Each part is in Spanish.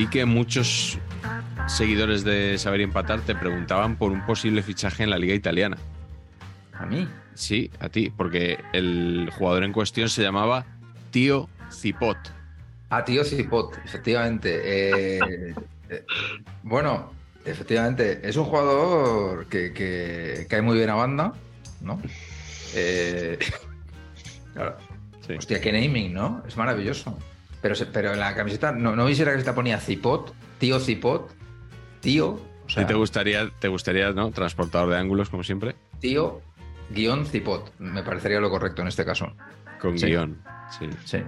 Vi que muchos seguidores de Saber y Empatar te preguntaban por un posible fichaje en la liga italiana. ¿A mí? Sí, a ti, porque el jugador en cuestión se llamaba Tío Cipot. A tío Cipot, efectivamente. Eh, eh, bueno, efectivamente, es un jugador que, que cae muy bien a banda, ¿no? Eh, claro. Sí. Hostia, qué naming, ¿no? Es maravilloso. Pero, pero en la camiseta, no, no veis si la camiseta ponía Cipot, tío Cipot, tío, o ¿Y sea, te gustaría, te gustaría, ¿no? Transportador de ángulos, como siempre, tío guion Cipot. Me parecería lo correcto en este caso. con Sí. guion. Sí. Sí,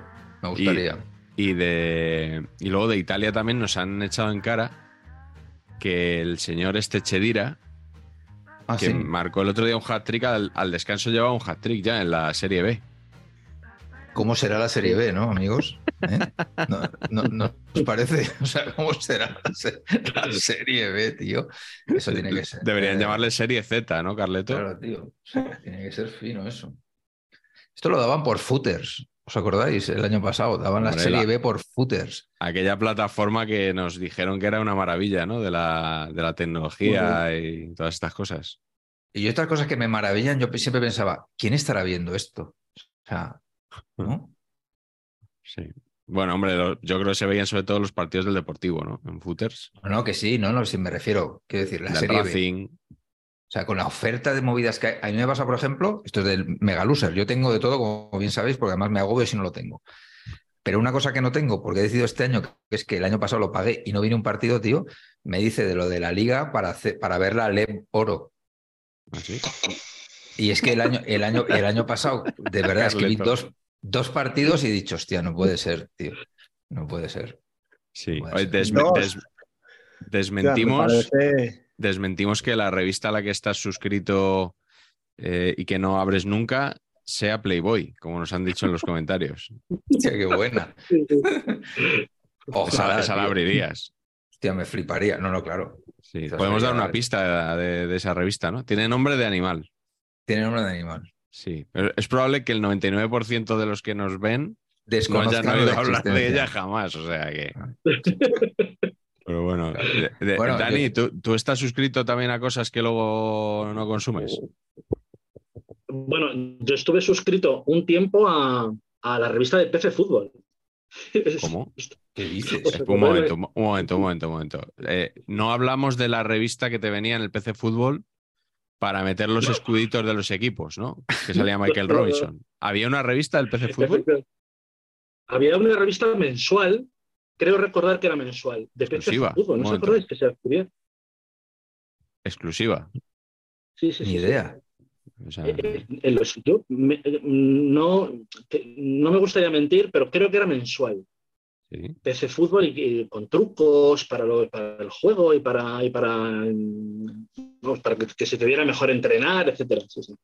me gustaría. Y de. Y luego de Italia también nos han echado en cara que el señor este Chedira, Ah, que sí. marcó el otro día un hat-trick, al, al descanso llevaba un hat-trick ya en la Serie B. ¿Cómo será la Serie B, no, amigos? ¿Eh? ¿No, no, no os parece? O sea, ¿cómo será la, se- la Serie B, tío? Eso tiene que ser. Deberían eh, llamarle Serie Z, ¿no, Carleto? Claro, tío. O sea, tiene que ser fino eso. Esto lo daban por footers. ¿Os acordáis? El año pasado daban la Serie la- B por footers. Aquella plataforma que nos dijeron que era una maravilla, ¿no? De la, de la tecnología y todas estas cosas. Y otras cosas que me maravillan, yo siempre pensaba, ¿quién estará viendo esto? O sea, ¿no? Sí. Bueno, hombre, lo- yo creo que se veían sobre todo los partidos del Deportivo, ¿no? En footers. No, que sí, no, no, si me refiero, quiero decir, la del Serie B. Racing. O sea, con la oferta de movidas que hay. A mí me pasa, por ejemplo, esto es del Mega Loser. Yo tengo de todo, como bien sabéis, porque además me agobio si no lo tengo. Pero una cosa que no tengo, porque he decidido este año, que es que el año pasado lo pagué y no vine un partido, tío, me dice de lo de la liga para, hacer, para ver la LEB Oro. ¿Así? Y es que el año, el año, el año pasado, de verdad, es que vi dos, dos partidos y he dicho, hostia, no puede ser, tío. No puede ser. Sí. Puede ser. desme- des- desmentimos, parece- desmentimos que la revista a la que estás suscrito eh, y que no abres nunca sea Playboy, como nos han dicho en los comentarios. Hostia, qué buena. Esa, Ojalá. esa la abrirías. Hostia, me fliparía. No, no, claro. Sí. Podemos dar una pista de, de esa revista, ¿no? Tiene nombre de animal. Tiene nombre de animal. Sí. Pero es probable que el 99% de los que nos ven no hayan oído la hablar de ella jamás. O sea que. Pero bueno, de- de- Bueno, Dani, yo- ¿tú, tú estás suscrito también a cosas que luego no consumes? Bueno, yo estuve suscrito un tiempo a, a la revista de PC Fútbol. ¿Cómo? ¿Qué dices? Un momento, un momento, un momento, un momento. Eh, no hablamos de la revista que te venía en el PC Fútbol para meter los escuditos de los equipos, ¿no? Que salía Michael. Robinson. ¿Había una revista del PC Fútbol? Había una revista mensual, creo recordar que era mensual, de PC Exclusiva, Fútbol. ¿No os acordáis que se escribía? Exclusiva. Sí, sí, Ni sí, sí. idea. O sea, Eh, en los- yo me- eh, no, no me gustaría mentir, pero creo que era mensual. Sí. PC Fútbol y, y con trucos para, lo- para el juego y para, y para, vamos, para que, que se te viera mejor entrenar, etcétera. Sí, sí.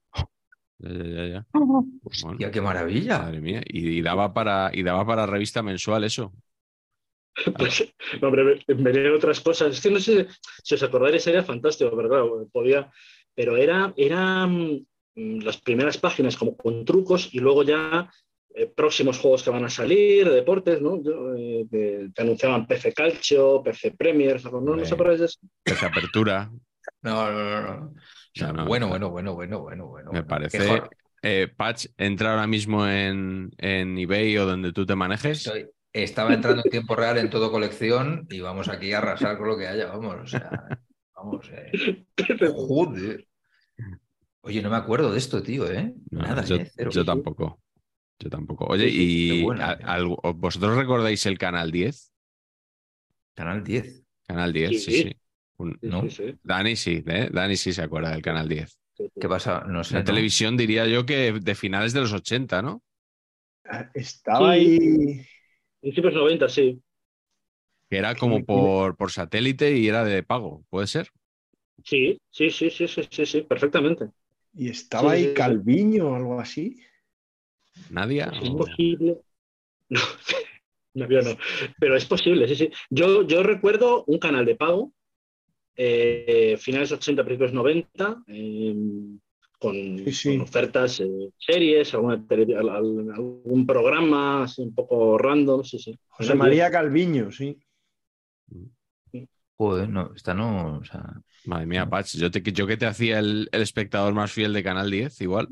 Ya, ya, ya, ya. Hostia, qué maravilla. Madre mía. Y, y daba para, y daba para revista mensual eso. Pues, no, hombre, venían otras cosas. Es que no sé si os acordáis, sería fantástico, pero claro, podía. Pero era, eran mm, las primeras páginas como con trucos y luego ya eh, próximos juegos que van a salir, deportes, ¿no? Yo, eh, te anunciaban PC Calcio, PC Premier, ¿no, ¿no os acordáis de eso? Esa apertura. No, no, no. no. No, no, bueno, no. bueno, bueno, bueno, bueno, bueno. Me parece. Eh, Patch, entra ahora mismo en, en eBay o donde tú te manejes. Estoy- estaba entrando en tiempo real en todo colección y vamos aquí a arrasar con lo que haya, vamos, o sea, vamos, eh. Joder. Oye, no me acuerdo de esto, tío, ¿eh? No, Nada, yo, ¿eh? Cero. yo tampoco. Yo tampoco. Oye, ¿y a- ¿vosotros recordáis el Canal 10? Canal 10. Canal 10, sí, Sí. sí. Un- Sí, ¿No? sí, sí, Dani sí, ¿eh? Dani sí se acuerda del Canal 10. sí, sí. ¿Qué pasa? No sé. La ¿no? televisión diría yo que de finales de los 80, ¿no? Estaba Sí. ahí. Principios 90, sí. Que era como por, por satélite y era de pago, ¿puede ser? Sí, sí, sí, sí, sí, sí, sí, perfectamente. Y estaba Sí, ahí sí, sí. Calviño o algo así. ¿Nadia? Es o- posible. No, no, yo no. Pero es posible, sí, sí. Yo, yo recuerdo un canal de pago, eh, finales 80, principios 90, eh, con, Sí, sí. con ofertas, eh, series, alguna tele- algún programa así un poco random, sí, sí. José María Calviño, sí. Joder, no, esta no, o sea, Madre mía, Patch, yo, te, yo que te hacía el, el espectador más fiel de Canal 10, igual.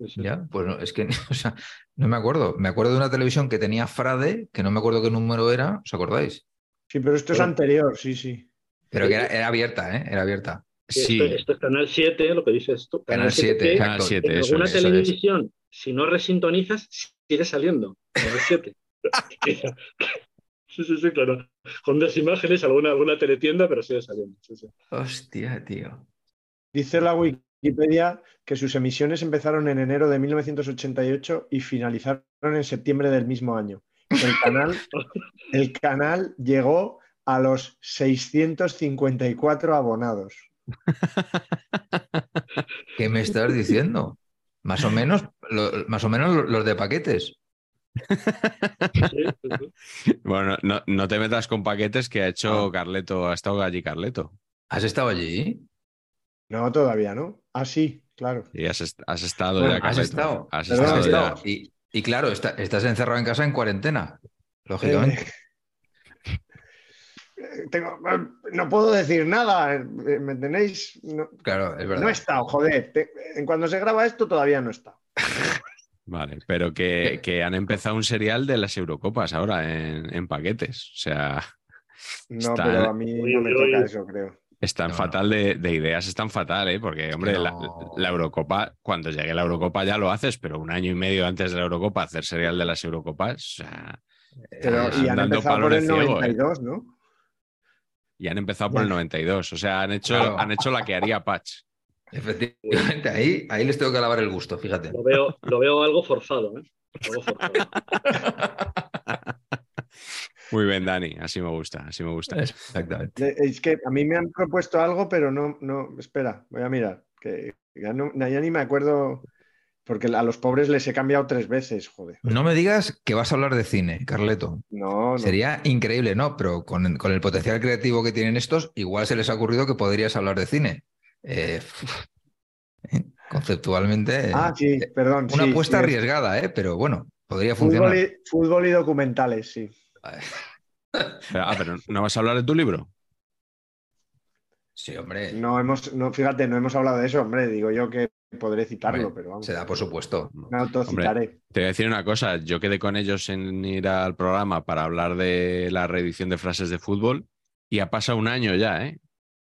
Sí, ya, pues no, es que, o sea, no me acuerdo. Me acuerdo de una televisión que tenía Frade, que no me acuerdo qué número era, ¿os acordáis? Sí, pero esto es anterior, sí, sí. Pero que era, era abierta, ¿eh? Era abierta. Sí, Esto, esto es Canal 7, lo que dices tú. Canal 7, que Canal exacto. 7, En eso alguna es. eso es. televisión, si no resintonizas, sigue saliendo. Canal 7. sí, sí, sí, claro. Con dos imágenes, alguna, alguna teletienda, pero sigue saliendo. sí, sí. Hostia, tío. Dice la Wikipedia que sus emisiones empezaron en enero de 1988 y finalizaron en septiembre del mismo año. El canal, el canal llegó a los 654 abonados. ¿Qué me estás diciendo? Más o menos, lo- más o menos los de paquetes. Bueno, no, no te metas con paquetes que ha hecho Carleto, ha estado allí Carleto. ¿Has estado allí? No, todavía, ¿no? Ah, sí, claro. Y has, est- has estado Bueno, ya, has estado. Has estado ¿Has ya. estado? Y, y claro, está- estás encerrado en casa en cuarentena, lógicamente. Eh, tengo- no puedo decir nada, eh, ¿me tenéis? No, Claro, es verdad. no he estado, joder. Te- en cuando se graba esto todavía no está. Vale, pero que, que han empezado un serial de las Eurocopas ahora en, en paquetes. O sea, No, Está- pero a mí no me toca eso, creo. Están No, fatal De, de ideas, están fatal, ¿eh? Porque, hombre, la, Eurocopa, cuando llegue la Eurocopa ya lo haces, pero un año y medio antes de la Eurocopa hacer serial de las Eurocopas, o sea, Pero, están y han empezado por el ciego, ¿eh? 92, ¿no? y han empezado por el 92. O sea, han hecho, Claro. han hecho la que haría Patch. Efectivamente, ahí, ahí les tengo que alabar el gusto, fíjate. Lo, veo, lo veo algo forzado. ¿eh? Algo forzado. Muy bien, Dani, así me gusta, así me gusta. Exactamente. De- Es que a mí me han propuesto algo, pero no, no, espera, voy a mirar. Que ya, no, ya ni me acuerdo, porque a los pobres les he cambiado tres veces, joder. No me digas que vas a hablar de cine, Carleto. No, no. Sería increíble, ¿no? Pero con, con el potencial creativo que tienen estos, igual se les ha ocurrido que podrías hablar de cine. Eh, conceptualmente, Ah, sí, perdón. una sí, apuesta sí, arriesgada, ¿eh? Pero bueno, podría Fútbol funcionar. y, fútbol y documentales, sí. Pero, ah, pero ¿no vas a hablar de tu libro? Sí, hombre, No hemos, no, fíjate, no hemos hablado de eso, hombre. Digo yo que podré citarlo, Hombre, pero vamos. se da por supuesto. Me autocitaré. Te voy a decir una cosa, yo quedé con ellos en ir al programa para hablar de la reedición de frases de fútbol y ha pasado un año ya, ¿eh?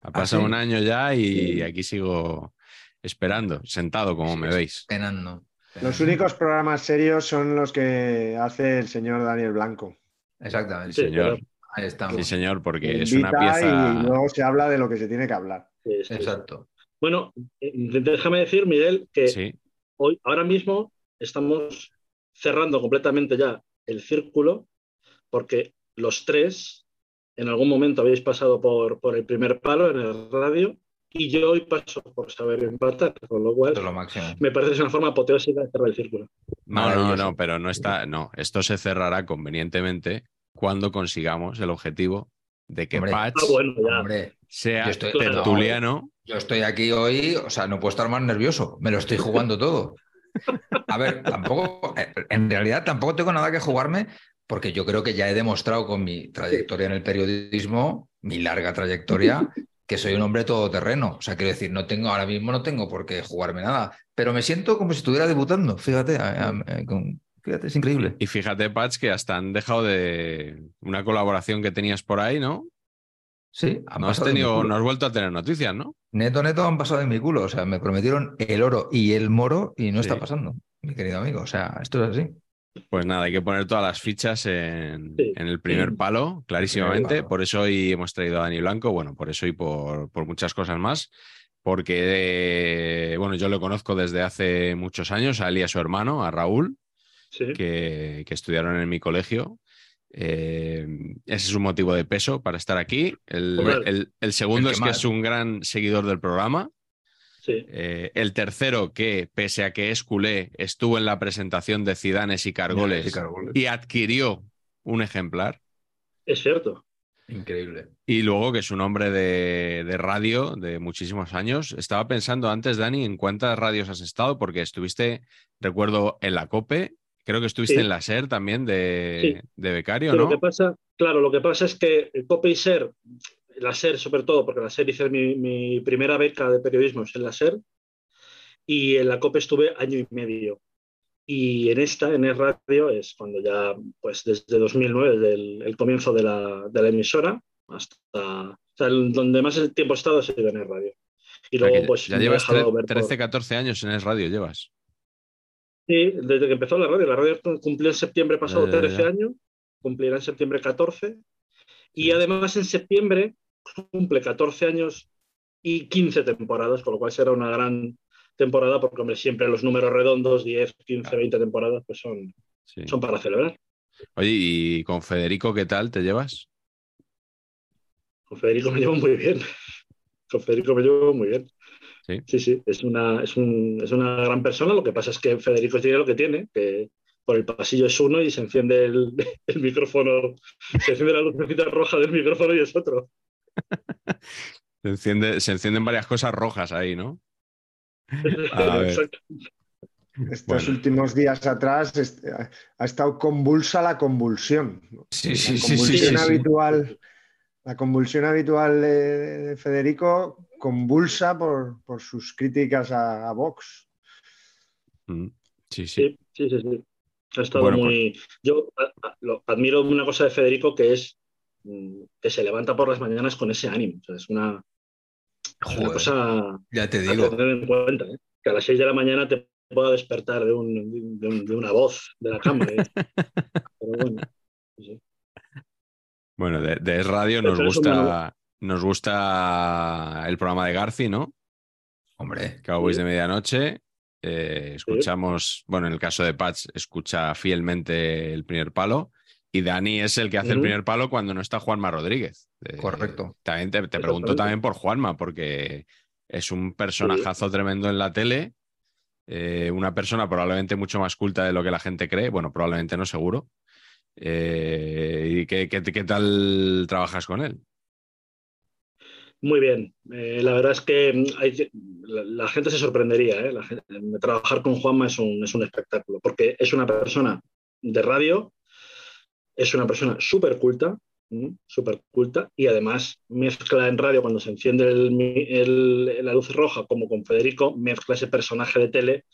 Ha pasado sí? un año ya y Sí. aquí sigo esperando, sentado como me veis. Penando. Los únicos programas serios son los que hace el señor Daniel Blanco. Exactamente. Sí, Señor, Ahí estamos. sí señor, porque Que es una pieza... Y luego se habla de lo que se tiene que hablar. Sí, sí, sí. Exacto. Bueno, eh, déjame decir, Miguel, que Sí, hoy, ahora mismo estamos cerrando completamente ya el círculo, porque los tres en algún momento habéis pasado por, por el primer palo en el radio y yo hoy paso por saber empatar, con lo cual lo me parece que es una forma apoteósica de cerrar el círculo. no, no, no, pero no está, no, esto se cerrará convenientemente cuando consigamos el objetivo de que Hombre. Patch Ah, bueno. Hombre, sea yo estoy- tertuliano. yo estoy aquí hoy, o sea, no puedo estar más nervioso. Me lo estoy jugando todo. A ver, tampoco, eh, en realidad tampoco tengo nada que jugarme porque yo creo que ya he demostrado con mi trayectoria en el periodismo, mi larga trayectoria, que soy un hombre todoterreno. O sea, quiero decir, no tengo, ahora mismo no tengo por qué jugarme nada, pero me siento como si estuviera debutando. Fíjate, a- a- con- fíjate, es increíble. Y fíjate, Patch, que hasta han dejado de una colaboración que tenías por ahí, ¿no? Sí, han No has, tenido, no has vuelto a tener noticias, ¿no? Neto, neto han pasado de mi culo. O sea, me prometieron el oro y el moro y no Sí. está pasando, mi querido amigo. O sea, esto es así. Pues nada, hay que poner todas las fichas en, Sí. en el primer palo, clarísimamente. Primer palo. Por eso hoy hemos traído a Dani Blanco, bueno, por eso y por, por muchas cosas más. Porque, eh, bueno, yo lo conozco desde hace muchos años, a él y a su hermano, a Raúl, Sí. que, que estudiaron en mi colegio. Eh, ese es un motivo de peso para estar aquí. El, el- el segundo el que es que más. es un gran seguidor del programa. sí. Eh, el tercero, que pese a que es culé, estuvo en la presentación de Cidanes y Cargoles Cargoles. y adquirió un ejemplar. Es cierto. Increíble. Y luego que es un hombre de, de radio de muchísimos años. Estaba pensando antes, Dani, en cuántas radios has estado, porque estuviste, recuerdo, en la COPE, creo que estuviste Sí. en la SER también de, Sí. de becario, ¿no? Lo que pasa, claro, lo que pasa es que el COPE y SER, la SER sobre todo, porque la SER hice mi, mi primera beca de periodismo es en la SER, y en la COPE estuve año y medio. Y en esta, en el radio, es cuando ya, pues desde 2009, desde el, el comienzo de la, de la emisora, hasta, o sea, el- donde más tiempo he estado ha sido en el radio. Y luego, pues, ya llevas dejado tre- ver por- 13, 14 años en el radio, llevas. Sí, desde que empezó la radio. La radio cumplió en septiembre pasado Ya, ya, ya. 13 años, cumplirá en septiembre 14. Y además en septiembre cumple 14 años y 15 temporadas, con lo cual será una gran temporada, porque hombre, siempre los números redondos, 10, 15, 20 temporadas, pues son, Sí. son para celebrar. Oye, ¿y con Federico qué tal te llevas? Con Federico me llevo muy bien. Con Federico me llevo muy bien. Sí. Sí, sí, es una, es, un- es una gran persona. Lo que pasa es que Federico tiene lo que tiene, que por el pasillo es uno y se enciende el, el micrófono, se enciende la lucecita roja del micrófono y es otro. Se, enciende, se encienden varias cosas rojas ahí, ¿no? A ver. Exacto. Estos Bueno. últimos días atrás est- ha ha estado convulsa la convulsión. Sí, La sí, sí, sí, convulsión sí, sí. habitual, La convulsión habitual de, de Federico convulsa por, por sus críticas a, a Vox. Mm, Sí, sí. Sí, sí. Ha estado Bueno, muy. Yo a- a- lo- admiro una cosa de Federico que es mm, que se levanta por las mañanas con ese ánimo. O sea, es una, una cosa ya te a digo. tener en cuenta. ¿eh? Que a las 6 de la mañana te pueda despertar de, un- de un- de una voz de la cama. ¿eh? Pero bueno. sí. Bueno, de, de Es Radio nos gusta, nos gusta el programa de Garci, ¿no? Hombre, Cowboys Sí. de Medianoche. Eh, escuchamos, bueno, en el caso de Patch, escucha fielmente el primer palo. Y Dani es el que hace el primer palo cuando no está Juanma Rodríguez. Eh, Correcto. También te, te pregunto también por Juanma, porque es un personajazo tremendo en la tele. eh, una persona probablemente mucho más culta de lo que la gente cree. Bueno, probablemente no, seguro. Eh, ¿Y qué, qué- qué tal trabajas con él? Muy bien. Eh, la verdad es que mm, hay- la, la gente se sorprendería. ¿eh? La gente- trabajar con Juanma es un, es un espectáculo, porque es una persona de radio, es una persona súper culta, súper culta, y además mezcla en radio cuando se enciende el mi- el- la luz roja, como con Federico, mezcla ese personaje de tele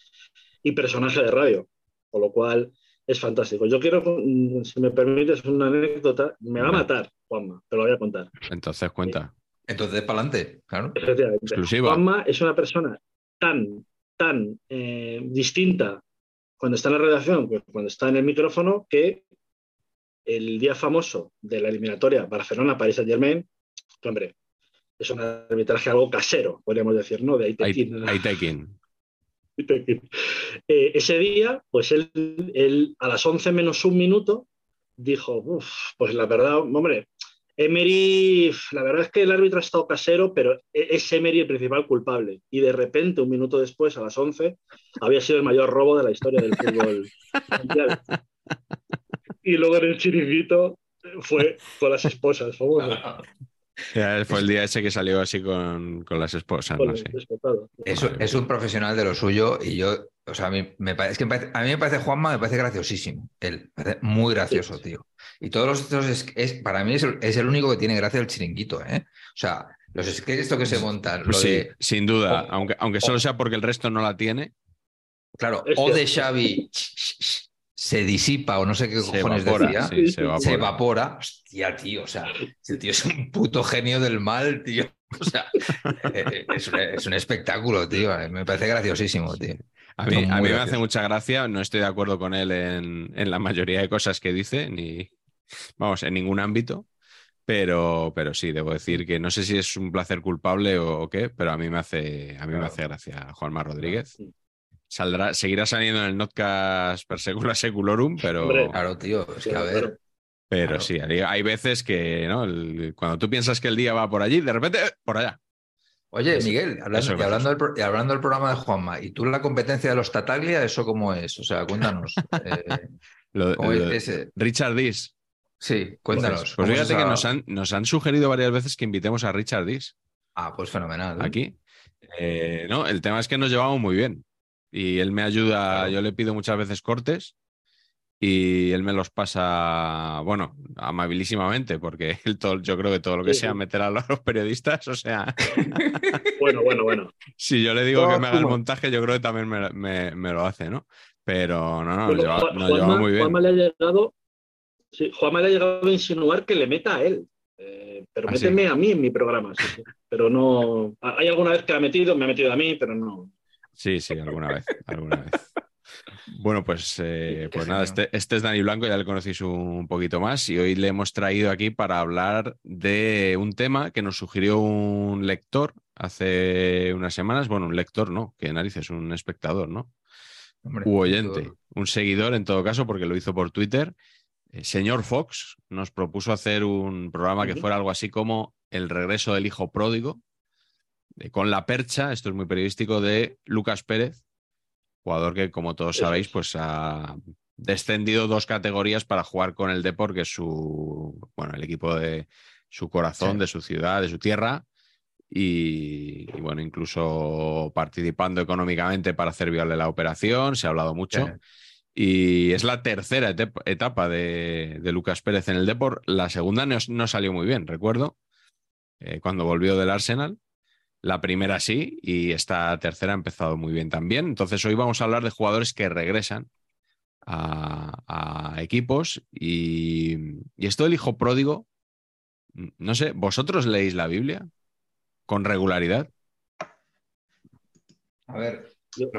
y personaje de radio, con lo cual es fantástico. Yo quiero, mm, si me permites una anécdota, me va a matar, Juanma, te lo voy a contar. Entonces, cuenta. Entonces para adelante, claro. Efectivamente. Exclusiva. Juanma es una persona tan, tan eh, distinta cuando está en la redacción, que cuando está en el micrófono, que el día famoso de la eliminatoria Barcelona-Paris Saint-Germain, que, hombre, es un arbitraje algo casero, podríamos decir, ¿no? De te quin. Eh, ese día, pues él, él a las 11 menos un minuto dijo, "Uf, pues la verdad, hombre, Emery, la verdad es que el árbitro ha estado casero, pero e- es Emery el principal culpable. Y de repente, un minuto después, a las 11, había sido el mayor robo de la historia del fútbol mundial. Y luego en el chiringuito, fue con las esposas. Ya fue el día ese que salió así con, con las esposas, Con no el sé. despotado. Es, un- es un profesional de lo suyo y yo, o sea, a mí me parece, es que me parece- a mí me parece Juanma, me parece graciosísimo. Él, me parece muy gracioso, tío. Y todos los otros, es, es- para mí es el, es el único que tiene gracia el chiringuito, ¿eh? O sea, los sketches esto que se montan, lo Pues sí, de, sin duda, o- aunque, aunque solo sea porque el resto no la tiene, claro, o de. Xavi se disipa o no sé qué se cojones evapora, decía. sí, se evapora. Se evapora. Hostia, tío, o sea, ese tío es un puto genio del mal, tío. O sea, eh, es, un, es un espectáculo, tío. Me parece graciosísimo, tío. A mí, a mí me hace mucha gracia, no estoy de acuerdo con él en, en la mayoría de cosas que dice, ni vamos, en ningún ámbito, pero, pero sí, debo decir que no sé si es un placer culpable o, o qué, pero a mí me hace, a mí me hace gracia Juanma Rodríguez. Saldrá, seguirá saliendo en el Notcast per secula seculorum, pero, Hombre, Claro, tío. Es que a ver. pero claro. sí, hay, hay veces que ¿no? El- cuando tú piensas que el día va por allí, de repente, ¡eh! por allá. Oye, Miguel, hablando, y hablando, del, pro- y hablando del programa de Juanma, ¿y tú la competencia de los Tataglia, eso cómo es? O sea, cuéntanos. eh, Lo- ¿cómo lo- es ese? Richard Dis. Sí, cuéntanos. Pues, ¿cómo es fíjate que nos han, nos han sugerido varias veces que invitemos a Richard Dis. Ah, pues fenomenal. ¿eh? aquí. Eh, no, el tema es que nos llevamos muy bien. Y él me ayuda, Claro. yo le pido muchas veces cortes y él me los pasa, bueno, amabilísimamente, porque él todo, yo creo que todo lo que Sí, sea sí. meter a los periodistas, o sea, Bueno, bueno, bueno. si yo le digo que me haga el montaje, yo creo que también me, me- me lo hace, ¿no? Pero no, no, nos, Bueno, lleva- Juan- nos Juanma- llevamos muy bien. Juanma le ha llegado, sí, Juanma le ha llegado a insinuar que le meta a él. Eh, pero ¿Ah, sí? méteme a mí en mi programa. sí, sí. Pero no. Hay alguna vez que ha metido, me ha metido a mí, pero no. Sí, sí, alguna vez, alguna vez. Bueno, pues, eh, pues nada, este, este es Dani Blanco, ya le conocéis un poquito más y hoy le hemos traído aquí para hablar de un tema que nos sugirió un lector hace unas semanas. Bueno, un lector no, que narices, un espectador, ¿no? Hombre, U oyente, todo- un seguidor en todo caso, porque lo hizo por Twitter. Eh, señor Fox nos propuso hacer un programa que fuera algo así como El regreso del hijo pródigo, con la percha, esto es muy periodístico, de Lucas Pérez, jugador que, como todos sabéis, es. pues ha descendido dos categorías para jugar con el Depor, que es su, bueno, el equipo de su corazón, Sí. de su ciudad, de su tierra. Y, y, bueno, incluso participando económicamente para hacer viable la operación, se ha hablado mucho. Sí. Y es la tercera etapa de, de Lucas Pérez en el Depor. La segunda no, no salió muy bien, recuerdo, eh, cuando volvió del Arsenal. La primera sí, y esta tercera ha empezado muy bien también. Entonces hoy vamos a hablar de jugadores que regresan a, a equipos. Y, y esto del hijo pródigo, no sé, ¿vosotros leéis la Biblia con regularidad? A ver, Yo-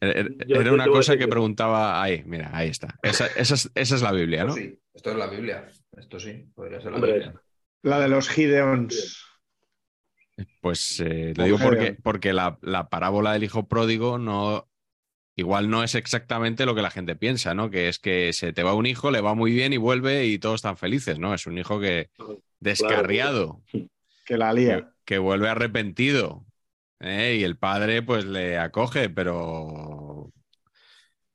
Era Yo- era yo una cosa que preguntaba ahí, mira, ahí está. Esa, esa es, esa es la Biblia, ¿no? sí, esto es la Biblia. Esto sí, podría ser la Hombre, Biblia. La de los Gideons. Pues eh, lo digo porque, porque la, la parábola del hijo pródigo no. Igual no es exactamente lo que la gente piensa, ¿no? Que es que se te va un hijo, le va muy bien y vuelve y todos están felices, ¿no? Es un hijo que descarriado, Que la que, lía. que vuelve arrepentido. ¿Eh? Y el padre, pues le acoge, pero.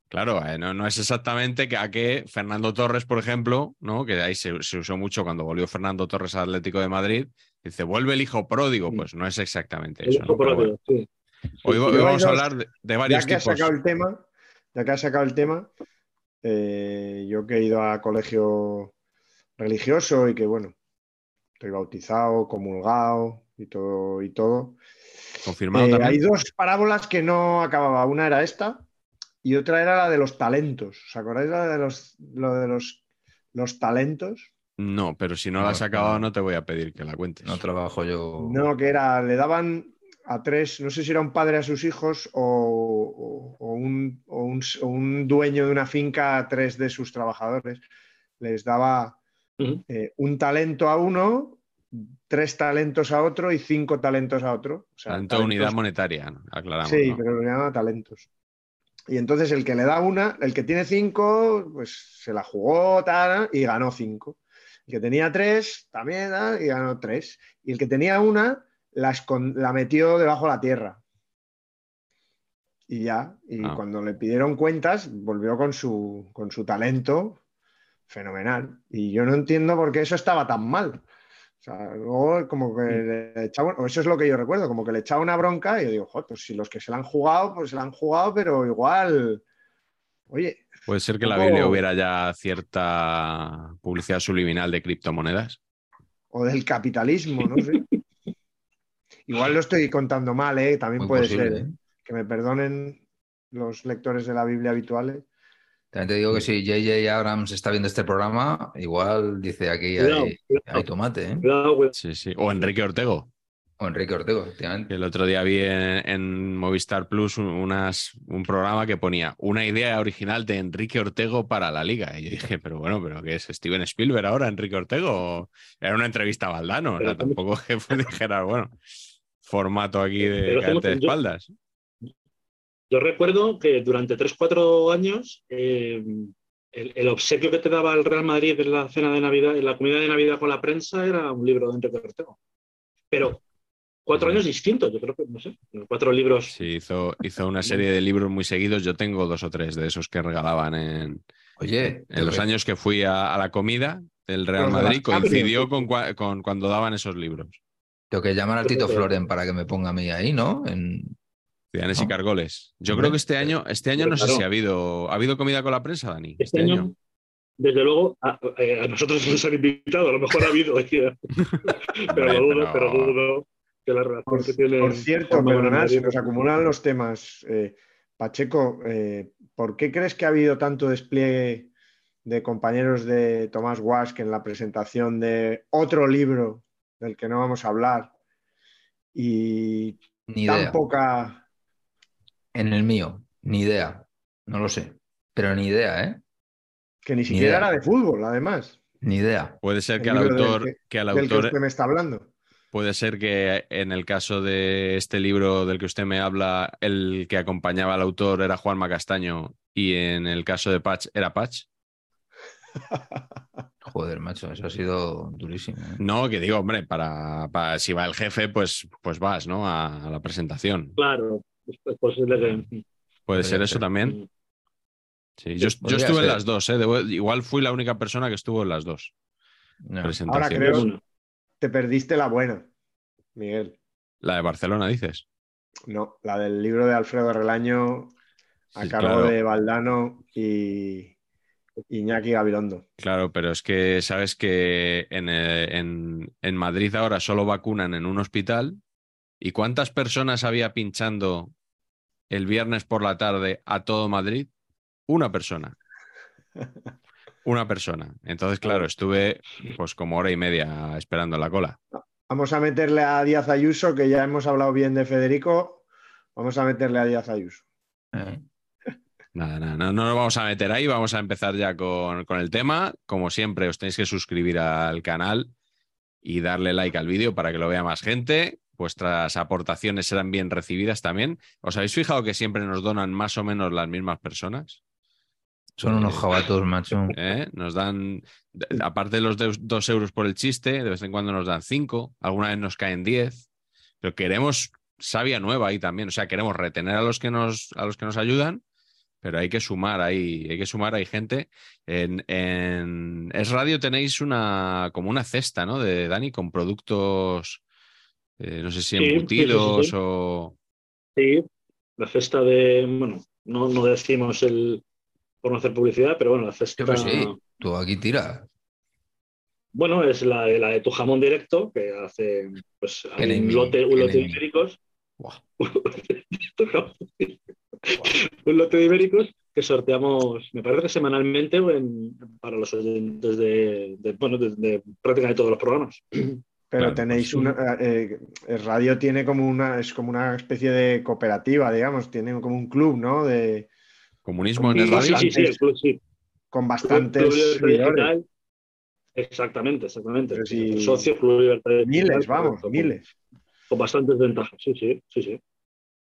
Claro, eh, no, no es exactamente que a que Fernando Torres, por ejemplo, ¿no? Que ahí se, se usó mucho cuando volvió Fernando Torres al Atlético de Madrid, dice, vuelve el hijo pródigo. Pues no es exactamente el eso. hijo ¿no? Pero pródigo, bueno. sí. Hoy, vamos a hablar de, de Ya varios que has tipos. sacado el tema, ya que has sacado el tema, eh, yo que he ido a colegio religioso y que, bueno, estoy bautizado, comulgado y todo, y todo. Confirmado Eh, también. hay dos parábolas que no acababa. Una era esta y otra era la de los talentos. ¿Os acordáis la de los, lo de los, los talentos? No, pero si no, No, la has acabado, no. te voy a pedir que la cuentes. No trabajo yo. No, que era, le daban a tres, no sé si era un padre a sus hijos o, o- o un, o un- o un dueño de una finca a tres de sus trabajadores. Les daba eh, un talento a uno, tres talentos a otro y cinco talentos a otro. O sea, Tanto talentos- unidad monetaria, aclaramos. Sí, ¿no? pero lo llama talentos. Y entonces el que le da una, el que tiene cinco, pues se la jugó tal, y ganó cinco. El que tenía tres, también y ganó tres. Y el que tenía una, la, escon- la metió debajo de la tierra. Y ya, y Ah. cuando le pidieron cuentas, volvió con su, con su talento fenomenal. Y yo no entiendo por qué eso estaba tan mal. O sea, luego como que le echaba, o eso es lo que yo recuerdo, como que le echaba una bronca y yo digo, joder, pues si los que se la han jugado, pues se la han jugado, pero igual, oye, Puede ser que en la Biblia hubiera ya cierta publicidad subliminal de criptomonedas. o del capitalismo, no sé. Igual lo estoy contando mal, ¿eh? También Muy puede posible, ser. ¿eh? Que me perdonen los lectores de la Biblia habituales. También te digo que si J.J. Abrams está viendo este programa, igual dice aquí Cuidado, hay, cuidado. hay tomate, ¿eh? Cuidado, cuidado. Sí, sí. O Enrique Ortego. O Enrique Ortego, efectivamente. El otro día vi en, en Movistar Plus un, unas- un programa que ponía una idea original de Enrique Ortego para la liga. Y yo dije, pero bueno, ¿pero qué es? ¿Steven Spielberg ahora, Enrique Ortego? Era una entrevista a Valdano. O sea, tampoco que dijera, bueno, formato aquí de Pero ¿cómo caerte de espaldas. Yo recuerdo que durante 3-4 años eh, el, el obsequio que te daba el Real Madrid en la cena de Navidad, en la comida de Navidad con la prensa era un libro de Enrique Ortego. Pero cuatro años distintos, yo creo que, no sé, cuatro libros. Sí, hizo, hizo una serie de libros muy seguidos. Yo tengo dos o tres de esos que regalaban en, Oye, en los años que fui a, a la comida del Real Madrid. Coincidió con, cua- con cuando daban esos libros. tengo que llamar al Tito Floren para que me ponga a mí ahí, ¿no? En... Ciudadanos y No. Cargoles. Yo creo que este año, este año no sé Claro. si ha habido, ¿ha habido comida con la prensa, Dani? Este año, desde luego, a, a- nosotros nos han invitado, a lo mejor ha habido, pero lo dudo, pero- pero dudo que la relación Por, que tiene. por cierto, perdonad, se nos acumulan los temas. Eh, Pacheco, eh, ¿por qué crees que ha habido tanto despliegue de compañeros de Tomás Wask en la presentación de otro libro del que no vamos a hablar y Ni tan idea. poca... En el mío, ni idea. No lo sé. Pero ni idea, ¿eh? que ni siquiera era de fútbol, además, Ni idea. Puede ser El que al libro del autor, que- que al del que autor usted me está hablando. puede ser que en el caso de este libro del que usted me habla, el que acompañaba al autor era Juanma Castaño y en el caso de Patch era Patch. Joder, macho, eso ha sido durísimo. ¿eh? No, que digo, hombre, para, para- si va el jefe, pues, pues vas, ¿no? A, a la presentación. Claro, es es posible que. Puede ser eso también. Sí, yo, estuve en las dos, ¿eh? Debo- igual fui la única persona que estuvo en las dos No. Ahora creo Bueno, te perdiste la buena, Miguel. La de Barcelona, dices. No, la del libro de Alfredo Relaño a Sí, cargo claro. de Valdano y Iñaki Gabilondo. Claro, pero es que sabes que en, eh, en- en Madrid ahora solo vacunan en un hospital. ¿Y cuántas personas había pinchando el viernes por la tarde a todo Madrid? Una persona. Una persona. Entonces, claro, estuve pues como hora y media esperando en la cola. Vamos a meterle a Díaz Ayuso, que ya hemos hablado bien de Federico. Vamos a meterle a Díaz Ayuso. Eh, Nada, nada, no, no nos vamos a meter ahí, vamos a empezar ya con, con el tema. Como siempre, os tenéis que suscribir al canal y darle like al vídeo para que lo vea más gente. Vuestras aportaciones serán bien recibidas también. ¿Os habéis fijado que siempre nos donan más o menos las mismas personas? Son unos Eh, jabatos, macho. ¿Eh? Nos dan, aparte de los de- dos euros por el chiste, de vez en cuando nos dan cinco, alguna vez nos caen diez, pero queremos savia nueva ahí también, o sea, queremos retener a los que nos, a los que nos ayudan, pero hay que sumar ahí, hay que sumar, hay gente. En, en Es Radio tenéis una, como una cesta, ¿no? De Dani, con productos, eh, no sé si sí, sí, embutidos o... sí, la cesta de. Bueno, no, no decimos el. por no hacer publicidad, pero bueno, la cesta. Yo que sí, tú aquí tira. Bueno, es la, de- la de tu jamón directo, que hace pues, hay un lote, un lote de ibéricos. Buah. un lote de ibéricos que sorteamos, me parece que semanalmente en- para los oyentes de, de, bueno, de, de prácticamente todos los programas. Pero Claro, tenéis pues, una. eh, el radio tiene como una. Es como una especie de cooperativa, digamos. Tiene como un club, ¿no? De, Comunismo en Sí, el radio. sí, sí, sí, el club, sí. con bastantes Club. Exactamente, exactamente. Pero si- El socio Club Libertad Digital, Miles, vamos, con- miles. Con bastantes ventajas, sí, sí, sí, sí.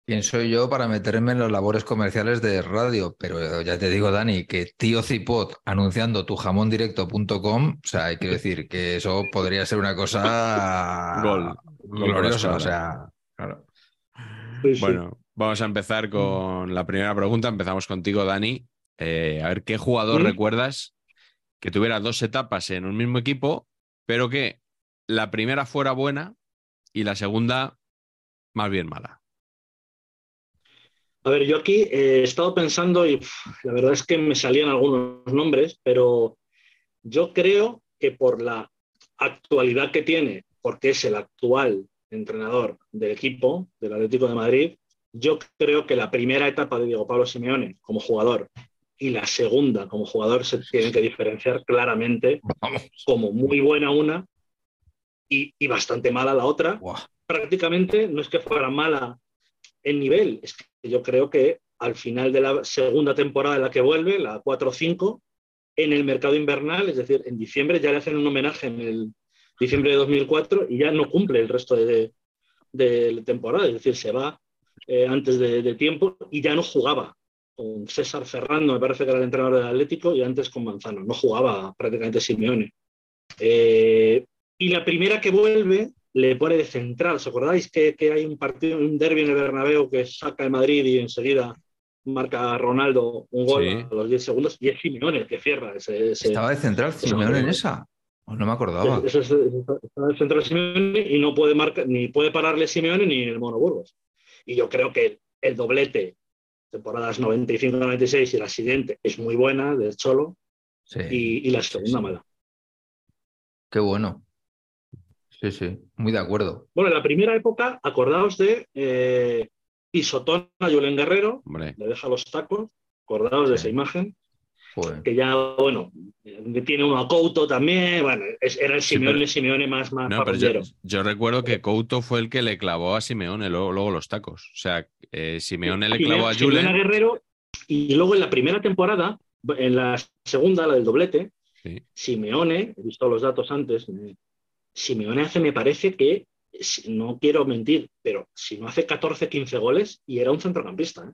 ¿Quién soy yo para meterme en las labores comerciales de radio? Pero ya te digo, Dani, que tío Cipot anunciando tu jamondirecto.com, o sea, hay que decir que eso podría ser una cosa Gol. Gloriosa. O sea, claro. Sí, sí. Bueno, vamos a empezar con la primera pregunta. Empezamos contigo, Dani. Eh, a ver, ¿qué jugador ¿Mm? recuerdas que tuviera dos etapas en un mismo equipo, pero que la primera fuera buena y la segunda más bien mala. A ver, yo aquí eh, he estado pensando y la verdad es que me salían algunos nombres, pero yo creo que por la actualidad que tiene, porque es el actual entrenador del equipo del Atlético de Madrid, yo creo que la primera etapa de Diego Pablo Simeone como jugador y la segunda como jugador se tienen que diferenciar claramente como muy buena una y, y bastante mala la otra. Prácticamente no es que fuera mala en nivel, es que yo creo que al final de la segunda temporada la que vuelve, la 4-5, en el mercado invernal, es decir, en diciembre ya le hacen un homenaje en el diciembre de 2004 y ya no cumple el resto de, temporada, es decir, se va eh, antes de, de tiempo y ya no jugaba con César Ferrando, me parece que era el entrenador del Atlético, y antes con Manzano. No jugaba prácticamente Simeone. Eh, y la primera que vuelve le pone de central. ¿Os acordáis que, que hay un partido, un derby en el Bernabéu que saca el Madrid y enseguida marca a Ronaldo un gol Sí. a los 10 segundos? Y es Simeone el que cierra ese. ese- Estaba de central Simeone en esa. Oh, no me acordaba. está en el central Simeone y no puede marcar, ni puede pararle Simeone ni el Mono Burgos. Y yo creo que el doblete, temporadas 95-96 y la siguiente, es muy buena del Cholo Sí. y, y la segunda sí. mala. Qué bueno. Sí, sí, muy de acuerdo. Bueno, en la primera época, acordaos de eh, pisotón a Julen Guerrero, Hombre, le deja los tacos, acordaos de esa imagen, Joder. que ya, bueno, eh, tiene uno a Couto también, bueno, es- era el Sí, Simeone, pero- Simeone más, más no, yo, recuerdo que Couto fue el que le clavó a Simeone luego, luego los tacos. O sea, eh, Simeone le clavó a Julen. Guerrero, y luego en la primera temporada, en la segunda, la del doblete, Sí. Simeone, he visto los datos antes, me- Simeone hace, me parece que, no quiero mentir, pero si no hace 14, 15 goles y era un centrocampista. ¿eh?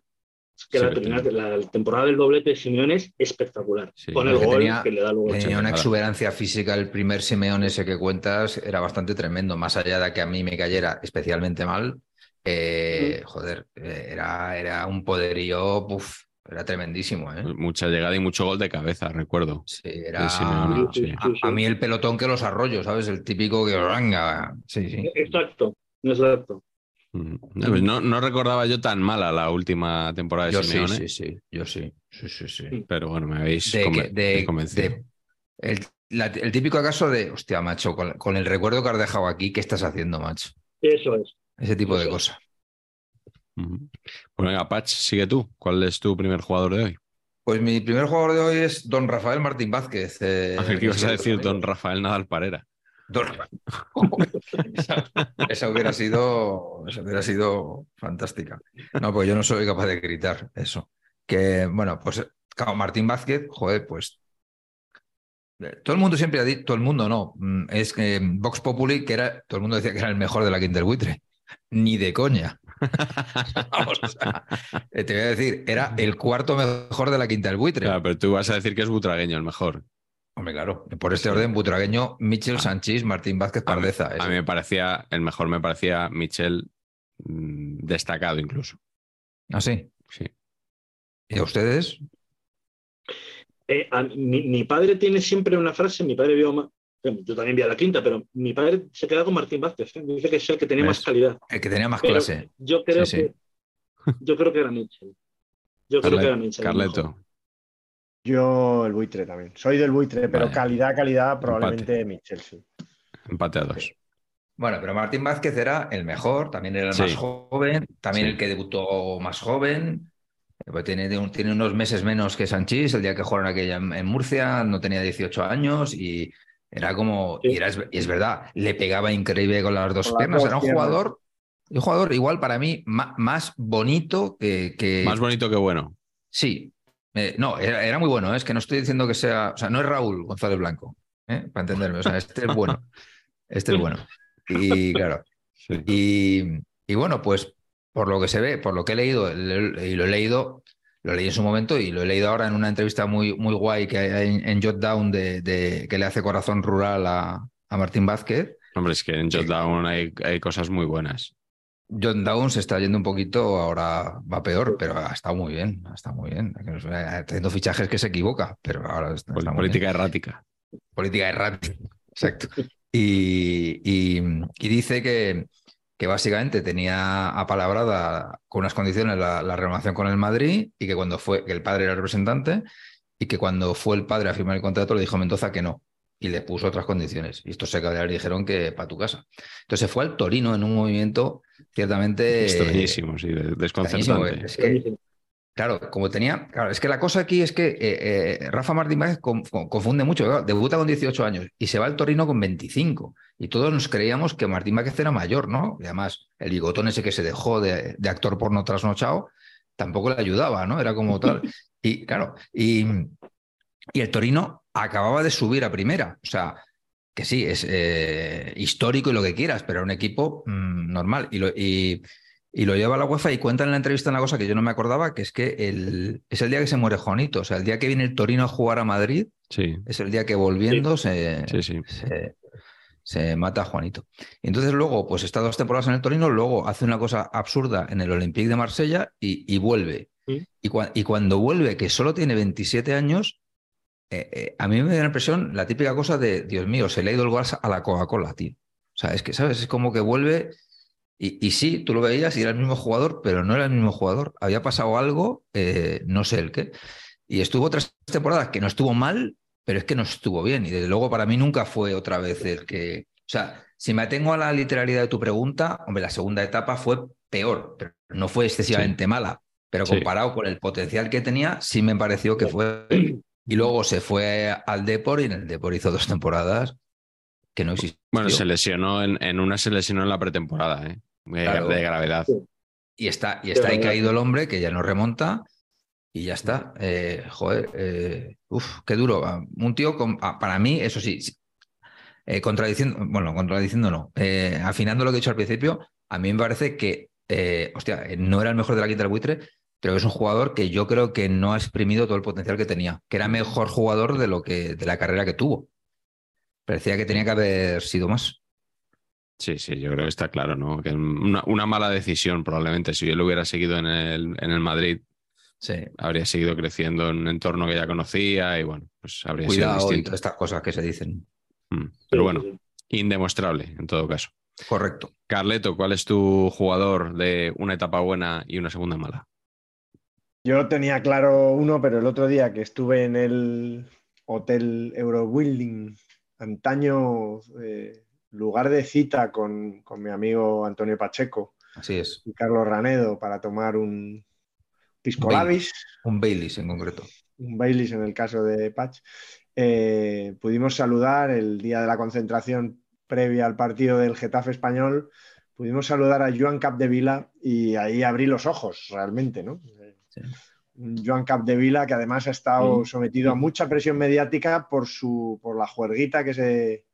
Es que Sí, la, primera, temporada del doblete de Simeone es espectacular. Sí. Con el gol tenía- que le da luego Tenía una exuberancia física, el primer Simeone ese que cuentas era bastante tremendo, más allá de que a mí me cayera especialmente mal, eh, joder, eh, era, era un poderío, puf, era tremendísimo, ¿eh? Mucha llegada y mucho gol de cabeza, recuerdo. Sí, era Simeone, sí. a, a mí el pelotón que los arroyos, ¿sabes? El típico que venga, sí, sí. Exacto, exacto. Mm. No, pues no, no recordaba yo tan mala la última temporada de Yo sí, Simeone, sí, sí, yo sí, sí, sí, sí. pero bueno, me habéis de, conven- de- convencido. de- el, la- el típico caso de, hostia, macho, con, con el recuerdo que has dejado aquí, ¿qué estás haciendo, macho? Eso es. Ese tipo de cosas. Pues venga, Patch, sigue tú. ¿Cuál es tu primer jugador de hoy? Pues mi primer jugador de hoy es don Rafael Martín Vázquez. eh, A ver, ¿Qué ibas a decir, don Rafael Nadal Parera? Don- esa, esa hubiera sido, esa hubiera sido fantástica. No, porque yo no soy capaz de gritar eso. Que, bueno, pues, claro, Martín Vázquez, joder, pues. eh, Todo el mundo siempre ha dicho, todo el mundo no, mm, es que Vox Populi, que era, todo el mundo decía que era el mejor de la Quinta del Buitre. Ni de coña. Vamos, o sea, eh, te voy a decir, era el cuarto mejor de la Quinta del Buitre. Claro, pero tú vas a decir que es butragueño el mejor. Hombre, claro, por este orden, butragueño, Michel Ah. Sánchez, Martín Vázquez A mí, Pardeza. a mí me parecía, el mejor me parecía Michel mm, destacado incluso. ¿Ah, sí? Sí. ¿Y a ustedes? Eh, a- mi, mi padre tiene siempre una frase, mi padre vio, yo también vi a la quinta, pero mi padre se queda con Martín Vázquez, ¿eh? dice que es el que tenía ¿Ves? más calidad. El que tenía más Pero clase. Yo creo Sí, sí. que yo creo que era Mitchell. Yo creo que era Mitchell. Carleto. Yo el buitre también. Soy del buitre, pero calidad, calidad, probablemente Mitchell, sí. Empate a dos. Bueno, pero Martín Vázquez era el mejor, también era el Sí. más joven, también Sí. el que debutó más joven. pues tiene, tiene unos meses menos que Sanchís, el día que jugaron aquella en, en Murcia, no tenía 18 años y era como, Sí. y, era, y es verdad, le pegaba increíble con las dos Con las piernas, dos era un piernas. jugador, un jugador igual para mí ma- más bonito que, que, Más bonito que bueno. Sí, Eh, no, era, era muy bueno, ¿eh? es que no estoy diciendo que sea, o sea, no es Raúl González Blanco, ¿eh? para entenderme, o sea, este es bueno, este es bueno. Y claro, Sí. y, y bueno, pues por lo que se ve, por lo que he leído, le- y lo he leído, lo leí en su momento y lo he leído ahora en una entrevista muy, muy guay que hay en, en Jotdown de, de- que le hace Corazón Rural a, a Martín Vázquez. Hombre, es que en Jotdown hay, hay cosas muy buenas. John Down se está yendo un poquito, ahora va peor, pero ha estado muy bien, ha estado muy bien. Teniendo fichajes que se equivoca, pero ahora está, está Política errática. Política errática, exacto. Y, y, y dice que, que, básicamente tenía apalabrada con unas condiciones la, la, renovación con el Madrid y que cuando fue, que el padre era el representante y que cuando fue el padre a firmar el contrato le dijo Mendoza que no, y le puso otras condiciones. Y estos secadores dijeron que para tu casa. Entonces fue al Torino en un movimiento ciertamente. Extrañísimo, sí, desconcertante. Es que, claro, como tenía. Claro, es que la cosa aquí es que eh, eh, Rafa Martín Vázquez confunde mucho. debuta con 18 años y se va al Torino con 25. Y todos nos creíamos que Martín Vázquez era mayor, ¿no? Y además, el bigotón ese que se dejó de, de actor porno trasnochado tampoco le ayudaba, ¿no? Era como tal. Y claro, y, y el Torino acababa de subir a primera. O sea, que sí, es eh, histórico y lo que quieras, pero era un equipo mmm, normal. Y lo, y, y lo, lleva a la UEFA y cuenta en la entrevista una cosa que yo no me acordaba, que es que el, es el día que se muere Juanito. O sea, el día que viene el Torino a jugar a Madrid, sí. es el día que volviendo sí. Se, sí, se, se, mata a Juanito. Y entonces luego, pues está dos temporadas en el Torino, luego hace una cosa absurda en el Olympique de Marsella y, y vuelve. Y, cu y cuando vuelve, que solo tiene 27 años, eh, eh, a mí me da la impresión, la típica cosa de, Dios mío, se le ha ido el gas a la Coca-Cola, tío. O sea, es que, ¿sabes? Es como que vuelve y, y, sí, tú lo veías y era el mismo jugador, pero no era el mismo jugador. Había pasado algo, eh, no sé el qué. Y estuvo tres temporadas que no estuvo mal, pero es que no estuvo bien. Y desde luego para mí nunca fue otra vez el que... O sea, si me atengo a la literalidad de tu pregunta, hombre, la segunda etapa fue peor, pero no fue excesivamente sí. mala. Pero comparado sí. con el potencial que tenía, sí me pareció que fue y luego se fue al Depor y en el Depor hizo dos temporadas que no existió. Bueno, se lesionó, en, en una se lesionó en la pretemporada, ¿eh? Claro. de gravedad. Y está, y está ahí caído el hombre que ya no remonta y ya está. Eh, joder, eh, uf, qué duro. Un tío, con, ah, para mí, eso sí, eh, contradiciendo, bueno, contradiciendo no, eh, afinando lo que he dicho al principio, a mí me parece que, eh, hostia, no era el mejor de la quinta del buitre, pero es un jugador que yo creo que no ha exprimido todo el potencial que tenía, que era mejor jugador de lo que de la carrera que tuvo. Parecía que tenía que haber sido más. Sí, sí, yo creo que está claro, ¿no? Que una, una mala decisión, probablemente. Si él hubiera seguido en el, en el Madrid, sí. habría seguido creciendo en un entorno que ya conocía y bueno, pues habría Cuidado sido distinto. Y todas estas cosas que se dicen. Mm. Pero bueno, indemostrable en todo caso. Correcto. Carleto, ¿cuál es tu jugador de una etapa buena y una segunda mala? Yo tenía claro uno, pero el otro día que estuve en el Hotel Eurobuilding, antaño eh, lugar de cita con, con, mi amigo Antonio Pacheco Así es. y Carlos Ranedo para tomar un pisco labis. Un Baileys en concreto. Un Baileys en el caso de Pach. Eh, pudimos saludar el día de la concentración previa al partido del Getafe español. Pudimos saludar a Joan Capdevila y ahí abrí los ojos realmente, ¿no? Sí. Joan Capdevila, que además ha estado sometido a mucha presión mediática por su por la juerguita que se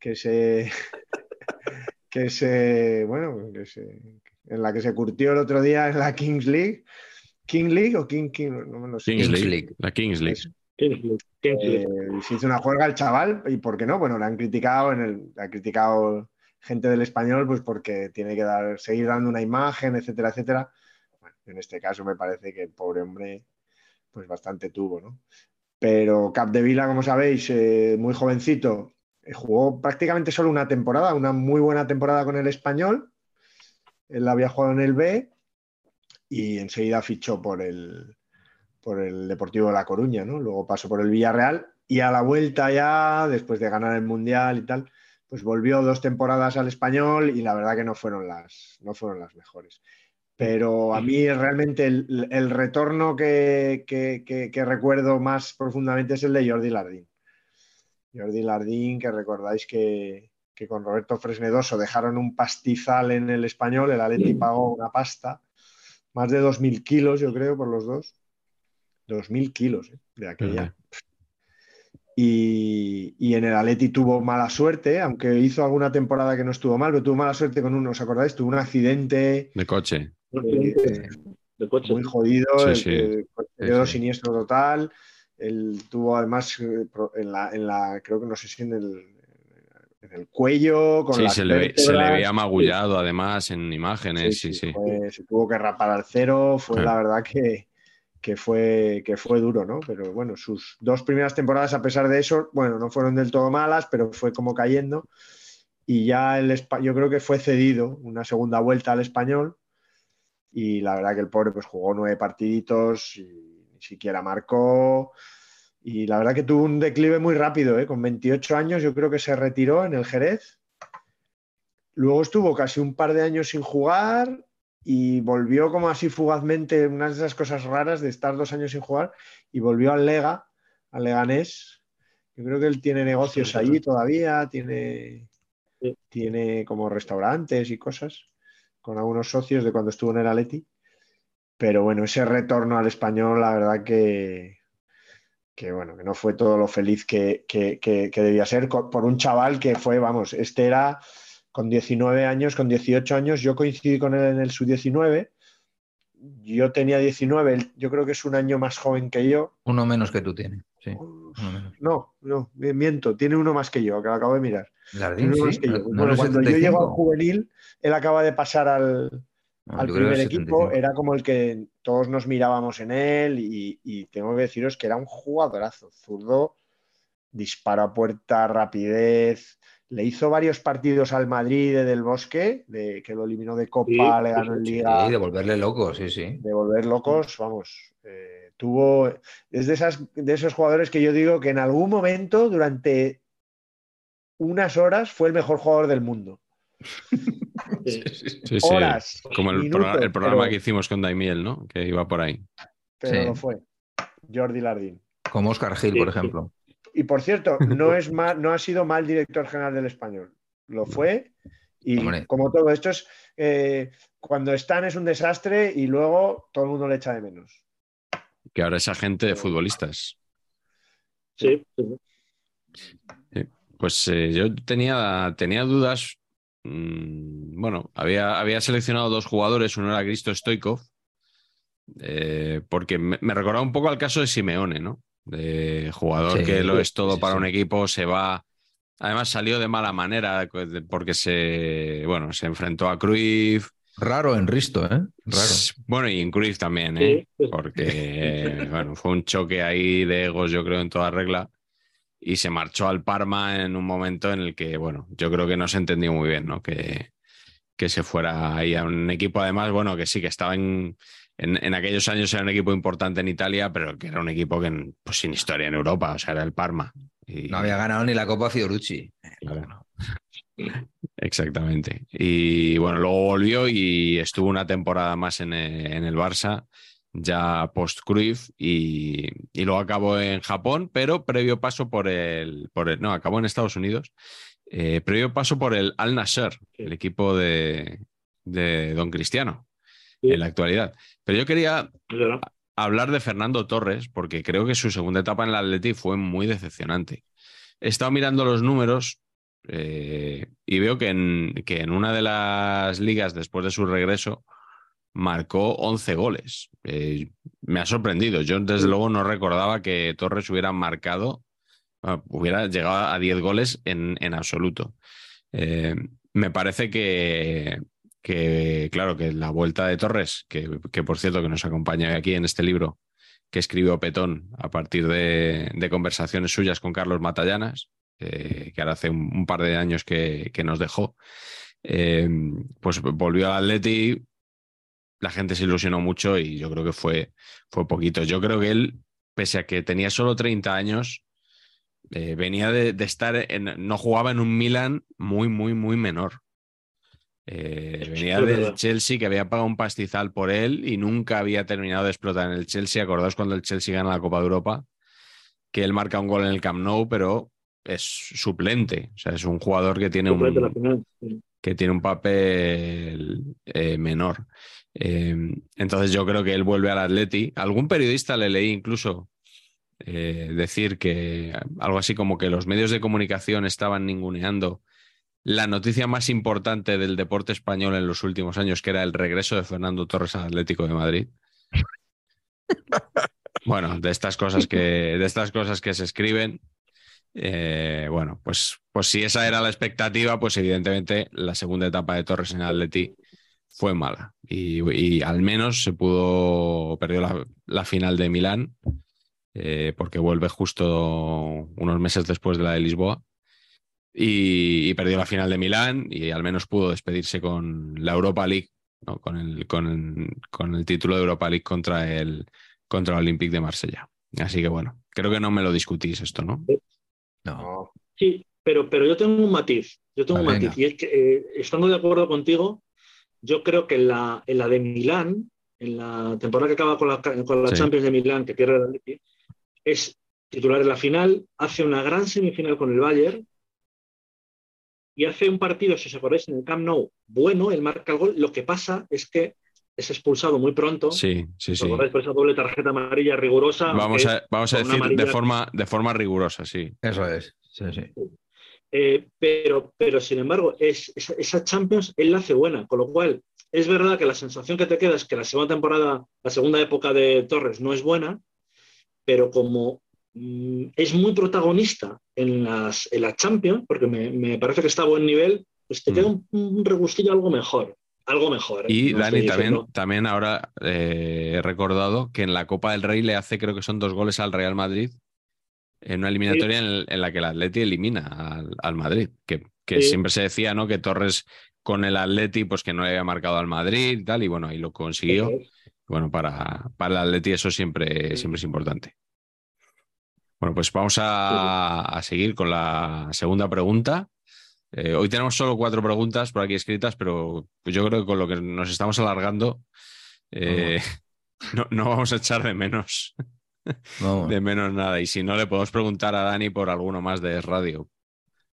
que se que se bueno que se, en la que se curtió el otro día en la Kings League. King League o King King no me lo sé. Kings, Kings League. League. La Kings League. Eh, se hizo una juerga al chaval y por qué no, bueno, le han criticado en el le ha criticado gente del español pues porque tiene que dar seguir dando una imagen, etcétera, etcétera en este caso me parece que el pobre hombre pues bastante tuvo, ¿no? Pero Capdevila, como sabéis, eh, muy jovencito, eh, jugó prácticamente solo una temporada, una muy buena temporada con el español. Él había jugado en el B y enseguida fichó por el, por el Deportivo de La Coruña, ¿no? Luego pasó por el Villarreal y a la vuelta ya, después de ganar el Mundial y tal, pues volvió dos temporadas al español y la verdad que no fueron las, no fueron las mejores pero a mí realmente el, el retorno que, que, que, que, recuerdo más profundamente es el de Jordi Lardín. Jordi Lardín, que recordáis que, con Roberto Fresnedoso dejaron un pastizal en el español, el Atleti pagó una pasta, más de 2.000 kilos, yo creo, por los dos. 2.000 kilos ¿eh? de aquella. Y, y, en el Atleti tuvo mala suerte, aunque hizo alguna temporada que no estuvo mal, pero tuvo mala suerte con uno, ¿os acordáis? Tuvo un accidente. De coche. Eh, de coche. Muy jodido, sí, sí. Eh, quedó sí, siniestro total. Él tuvo además en la, en la, creo que no sé si en el en el cuello, con Sí, las se le, ve- se le veía magullado además en imágenes, sí, sí. fue- se tuvo que rapar al cero, fue Sí. la verdad que, que fue, que fue duro, ¿no? Pero bueno, sus dos primeras temporadas, a pesar de eso, bueno, no fueron del todo malas, pero fue como cayendo. Y ya el yo creo que fue cedido una segunda vuelta al español. Y la verdad que el pobre pues jugó nueve partiditos ni siquiera marcó. Y la verdad que tuvo un declive muy rápido, ¿eh? Con 28 años yo creo que se retiró en el Jerez. Luego estuvo casi un par de años sin jugar y volvió como así fugazmente, unas de esas cosas raras de estar dos años sin jugar y volvió al Lega, al Leganés. Yo creo que él tiene negocios Sí, allí sí. todavía, tiene, Sí. tiene como restaurantes y cosas con algunos socios de cuando estuvo en el Atleti. Pero bueno, ese retorno al español, la verdad que, que bueno, que no fue todo lo feliz que, que- que- que debía ser por un chaval que fue, vamos, este era con 19 años, con 18 años, yo coincidí con él en el sub-19, yo tenía 19, él- yo creo que es un año más joven que yo. Uno menos que tú tienes. Sí, uno menos. No, no, miento, tiene uno más que yo, que lo acabo de mirar. Uno más que yo. no- no Bueno, cuando yo llego al 75. juvenil, él acaba de pasar al, No, que primer equipo, 75. era como el que todos nos mirábamos en él y, y tengo que deciros que era un jugadorazo, zurdo, disparo a puerta, rapidez, le hizo varios partidos al Madrid de Del Bosque, de, que lo eliminó de Copa, Sí, le ganó en sí, Liga, Sí, de volverle loco, sí, sí. de volver locos, vamos, eh, tuvo, es de, esas, de esos jugadores que yo digo que en algún momento, durante unas horas, fue el mejor jugador del mundo. Sí. Sí, sí. Horas, Como el, minutos, el programa pero- que hicimos con Daimiel, ¿no? Que iba por ahí. pero Sí. lo fue. Jordi Lardín. Como Oscar Gil, Sí, por sí. ejemplo. Y por cierto, no, es mal, no ha sido mal director general del español. Lo fue. Y Hombre. como todo esto es, eh, cuando están es un desastre y luego todo el mundo le echa de menos. Que ahora es agente de futbolistas. Sí, sí. Pues eh, yo tenía, tenía dudas. mm, bueno, había, había seleccionado dos jugadores, uno era Cristo Stoikov, eh, porque me, me recordaba un poco al caso de Simeone, ¿no? De jugador Sí, que lo es todo sí, para sí. un equipo, se va. Además salió de mala manera porque se, bueno, se enfrentó a Cruyff. Raro en Risto, ¿eh? Raro. Bueno, y en Cruyff también, ¿eh? Porque bueno, fue un choque ahí de egos, yo creo, en toda regla. Y se marchó al Parma en un momento en el que, bueno, yo creo que no se entendió muy bien, ¿no? Que, que se fuera ahí a un equipo, además, bueno, que sí, que estaba en, en, en aquellos años era un equipo importante en Italia, pero que era un equipo que, pues, sin historia en Europa, o sea, era el Parma. Y- No había ganado ni la Copa Fiorucci. Claro. Exactamente. Y bueno, luego volvió y estuvo una temporada más en, eh, en el Barça, ya post-Cruyff, y, y luego acabó en Japón, pero previo paso por el, por el no, acabó en Estados Unidos, eh, previo paso por el Al Nasser, el equipo de, de Don Cristiano Sí. en la actualidad. Pero yo quería hablar de Fernando Torres, porque creo que su segunda etapa en el Atleti fue muy decepcionante. He estado mirando los números eh, y veo que en, que en una de las ligas, después de su regreso, marcó 11 goles. Eh, me ha sorprendido. Yo, desde luego, no recordaba que Torres hubiera marcado, ah, hubiera llegado a 10 goles en, en absoluto. Eh, me parece que, que, claro, que la vuelta de Torres, que, que por cierto que nos acompaña aquí en este libro que escribió Petón a partir de, conversaciones suyas con Carlos Matallanas, eh, que ahora hace un, un par de años que, que nos dejó, eh, pues volvió al Atleti, la gente se ilusionó mucho y yo creo que fue, fue poquito. Yo creo que él, pese a que tenía solo 30 años, eh, venía de, de estar en, no jugaba en un Milan muy, muy, muy menor. Eh, venía del. Chelsea que había pagado un pastizal por él y nunca había terminado de explotar en el Chelsea. Acordaos cuando el Chelsea gana la Copa de Europa, que él marca un gol en el Camp Nou, pero es suplente. O sea, es un jugador que tiene Suplente un, que tiene un papel eh, menor. Eh, entonces yo creo que él vuelve al Atleti. Algún periodista le leí incluso decir que algo así como que los medios de comunicación estaban ninguneando la noticia más importante del deporte español en los últimos años, que era el regreso de Fernando Torres al Atlético de Madrid. Bueno, de estas cosas que, de estas cosas que se escriben. Eh, bueno, pues, pues si esa era la expectativa, pues evidentemente la segunda etapa de Torres en Atleti fue mala. Y, y al menos se pudo, perdió la, la final de Milán, eh, porque vuelve justo unos meses después de la de Lisboa. Y, y, perdió la final de Milán y al menos pudo despedirse con la Europa League, ¿no? con, el, con, el, con, el, título de Europa League contra el, contra el Olympique de Marsella. Así que bueno, creo que no me lo discutís esto, ¿no? No. Sí, pero, pero yo tengo un matiz. Yo tengo vale, un matiz. Venga. Y es que, eh, estando de acuerdo contigo, yo creo que en la, en la de Milán, en la temporada que acaba con la, con la sí. Champions de Milán, que pierde el Atleti, es titular en la final, hace una gran semifinal con el Bayern y hace un partido, si os acordáis, en el Camp Nou, bueno, él marca el gol. Lo que pasa es que es expulsado muy pronto. Sí, sí, sí. Por esa doble tarjeta amarilla rigurosa. Vamos a, vamos a decir de forma, de forma rigurosa, sí. Eso es. Sí, sí. Eh, pero, pero, sin embargo, es, esa, esa, Champions él la hace buena, con lo cual es verdad que la sensación que te queda es que la segunda temporada, la segunda época de Torres no es buena, pero como es muy protagonista en las, en las Champions, porque me, me, parece que está a buen nivel, pues te mm. queda un, un regustillo algo mejor algo mejor. ¿eh? Y no Dani, también, también ahora eh, he recordado que en la Copa del Rey le hace, creo que son dos goles al Real Madrid, en una eliminatoria sí. en, en, la que el Atleti elimina al, al Madrid, que, que sí. siempre se decía, ¿no? Que Torres con el Atleti, pues que no le había marcado al Madrid y tal, y bueno, ahí lo consiguió. Sí. Bueno, para, para el Atleti eso siempre, siempre es importante. Bueno, pues vamos a, a seguir con la segunda pregunta. Eh, hoy tenemos solo cuatro preguntas por aquí escritas, pero yo creo que con lo que nos estamos alargando, eh, no, no, vamos a echar de menos. Vamos. De menos nada. Y si no, le podemos preguntar a Dani por alguno más de radio.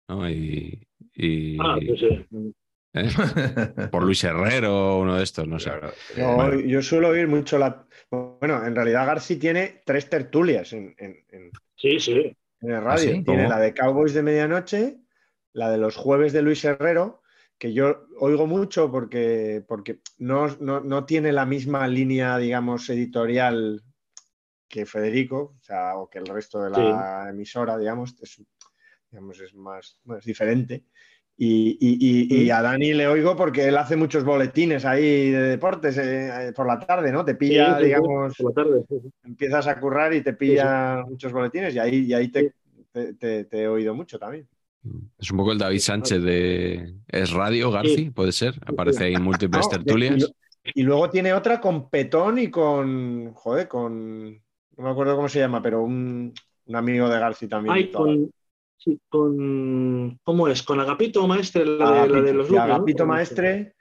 ¿no? Y, y... Ah, pues sí. ¿Eh? Por Luis Herrero, uno de estos, no sé. No, bueno. Yo suelo oír mucho la. Bueno, en realidad Garci tiene tres tertulias en, en, en... Sí, sí. En el radio. ¿Ah, sí? Tiene la de Cowboys de medianoche, la de los jueves de Luis Herrero, que yo oigo mucho porque, porque no, no, no, tiene la misma línea, digamos, editorial que Federico, o, sea, o que el resto de la sí. emisora, digamos, es, digamos, es más, más diferente. Y, y, y, y, a Dani le oigo porque él hace muchos boletines ahí de deportes eh, por la tarde, ¿no? Te pilla, sí, digamos, por la tarde. empiezas a currar y te pilla muchos boletines y ahí, y ahí te, te, te, te he oído mucho también. Es un poco el David Sánchez de Es Radio, Garci, sí. puede ser. Aparece ahí en múltiples no, tertulias. Y, luego tiene otra con Petón y con. Joder, con. No me acuerdo cómo se llama, pero un, un amigo de Garci también. Ay, con, sí, con. ¿Cómo es? Con Agapito Maestre, la, Agapito, de, la de los. Agapito ¿no? Maestre.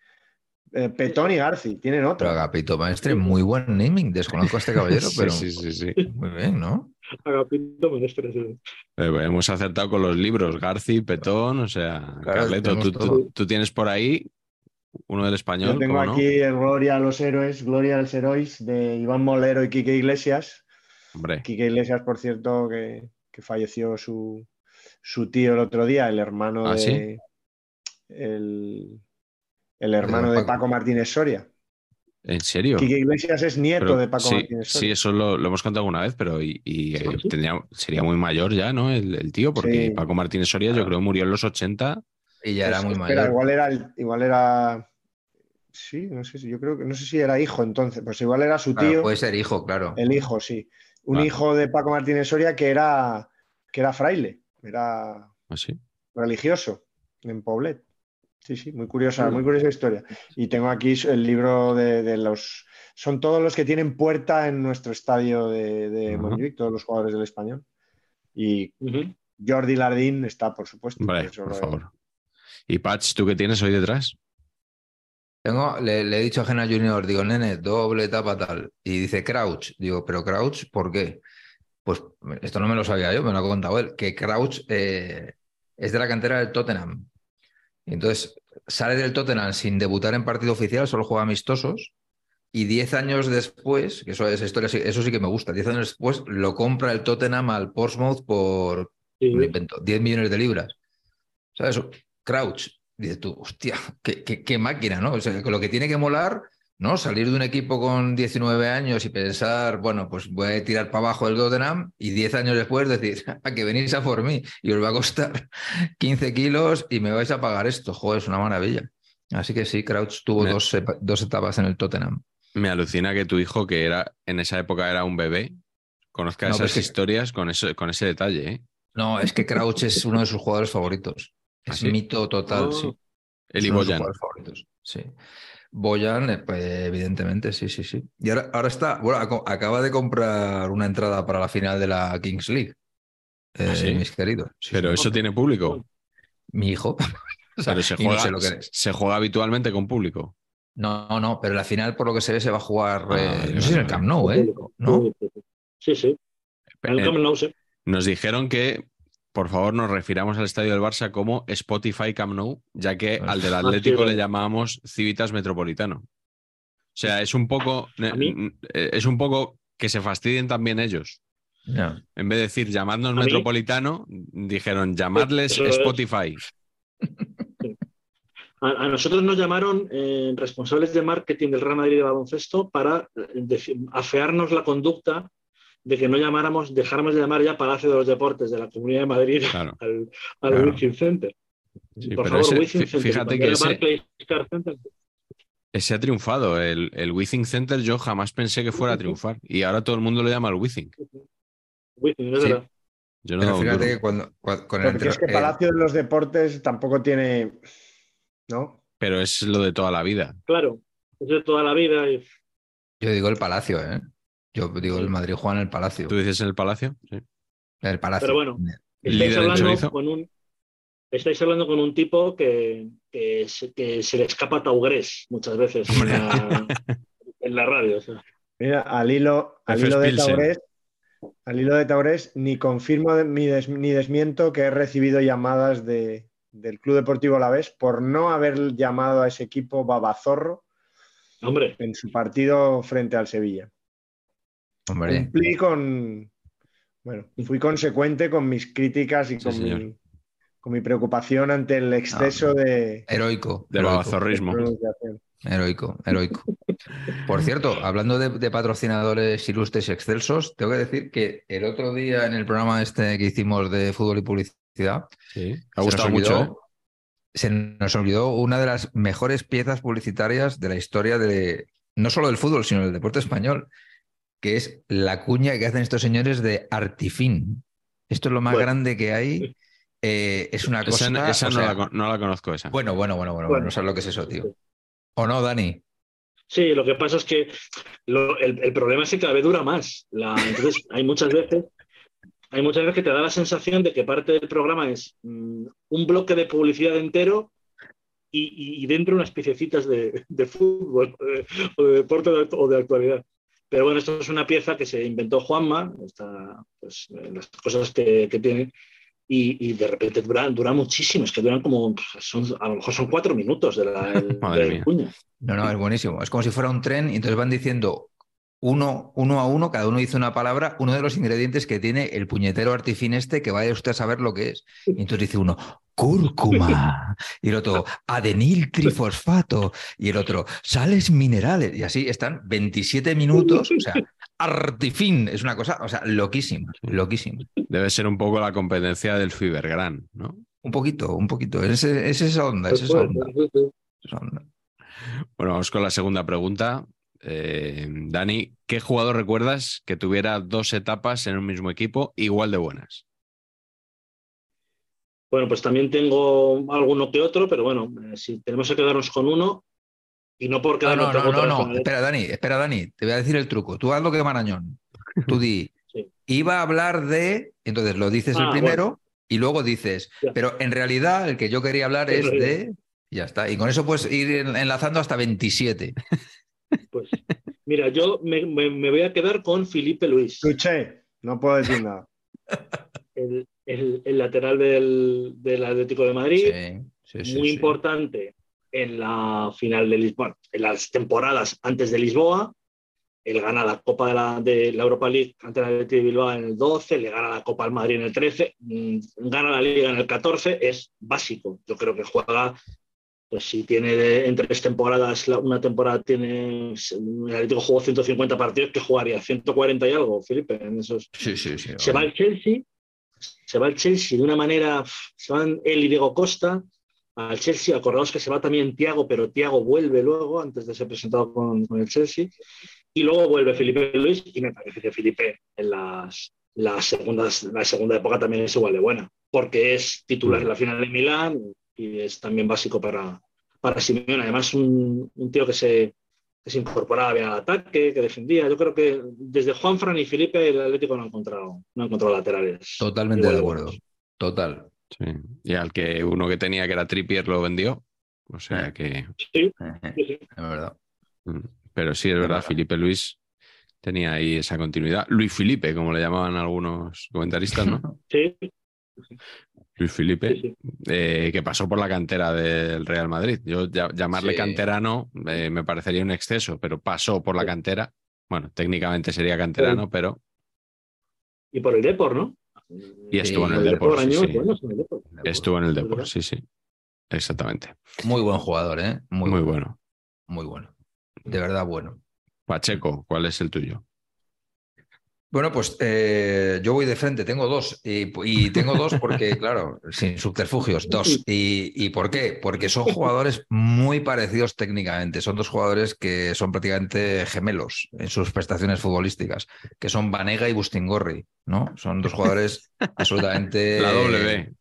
Eh, Petón y Garci, tienen otro. Pero Agapito Maestre, muy buen naming. Desconozco a este caballero, pero. sí, sí, sí, Muy bien, ¿no? Agapito Maestre. Sí. Eh, hemos acertado con los libros, Garci, Petón, o sea, claro, Carleto, tú, tú, tú, tienes por ahí uno del español. Yo tengo aquí no? Gloria a los héroes, Gloria a los héroes de Iván Molero y Quique Iglesias. Hombre. Quique Iglesias, por cierto, que, que falleció su, su, tío el otro día, el hermano ¿Ah, de. ¿sí? el, el, hermano de Paco Martínez Soria. ¿En serio? Quique Iglesias es nieto pero, de Paco sí, Martínez Soria. Sí, eso lo, lo, hemos contado alguna vez, pero y, y eh, tendría, sería muy mayor ya, ¿no? El, el tío, porque sí. Paco Martínez Soria claro. yo creo murió en los 80. Y ya era muy espera, mayor. Igual era, igual era. Sí, no sé si yo creo que no sé si era hijo entonces, pues igual era su tío. Claro, puede ser hijo, claro. El hijo, sí. Un vale. hijo de Paco Martínez Soria que era, que era fraile, era ¿Ah, sí? religioso en Poblet. Sí, sí, muy curiosa, muy curiosa historia. Y tengo aquí el libro de, de los. Son todos los que tienen puerta en nuestro estadio de, de uh -huh. Montjuic, todos los jugadores del español. Y uh -huh. Jordi Lardín está, por supuesto. Vale, por favor. ¿Y Patch, tú qué tienes hoy detrás? Tengo, le, le, he dicho a Gena Junior, digo, nene, doble etapa tal. Y dice Crouch. Digo, pero Crouch, ¿por qué? Pues esto no me lo sabía yo, me lo ha contado él, que Crouch eh, es de la cantera del Tottenham. Y entonces sale del Tottenham sin debutar en partido oficial, solo juega amistosos. Y 10 años después, que eso, esa historia, eso sí que me gusta, 10 años después lo compra el Tottenham al Portsmouth por, sí. invento, 10 millones de libras. ¿Sabes? Crouch, dices tú, hostia, qué, qué, qué máquina, ¿no? O sea, lo que tiene que molar ¿no? Salir de un equipo con 19 años y pensar, bueno, pues voy a tirar para abajo el Tottenham y 10 años después decir, a que venís a por mí y os va a costar 15 kilos y me vais a pagar esto. Joder, es una maravilla. Así que sí, Crouch tuvo Me- dos, dos etapas en el Tottenham. Me alucina que tu hijo, que era en esa época era un bebé, conozca No, esas es que- historias con, eso, con ese detalle. ¿eh? No, es que Crouch es uno de sus jugadores favoritos. ¿Ah, Es sí? mito total, Oh. sí. Él y Es uno de sus Boyan. jugadores favoritos, sí. Boyan, eh, pues, evidentemente, sí, sí, sí. Y ahora, ahora está, bueno, acaba de comprar una entrada para la final de la Kings League. eh, ¿Ah, sí? mis queridos. Sí, Pero sí. eso tiene público. Mi hijo. O sea, Pero se y no juega, sé lo que es. se juega habitualmente con público. No, no, pero la final, por lo que se ve, se va a jugar. Ah, eh, no sé si en el Camp Nou, ¿eh? ¿No? Sí, sí. En el Eh, Camp Nou, sí. Nos dijeron que, por favor, nos refiramos al estadio del Barça como Spotify Camp Nou, ya que Pues- al del Atlético le vale. llamábamos Civitas Metropolitano. O sea, es un poco, eh, es un poco que se fastidien también ellos. No. En vez de decir llamadnos mí- Metropolitano, dijeron llamadles. Spotify. A, a nosotros nos llamaron eh, responsables de marketing del Real Madrid de baloncesto para eh, afearnos la conducta de que no llamáramos, dejáramos de llamar ya Palacio de los Deportes de la Comunidad de Madrid Claro. al, al Claro. Wizzing Center. Sí, Por favor, ese- Wizzing Center. fíjate Cuando que ese- Center, Ese ha triunfado. El, el Withing Center yo jamás pensé que fuera a triunfar. Y ahora todo el mundo lo llama el Withing. Wizzing, es Sí. verdad. Yo no Pero fíjate que cuando, cua- con el Porque es que eh, Palacio de los Deportes tampoco tiene. ¿No? Pero es lo de toda la vida. Claro, es de toda la vida. Y, yo digo el Palacio, ¿eh? Yo digo el Madrid juega en el Palacio. ¿Tú dices en el Palacio? Sí. El Palacio. Pero bueno. Estáis, hablando con un, estáis hablando con un tipo que, que se, que se le escapa Taugrés muchas veces en la, en la radio. o sea. Mira, al hilo, al hilo de. Taurés, al hilo de Taurés, ni confirmo ni, des- ni desmiento que he recibido llamadas de, del Club Deportivo Alavés por no haber llamado a ese equipo babazorro Hombre, en su partido frente al Sevilla. Hombre, Cumplí con. Bueno, fui consecuente con mis críticas y Sí, con, mi, con mi preocupación ante el exceso de, heroico. De babazorrismo. Heroico, heroico. Por cierto, hablando de, de patrocinadores ilustres y excelsos, tengo que decir que el otro día en el programa este que hicimos de fútbol y publicidad, Sí. Ha gustado mucho. ¿eh? Se nos olvidó una de las mejores piezas publicitarias de la historia de no solo del fútbol, sino del deporte español, que es la cuña que hacen estos señores de Artifin. Esto es lo más Bueno. grande que hay. Eh, es una cosa. Esa, no, sea, la, con- no la conozco esa. Bueno, bueno, bueno, bueno, Bueno. no sabes lo que es eso, tío. ¿O no, Dani? sí, lo que pasa es que lo- el, el problema es que cada vez dura más. La- entonces, hay muchas veces. Hay muchas veces que te da la sensación de que parte del programa es mm, un bloque de publicidad entero y, y- y dentro unas piececitas de, de fútbol o de, o de deporte o de- o de actualidad. Pero bueno, esto es una pieza que se inventó Juanma, está, pues, eh, las cosas que, que tiene, y, y de repente dura, dura muchísimo, es que duran como, pues, son, a lo mejor son cuatro minutos de la, el- Madre del mía. cuña. No, no, es buenísimo. Es como si fuera un tren y entonces van diciendo uno, uno a uno, cada uno dice una palabra, uno de los ingredientes que tiene el puñetero artifín este, que vaya usted a saber lo que es. Y entonces dice uno, cúrcuma. Y el otro, adenil trifosfato. Y el otro, sales minerales. Y así están 27 minutos. O sea, artifín. Es una cosa, o sea, loquísima, loquísima. Debe ser un poco la competencia del Fibergran, ¿no? Un poquito, un poquito. Es, es esa onda, es esa onda. esa onda. Bueno, vamos con la segunda pregunta. Eh, Dani, ¿qué jugador recuerdas que tuviera dos etapas en un mismo equipo igual de buenas? Bueno, pues también tengo alguno que otro, pero bueno, eh, si tenemos que quedarnos con uno, y no por No, quedarnos no, no, otra no, no. con el- Espera, Dani, espera, Dani. Te voy a decir el truco. Tú haz lo que Marañón. Tú di, Sí. iba a hablar de, entonces lo dices el Ah, primero y luego dices, Ya. pero en realidad el que yo quería hablar es de, y ya está. Y con eso puedes ir en- enlazando hasta 27. Pues, mira, yo me, me- me voy a quedar con Felipe Luis, Tuché, no puedo decir nada. el, el- el lateral del, del Atlético de Madrid, Sí, sí, sí, muy sí. importante en la final de Lisboa, en las temporadas antes de Lisboa. Él gana la Copa de la, de la Europa League ante el Atlético de Bilbao en el 12, le gana la Copa al Madrid en el 13, mm, gana la Liga en el 14, es básico. Yo creo que juega pues si tiene en tres temporadas, una temporada tiene, el Atlético jugó 150 partidos, que jugaría 140 y algo, Felipe, en esos. Sí, sí, sí. Se va al Chelsea, se va al Chelsea de una manera, se van él y Diego Costa al Chelsea, acordaos que se va también Tiago, pero Tiago vuelve luego, antes de ser presentado con, el Chelsea, y luego vuelve Felipe Luis, y me parece que Felipe en las, las segundas, la segunda época también es igual de buena, porque es titular en la final de Milán y es también básico para, para Simeone. Además, un, un tío que se, se incorporaba bien al ataque, que defendía. Yo creo que desde Juan Fran y Felipe el Atlético no ha encontrado, no ha encontrado laterales. Totalmente de acuerdo. Total. Sí. Y al que uno que tenía que era Trippier lo vendió. O sea Eh. que. Sí, Es verdad. Mm. Pero sí, es verdad, Felipe Luis tenía ahí esa continuidad. Luis Felipe, como le llamaban algunos comentaristas, ¿no? sí, Luis Felipe, sí, sí. eh, que pasó por la cantera del Real Madrid. Yo ya- llamarle Sí. canterano eh, me parecería un exceso, pero pasó por la cantera. Bueno, técnicamente sería canterano, pero Y por el Depor, ¿no? Y estuvo en el Por Depor, sí, años sí. buenos en el Depor. estuvo en el. Depor, sí, sí. Exactamente. Muy buen jugador, ¿eh? Muy, Muy, bueno. Muy bueno. De verdad bueno. Pacheco, ¿cuál es el tuyo? Bueno, pues eh, yo voy de frente, tengo dos. Y, y tengo dos porque, claro, sin subterfugios, dos. Y, ¿Y por qué? Porque son jugadores muy parecidos técnicamente. Son dos jugadores que son prácticamente gemelos en sus prestaciones futbolísticas, que son Vanega y Bustingorri, ¿no? Son dos jugadores absolutamente... La W.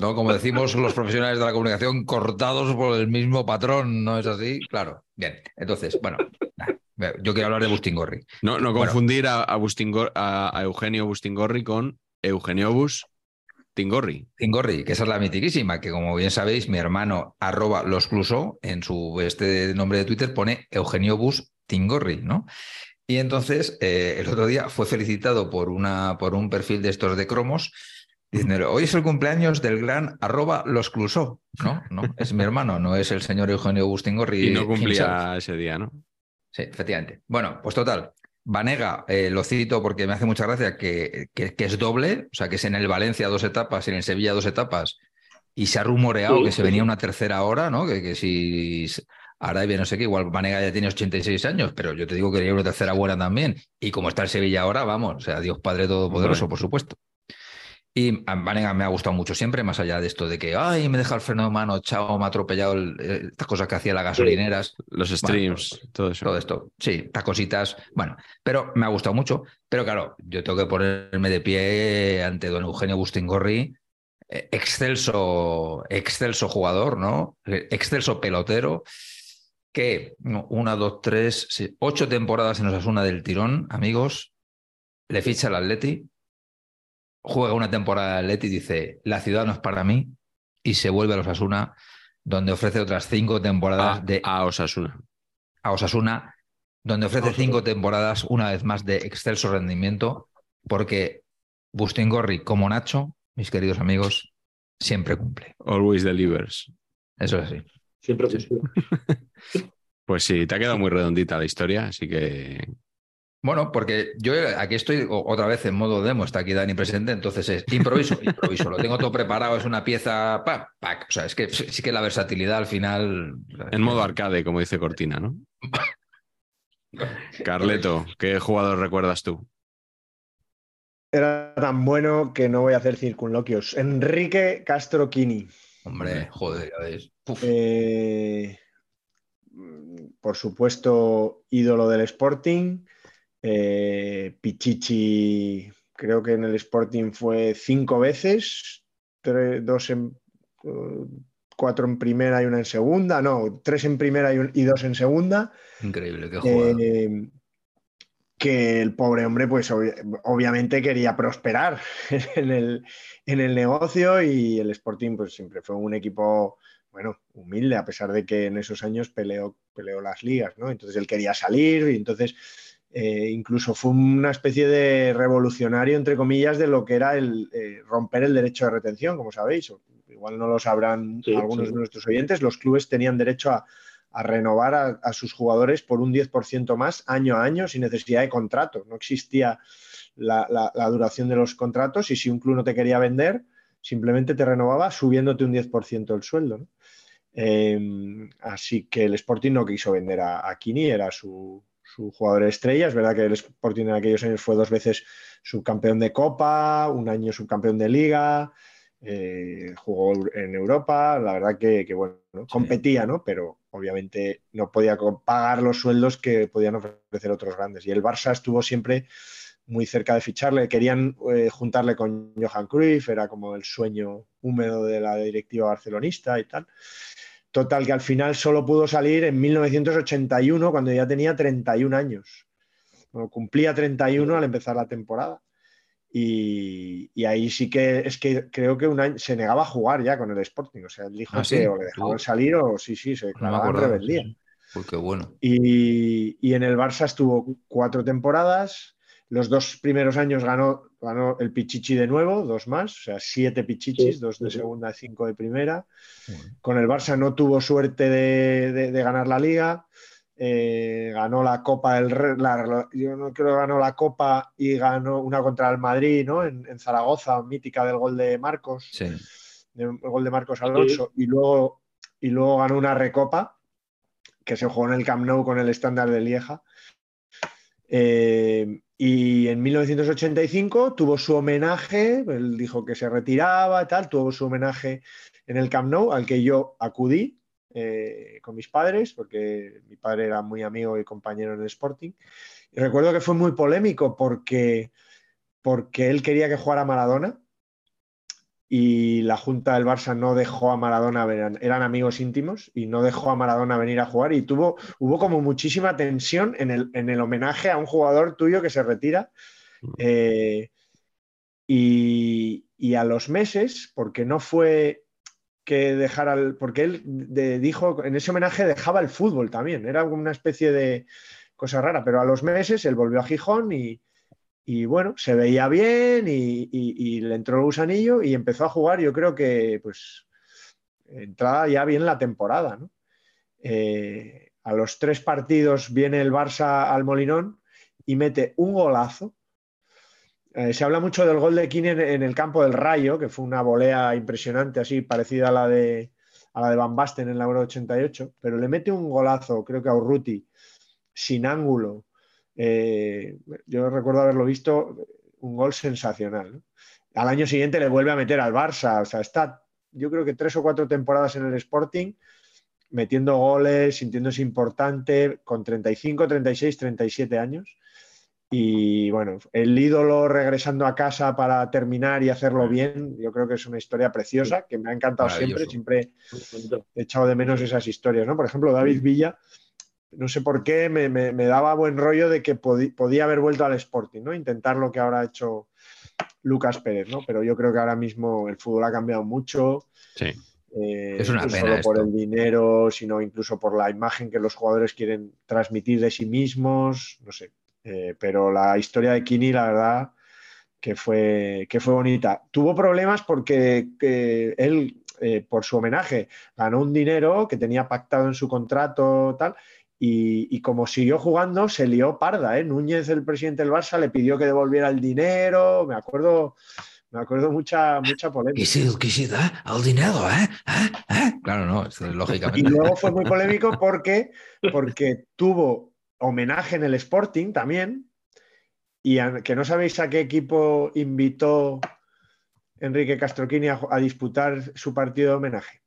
¿no? Como decimos los profesionales de la comunicación, cortados por el mismo patrón, ¿no es así? Claro. Bien, entonces, bueno, yo quiero hablar de Bustingorri. No, no Bueno. confundir a, a Bustingor- a- a Eugenio Bustingorri con Eugenio Bus Tingorri. Tingorri, que esa es la mitiquísima, que como bien sabéis, mi hermano arroba los Clusó, en su este nombre de Twitter pone Eugenio Bus Tingorri, ¿no? Y entonces eh, el otro día fue felicitado por, una, por un perfil de estos de cromos, diciendo, hoy es el cumpleaños del gran arroba los Clusó, ¿no? No, es mi hermano, no es el señor Eugenio Bus Tingorri. Y no himself. cumplía ese día, ¿no? Sí, efectivamente. Bueno, pues total. Vanega, eh, lo cito porque me hace mucha gracia que, que- que es doble, o sea, que es en el Valencia dos etapas y en el Sevilla dos etapas, y se ha rumoreado Sí, que se venía una tercera hora, ¿no? Que, que si Arabia no sé qué, igual Vanega ya tiene 86 años, pero yo te digo que haría una tercera buena también. Y como está el Sevilla ahora, vamos, o sea, Dios Padre Todopoderoso, por supuesto. Y a Vanega me ha gustado mucho siempre, más allá de esto de que, ay, me deja el freno de mano, chao, me ha atropellado el- eh, estas cosas que hacía las gasolineras. Los streams, todo eso. Todo esto, sí, estas cositas. Bueno, pero me ha gustado mucho. Pero claro, yo tengo que ponerme de pie ante don Eugenio Bustingorri, eh, excelso, excelso jugador, ¿no? Eh, Excelso pelotero, que no, una, dos, tres, sí, ocho temporadas en Osasuna del tirón, amigos. Le ficha el Atleti, juega una temporada del Atleti y dice, la ciudad no es para mí, y se vuelve a los Osasuna, donde ofrece otras cinco temporadas A, de a Osasuna. a Osasuna, donde ofrece Osasuna. cinco temporadas, una vez más, de excelso rendimiento, porque Bustingorri, como Nacho, mis queridos amigos, siempre cumple. Always delivers. Eso es así. Siempre cumple. Pues sí, te ha quedado muy redondita la historia, así que Bueno, porque yo aquí estoy otra vez en modo demo, está aquí Dani presente, entonces es improviso, improviso, lo tengo todo preparado, es una pieza, pac. o sea, es que sí que la versatilidad al final... en modo arcade, como dice Cortina, ¿no? Carleto, ¿qué jugador recuerdas tú? Era tan bueno que no voy a hacer circunloquios. Enrique Castro Quini. Hombre, joder, ya ves. Eh, por supuesto, ídolo del Sporting. Eh, Pichichi, creo que en el Sporting fue cinco veces, tres- dos en, cuatro en primera y una en segunda, no, tres en primera y, un- y dos en segunda. increíble, qué jugador. Eh, que el pobre hombre, pues obvi- obviamente quería prosperar en el, en el negocio y el Sporting, pues siempre fue un equipo, bueno, humilde, a pesar de que en esos años peleó, peleó las ligas, ¿no? Entonces él quería salir y entonces eh, incluso fue una especie de revolucionario, entre comillas, de lo que era el eh, romper el derecho de retención, como sabéis. o Igual no lo sabrán Sí, algunos sí. de nuestros oyentes, los clubes tenían derecho a, a renovar a, a sus jugadores por un 10% más año a año sin necesidad de contrato. No existía la, la- la duración de los contratos y si un club no te quería vender, simplemente te renovaba subiéndote un 10% el sueldo. ¿no? Eh, así que el Sporting no quiso vender a, a Kini, era su, su jugador estrella. Es verdad que el Sporting en aquellos años fue dos veces subcampeón de Copa, un año subcampeón de Liga, eh, jugó en Europa. La verdad que, que bueno, ¿no? competía, ¿no? Pero obviamente no podía pagar los sueldos que podían ofrecer otros grandes. Y el Barça estuvo siempre muy cerca de ficharle. Querían eh, juntarle con Johan Cruyff, era como el sueño húmedo de la directiva barcelonista y tal. Total, que al final solo pudo salir en 1981, cuando ya tenía 31 años. Bueno, cumplía 31 al empezar la temporada. Y, y, ahí sí que es que creo que un año se negaba a jugar ya con el Sporting. O sea, él dijo ¿Ah, que o le dejaban salir o sí, sí, se declaraba No en rebeldía. Qué bueno. Y, y en el Barça estuvo cuatro temporadas. Los dos primeros años ganó, ganó el Pichichi de nuevo, dos más, o sea, siete Pichichis, Sí, dos de sí. segunda y cinco de primera. Bueno. Con el Barça no tuvo suerte de, de- de ganar la liga. Eh, ganó la Copa del Rey, la- yo no creo que ganó la Copa y ganó una contra el Madrid, ¿no? En, en Zaragoza, mítica del gol de Marcos, Sí. del gol de Marcos Alonso, y luego, y luego ganó una Recopa que se jugó en el Camp Nou con el estándar de Lieja. Eh, y en 1985 tuvo su homenaje, él dijo que se retiraba tal, tuvo su homenaje en el Camp Nou, al que yo acudí eh, con mis padres, porque mi padre era muy amigo y compañero en el Sporting. Y recuerdo que fue muy polémico porque, porque él quería que jugara Maradona y la Junta del Barça no dejó a Maradona, eran, eran amigos íntimos, y no dejó a Maradona venir a jugar y tuvo, hubo como muchísima tensión en el, en el homenaje a un jugador tuyo que se retira. Eh, y, y a los meses, porque no fue que dejara el, porque él de- dijo en ese homenaje dejaba el fútbol también, era una especie de cosa rara, pero a los meses él volvió a Gijón y, y bueno, se veía bien y, le entró el gusanillo y empezó a jugar, yo creo que pues entrada ya bien la temporada. Eh, a los tres partidos viene el Barça al Molinón y mete un golazo. Eh, se habla mucho del gol de Kine en, en el campo del Rayo, que fue una volea impresionante, así parecida a la de, a la de Van Basten en la Euro 88, pero le mete un golazo, creo que a Urruti, sin ángulo. Eh, yo recuerdo haberlo visto, un gol sensacional. ¿no? Al año siguiente le vuelve a meter al Barça, o sea, está yo creo que tres o cuatro temporadas en el Sporting metiendo goles, sintiéndose importante, con 35, 36, 37 años. Y bueno, el ídolo regresando a casa para terminar y hacerlo bien, yo creo que es una historia preciosa, que me ha encantado siempre, siempre he echado de menos esas historias, ¿no? Por ejemplo, David Villa, no sé por qué, me, me- me daba buen rollo de que podía haber vuelto al Sporting, ¿no? Intentar lo que ahora ha hecho Lucas Pérez, ¿no? Pero yo creo que ahora mismo el fútbol ha cambiado mucho. Sí. Eh, Es una no pena solo por el dinero, sino incluso por la imagen que los jugadores quieren transmitir de sí mismos, no sé. Eh, pero la historia de Kini, la verdad, que fue, que fue bonita. Tuvo problemas porque que él, eh, por su homenaje, ganó un dinero que tenía pactado en su contrato, tal, y, y como siguió jugando, se lió parda, ¿eh? Núñez, el presidente del Barça, le pidió que devolviera el dinero, me acuerdo, me acuerdo mucha, mucha polémica. Y si el que se da al dinero, ¿eh? ¿Eh? ¿Eh? Claro, no, es- Y lógicamente. luego fue muy polémico porque, porque tuvo homenaje en el Sporting también. Y a- que no sabéis a qué equipo invitó Enrique Castroquini a, a disputar su partido de homenaje.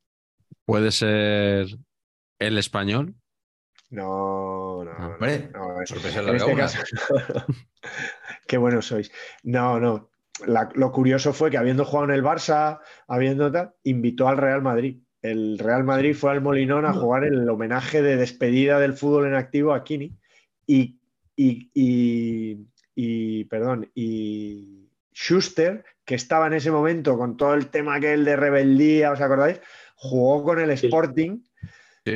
Puede ser el español. No, no, Hombre, no, no, es- sorpresa en este caso. Qué buenos sois. No, no. La- lo curioso fue que habiendo jugado en el Barça, habiendo tal, invitó al Real Madrid. El Real Madrid fue al Molinón a jugar el homenaje de despedida del fútbol en activo a Kini. Y, y, y- y, perdón, y Schuster, que estaba en ese momento con todo el tema aquel de rebeldía, ¿os acordáis? Jugó con el Sí. Sporting,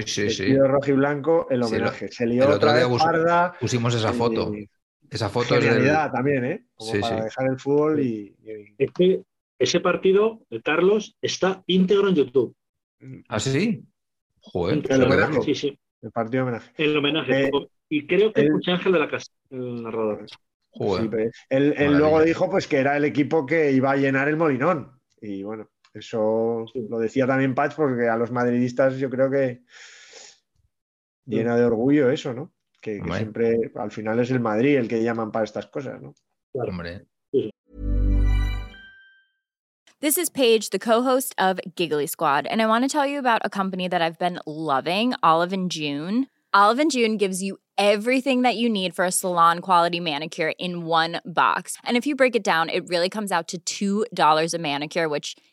Sí, sí, sí. rojo y blanco, el Sí, lo- homenaje. Se el lió otro otra día vez bus- parda. Pusimos esa foto. y- Esa foto es del... Genialidad también, ¿eh? Como Sí, para sí. dejar el fútbol y, y- Ese, ese partido, Carlos, está íntegro en YouTube. ¿Ah, sí? Joder, que homenaje. Sí, sí. el partido de homenaje. El homenaje. Eh, y creo que él- escuché Ángel de la Casa, el narrador. Joder. Él, luego dijo pues que era el equipo que iba a llenar el Molinón. Y bueno, Eso lo decía también Patch porque a los madridistas yo creo que llena de orgullo eso, ¿no? Que, que siempre, al final es el Madrid el que llaman para estas cosas, ¿no? Hombre. This is Paige, the co-host of Giggly Squad, and I want to tell you about a company that I've been loving, Olive and June. Olive and June gives you everything that you need for a salon quality manicure in one box. And if you break it down, it really comes out to $2 a manicure, which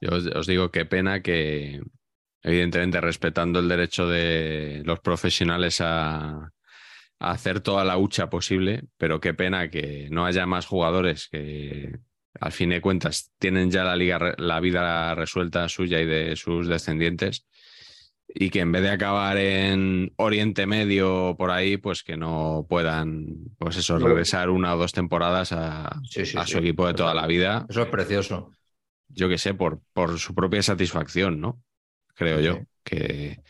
Yo os, digo qué pena que, evidentemente, respetando el derecho de los profesionales a, hacer toda la hucha posible, pero qué pena que no haya más jugadores que, al fin de cuentas, tienen ya la, liga, la vida resuelta suya y de sus descendientes. Y que en vez de acabar en Oriente Medio o por ahí, pues que no puedan, pues eso, regresar una o dos temporadas a, Sí, sí, a sí. su equipo de toda la vida Eso es precioso. yo qué sé, por, por su propia satisfacción, ¿no? Creo yo. Que,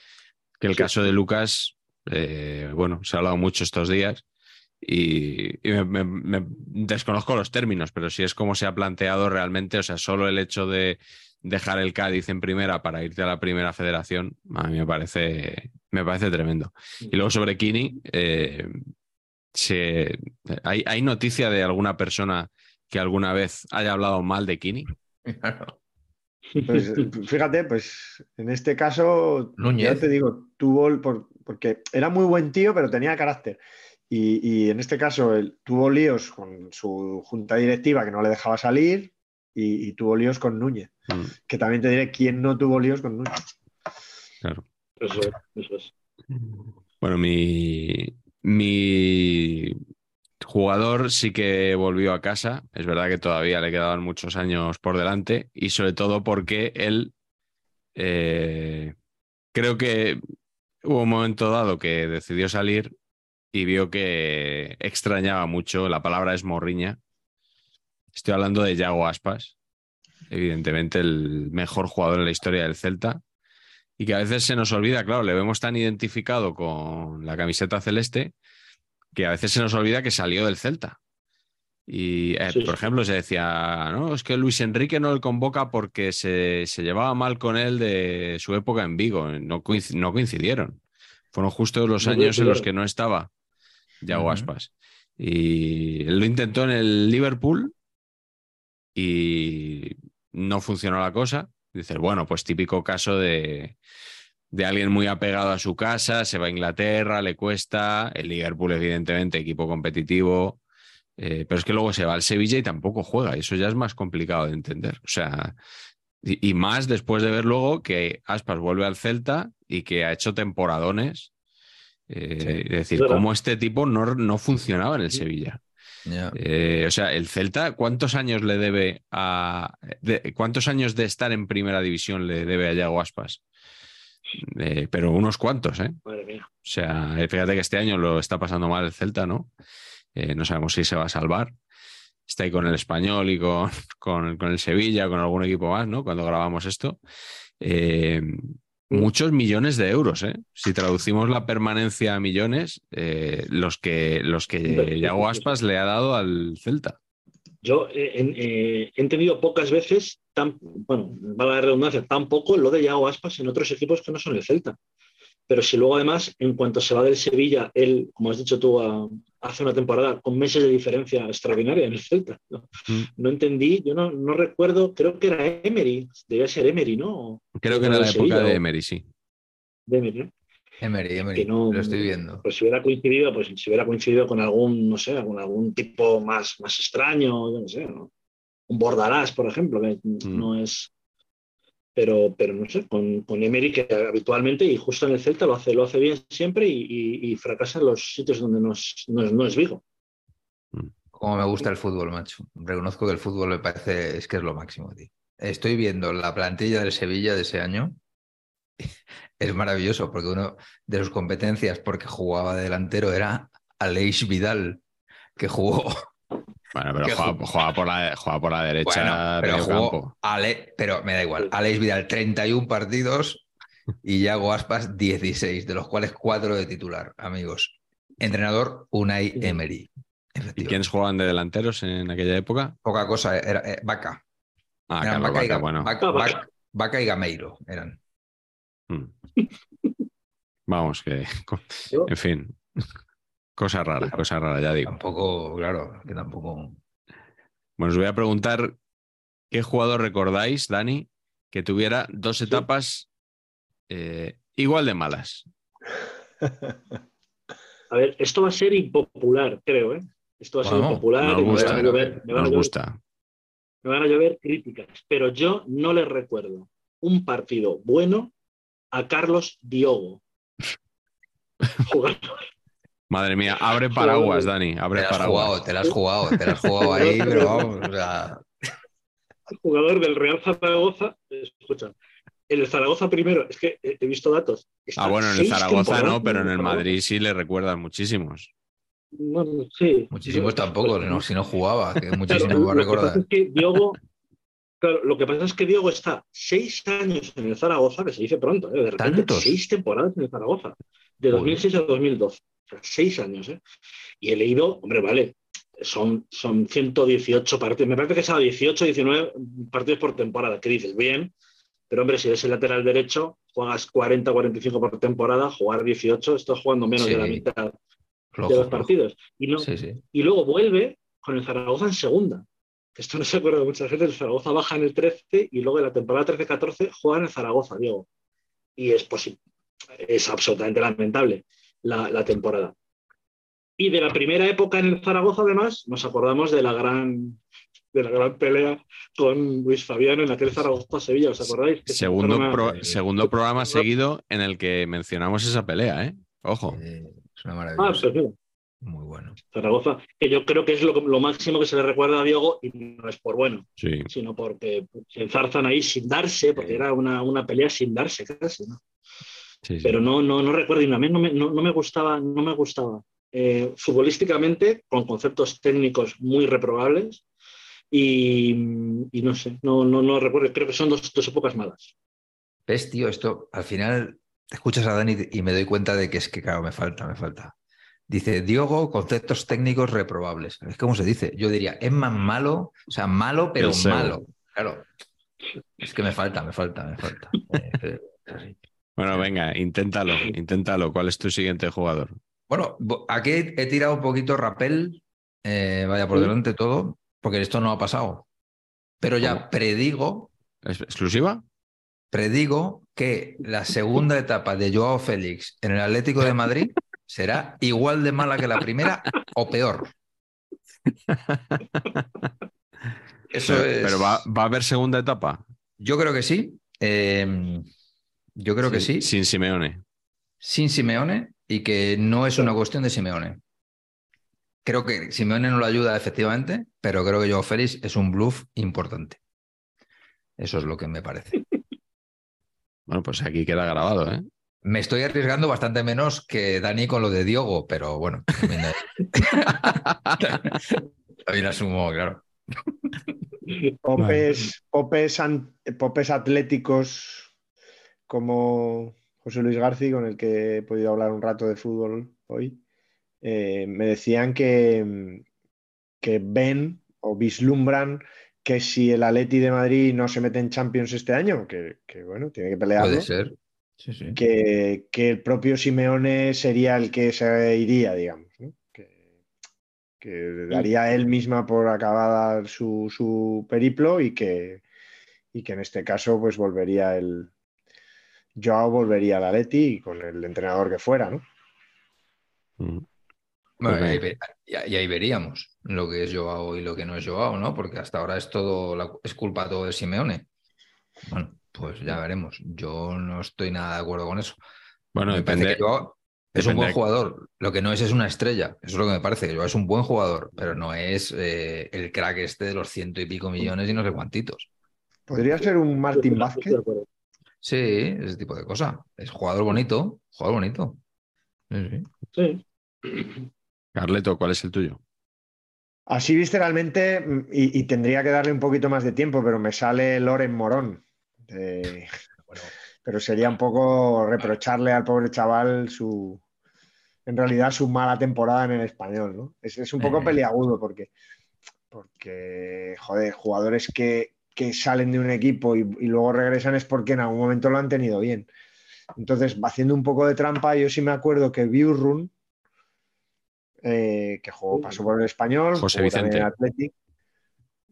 que el caso de Lucas, eh, bueno, se ha hablado mucho estos días y, y me, me- me- desconozco los términos, pero si es como se ha planteado realmente, o sea, solo el hecho de dejar el Cádiz en primera para irte a la primera federación, a mí me parece, me parece tremendo. Y luego sobre Kini, eh, se- ¿hay, ¿hay noticia de alguna persona que alguna vez haya hablado mal de Kini? Pues fíjate, pues en este caso, Núñez. ya te digo, tuvo, el- por- porque era muy buen tío, pero tenía carácter. Y, y en este caso, él tuvo líos con su junta directiva que no le dejaba salir y, y tuvo líos con Núñez. Mm, Que también te diré quién no tuvo líos con Núñez. claro. Eso es, eso es. Bueno, mi, mi jugador sí que volvió a casa. Es verdad que todavía le quedaban muchos años por delante y sobre todo porque él eh, creo que hubo un momento dado que decidió salir y vio que extrañaba mucho. La palabra es morriña. Estoy hablando de Yago Aspas, evidentemente el mejor jugador en la historia del Celta y que a veces se nos olvida, claro, le vemos tan identificado con la camiseta celeste que a veces se nos olvida que salió del Celta. Y, eh, Sí, por ejemplo, se decía, no, es que Luis Enrique no le convoca porque se, se llevaba mal con él de su época en Vigo. No, coinc- no coincidieron. Fueron justo los No años en los que no estaba Yago Ujú. Aspas. Y él lo intentó en el Liverpool y no funcionó la cosa. Dices, bueno, pues típico caso de, de alguien muy apegado a su casa, se va a Inglaterra, le cuesta, el Liverpool evidentemente, equipo competitivo, eh, pero es que luego se va al Sevilla y tampoco juega, y eso ya es más complicado de entender. O sea, y, y más después de ver luego que Aspas vuelve al Celta y que ha hecho temporadones. Eh, Sí. Es decir, Claro. cómo este tipo no, no funcionaba en el Sevilla. Eh, o sea, el Celta, ¿cuántos años le debe a. de- ¿Cuántos años de estar en primera división le debe a Yago Aspas? Eh, pero unos cuantos, ¿eh? Madre mía. O sea, fíjate que este año lo está pasando mal el Celta, ¿no? No sabemos si se va a salvar. Está ahí con el Español y con, con, con el Sevilla, con algún equipo más, ¿no? Cuando grabamos esto. Eh, muchos millones de euros, ¿eh? Si traducimos la permanencia a millones, eh, los que, los que Yago Aspas le ha dado al Celta. Yo eh, eh, he entendido pocas veces, tan, bueno, valga la redundancia, tan poco lo de Yago Aspas en otros equipos que no son el Celta. Pero si luego además, en cuanto se va del Sevilla, él, como has dicho tú, a- hace una temporada con meses de diferencia extraordinaria en el Celta. No, Mm. No entendí, yo no, no recuerdo, creo que era Emery, debía ser Emery, ¿no? Creo que Era era la época Sevilla, de Emery, sí. De Emery, ¿no? Emery, Emery, que no, lo estoy viendo. Pues si hubiera coincidido, pues si hubiera coincidido con algún, no sé, con algún tipo más, más extraño, yo no sé, ¿no? un Bordalás, por ejemplo, que no es. Pero, pero no sé, con, con Emery, que habitualmente y justo en el Celta lo hace, lo hace bien siempre y, y- y fracasa en los sitios donde no es, no es, no es Vigo. Como me gusta el fútbol, macho. Reconozco que el fútbol me parece, es que es lo máximo, tío. Estoy viendo la plantilla del Sevilla de ese año. Es maravilloso porque uno de sus competencias, porque jugaba de delantero, era Aleix Vidal, que jugó. Bueno, pero juega, ju- juega por la, juega por la derecha Bueno, pero jugó campo. Ale- pero me da igual. Aleix Vidal, 31 partidos y Yago Aspas, 16, de los cuales 4 de titular, amigos. Entrenador Unai Emery. ¿Y quiénes jugaban de delanteros en aquella época? Poca cosa, era eh, Vaca. Ah, Eran Carlos Vaca, y Vaca, bueno. Vaca- Vaca. Y Gameiro eran. Mm. Vamos, que. En fin. Cosa rara, cosa rara, ya digo. Tampoco, claro, que tampoco. Bueno, os voy a preguntar qué jugador recordáis, Dani, que tuviera dos etapas eh, igual de malas. A ver, esto va a ser impopular, creo, ¿eh? Esto va a ser Bueno, impopular. Nos y me gusta, van a llover- me van a nos llover- gusta. me van a llover críticas, pero yo no le recuerdo un partido bueno a Carlos Diogo. Jugador, Madre mía, abre paraguas, Dani, Te abre la has paraguas. jugado, te la has jugado, te la has jugado ahí, pero vamos, o sea, jugador del Real Zaragoza. Escucha, en el Zaragoza primero, es que he visto datos. Ah, bueno, en el Zaragoza no, pero en el. Madrid sí le recuerdan muchísimos. Bueno, sí. muchísimos tampoco, no, si no jugaba, que Claro, muchísimo lo me va a que pasa recordar. es que Diogo, claro, lo que pasa es que Diogo está seis años en el Zaragoza, que se dice pronto, ¿eh? de repente ¿Tantos? seis temporadas en el Zaragoza, de Joder. 2006 a 2012, o sea, seis años, ¿eh? Y he leído, hombre, vale, son, son 118 partidos, me parece que a 18, 19 partidos por temporada, que dices, bien, pero hombre, si eres el lateral derecho, juegas 40, 45 por temporada, jugar 18, estás jugando menos Sí. de la mitad Flojo, de los partidos. Y no, Sí, sí. y luego vuelve con el Zaragoza en segunda. Esto no se acuerda de mucha gente. El Zaragoza baja en el 13 y luego en la temporada 13-14 juega en el Zaragoza, Diego. Y es, es absolutamente lamentable la, la temporada. Y de la primera época en el Zaragoza, además, nos acordamos de la gran, de la gran pelea con Luis Fabiano en aquel Zaragoza-Sevilla. ¿Os acordáis? Que se Segundo, pro- segundo programa seguido en el que mencionamos esa pelea, ¿eh? Ojo. Eh, es una Ah, maravilla. pues mira, Muy bueno. Zaragoza, que yo creo que es lo, lo máximo que se le recuerda a Diego y no es por bueno. Sí. sino porque se enzarzan ahí sin darse, porque era una, una pelea sin darse casi, ¿no? Sí, sí. Pero no, no, no recuerdo, y a mí no me, no, no me gustaba, no me gustaba. Eh, futbolísticamente, con conceptos técnicos muy reprobables, y, y no sé, no, no, no recuerdo, creo que son dos, dos épocas malas. ¿Ves, tío? Esto al final escuchas a Dani y me doy cuenta de que es que, claro, me falta, me falta. Dice, Diogo, conceptos técnicos reprobables. Es como se dice. Yo diría, es más malo, o sea, malo, pero malo. Claro. Es que me falta, me falta, me falta. Bueno, venga, inténtalo, inténtalo. ¿Cuál es tu siguiente jugador? Bueno, aquí he tirado un poquito rapel, eh, vaya por delante todo, porque esto no ha pasado. Pero ya ¿Cómo? predigo, ¿Es exclusiva? predigo que la segunda etapa de Joao Félix en el Atlético de Madrid será igual de mala que la primera o peor. Eso pero es. pero va, va a haber segunda etapa. Yo creo que sí. Eh, yo creo que sí. Sin Simeone. Sin Simeone y que no es una cuestión de Simeone. Creo que Simeone no lo ayuda efectivamente, pero creo que Joao Félix es un bluff importante. Eso es lo que me parece. Bueno, pues aquí queda grabado, ¿eh? Me estoy arriesgando bastante menos que Dani con lo de Diogo, pero bueno, también, también asumo, claro. Popes, popes, an- popes atléticos como José Luis García, con el que he podido hablar un rato de fútbol hoy, eh, me decían que, que ven o vislumbran que si el Atleti de Madrid no se mete en Champions este año, que, que, bueno, tiene que pelearlo, Puede ser. Sí, sí. que, que el propio Simeone sería el que se iría, digamos, ¿no? que, que daría él misma por acabada su, su periplo y que, y que en este caso pues volvería el Joao volvería al Atleti con el entrenador que fuera, ¿no? Mm. Bueno, y, Ok. ahí, ve- y ahí- y ahí veríamos lo que es Joao y lo que no es Joao, ¿no? Porque hasta ahora es todo, la- es culpa todo de Simeone. Bueno, pues ya veremos. Yo no estoy nada de acuerdo con eso. Bueno, Me parece depende, que Joao- Es un buen jugador. Lo que no es es una estrella. Eso es lo que me parece. Es un buen jugador, pero no es eh, el crack este de los ciento y pico millones y no sé cuantitos. ¿Podría ser un Martín Vázquez? Sí, ese tipo de cosas. Es jugador bonito, jugador bonito. Sí, sí. Sí. Carleto, ¿cuál es el tuyo? Así visceralmente, mm, y, y tendría que darle un poquito más de tiempo, pero me sale Loren Morón. Eh, pero sería un poco reprocharle al pobre chaval su, en realidad, su mala temporada en el español, ¿no? Es, es un poco Eh. peliagudo porque, porque, joder, jugadores que, que salen de un equipo y, y luego regresan es porque en algún momento lo han tenido bien. Entonces, haciendo un poco de trampa, yo sí me acuerdo que Biurrun, eh, que jugó, pasó por el español, José Vicente. en Athletic.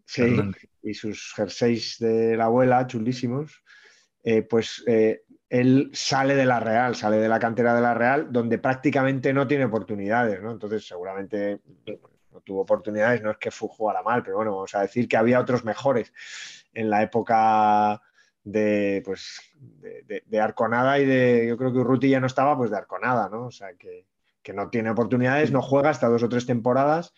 Sí, y sus jerseys de la abuela, chulísimos. eh, pues eh, él sale de la Real, sale de la cantera de la Real, donde prácticamente no tiene oportunidades, ¿no? Entonces, seguramente no tuvo oportunidades, no es que jugara mal, pero bueno, vamos a decir que había otros mejores en la época de, pues, de Arconada y de, yo creo que Urruti ya no estaba, pues de Arconada, ¿no? O sea, que, que no tiene oportunidades, no juega hasta dos o tres temporadas,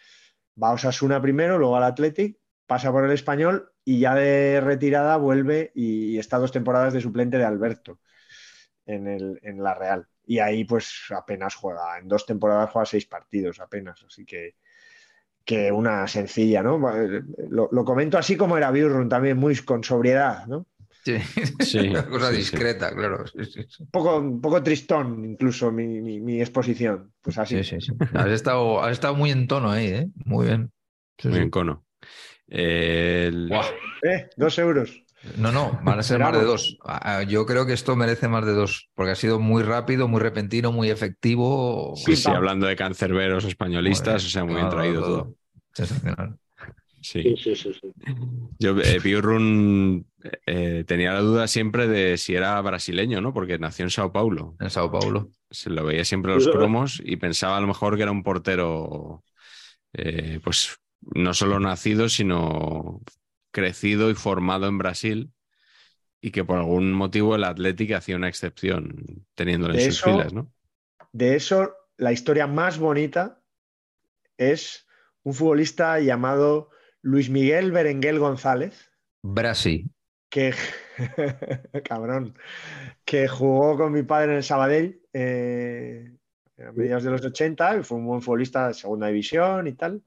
va a Osasuna primero, luego al Athletic, pasa por el Español y ya de retirada vuelve y, y está dos temporadas de suplente de Alberto en, el, en la Real. Y ahí pues apenas juega, en dos temporadas juega seis partidos apenas, así que, que una sencilla, ¿no? Lo, lo comento así como era Biurrun también, muy con sobriedad, ¿no? Sí. Sí, Una cosa sí, sí. discreta, claro. Sí, sí, sí. Un poco, un poco tristón incluso mi, mi- mi exposición, pues así. Sí, sí, sí. Has estado, has estado muy en tono ahí, ¿eh? Muy bien. Sí, Muy sí. bien, Cono. El- Buah. Eh, dos euros. No, no, van a ser más de dos. Yo creo que esto merece más de dos, porque ha sido muy rápido, muy repentino, muy efectivo. Sí, sí, hablando de cancerberos españolistas, o sea, muy bien traído todo. todo. Sensacional. Sí. Sí, sí, sí. Yo, eh, Piurrun eh, tenía la duda siempre de si era brasileño, ¿no? Porque nació en Sao Paulo. En Sao Paulo. Se lo veía siempre en los cromos y pensaba a lo mejor que era un portero, eh, pues no solo nacido, sino crecido y formado en Brasil y que por algún motivo el Atlético hacía una excepción teniéndolo en De sus eso- filas, ¿no? De eso, la historia más bonita es un futbolista llamado Luis Miguel Berenguel González, Brasil. que, cabrón, que jugó con mi padre en el Sabadell eh, a mediados de los 80, y fue un buen futbolista de segunda división y tal,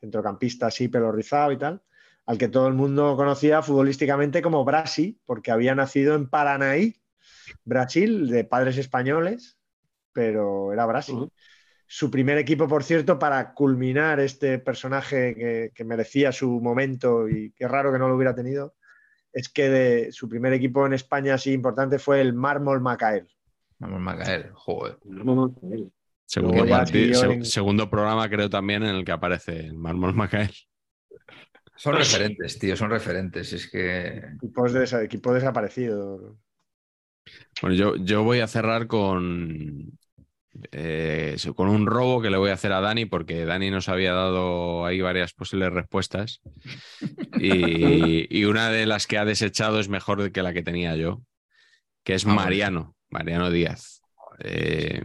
centrocampista así, pelo rizado y tal, al que todo el mundo conocía futbolísticamente como Brasi, porque había nacido en Paranaí, Brasil, de padres españoles, pero era Brasil. Su primer equipo, por cierto, para culminar este personaje que, que merecía su momento y qué raro que no lo hubiera tenido, es que de, su primer equipo en España así importante fue el Mármol Macael. Vamos a caer. Joder. No, él. Segundo, Luego ya parti- siguió seg- en- segundo programa creo también en el que aparece el Mármol Macael. Son referentes, tío, son referentes. Es que. Equipos de, equipo desaparecido. Bueno, yo, yo voy a cerrar con, eh, con un robo que le voy a hacer a Dani, porque Dani nos había dado ahí varias posibles respuestas. Y, y una de las que ha desechado es mejor que la que tenía yo, que es Ah, bueno. Mariano, Mariano Díaz. Eh,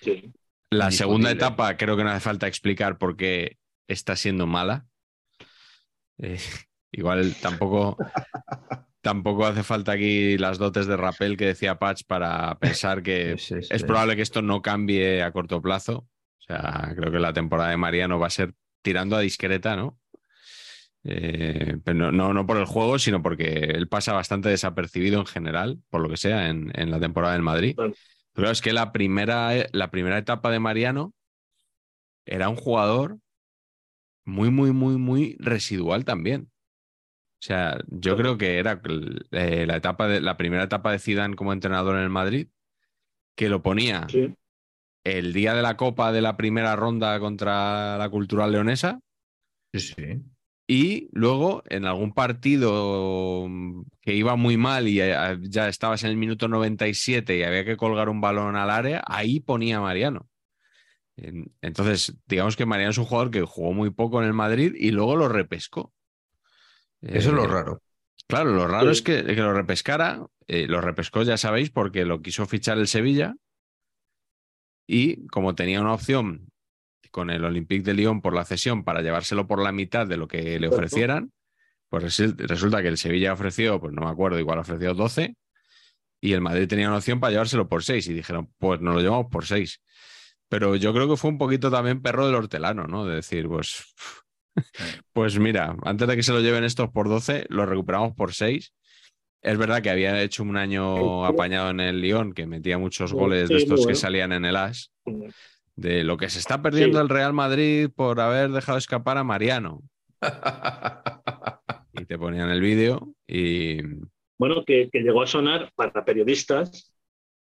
Sí. la segunda etapa creo que no hace falta explicar por qué está siendo mala. Eh, igual tampoco, tampoco hace falta aquí las dotes de rappel que decía Patch para pensar que Sí, sí, sí. es probable que esto no cambie a corto plazo. O sea, creo que la temporada de Mariano va a ser tirando a discreta, ¿no? Eh, pero no, no, no por el juego, sino porque él pasa bastante desapercibido en general, por lo que sea, en, en la temporada del Madrid. Vale. Pero es que la primera, la primera etapa de Mariano era un jugador muy, muy, muy, muy residual también. O sea, yo creo que era eh, la etapa de la primera etapa de Zidane como entrenador en el Madrid, que lo ponía Sí. el día de la Copa de la primera ronda contra la Cultural Leonesa Sí, sí. y luego en algún partido que iba muy mal y ya ya estabas en el minuto 97 y había que colgar un balón al área, ahí ponía a Mariano. En- Entonces, digamos que Mariano es un jugador que jugó muy poco en el Madrid y luego lo repescó. Eso es lo Eh, raro. Claro, lo raro Sí. es que, que lo repescara. eh, lo repescó, ya sabéis, porque lo quiso fichar el Sevilla. Y como tenía una opción con el Olympique de Lyon por la cesión para llevárselo por la mitad de lo que le ofrecieran, pues resulta que el Sevilla ofreció, pues no me acuerdo, igual ofreció 12 y el Madrid tenía una opción para llevárselo por 6 y dijeron, pues nos lo llevamos por 6. Pero yo creo que fue un poquito también perro del hortelano, ¿no? De decir, pues, pues mira, antes de que se lo lleven estos por 12, lo recuperamos por 6. Es verdad que había hecho un año apañado en el Lyon, que metía muchos goles de estos que salían en el As, de lo que se está perdiendo el Real Madrid por haber dejado escapar a Mariano. Y te ponían el vídeo y Bueno, que, que llegó a sonar para periodistas.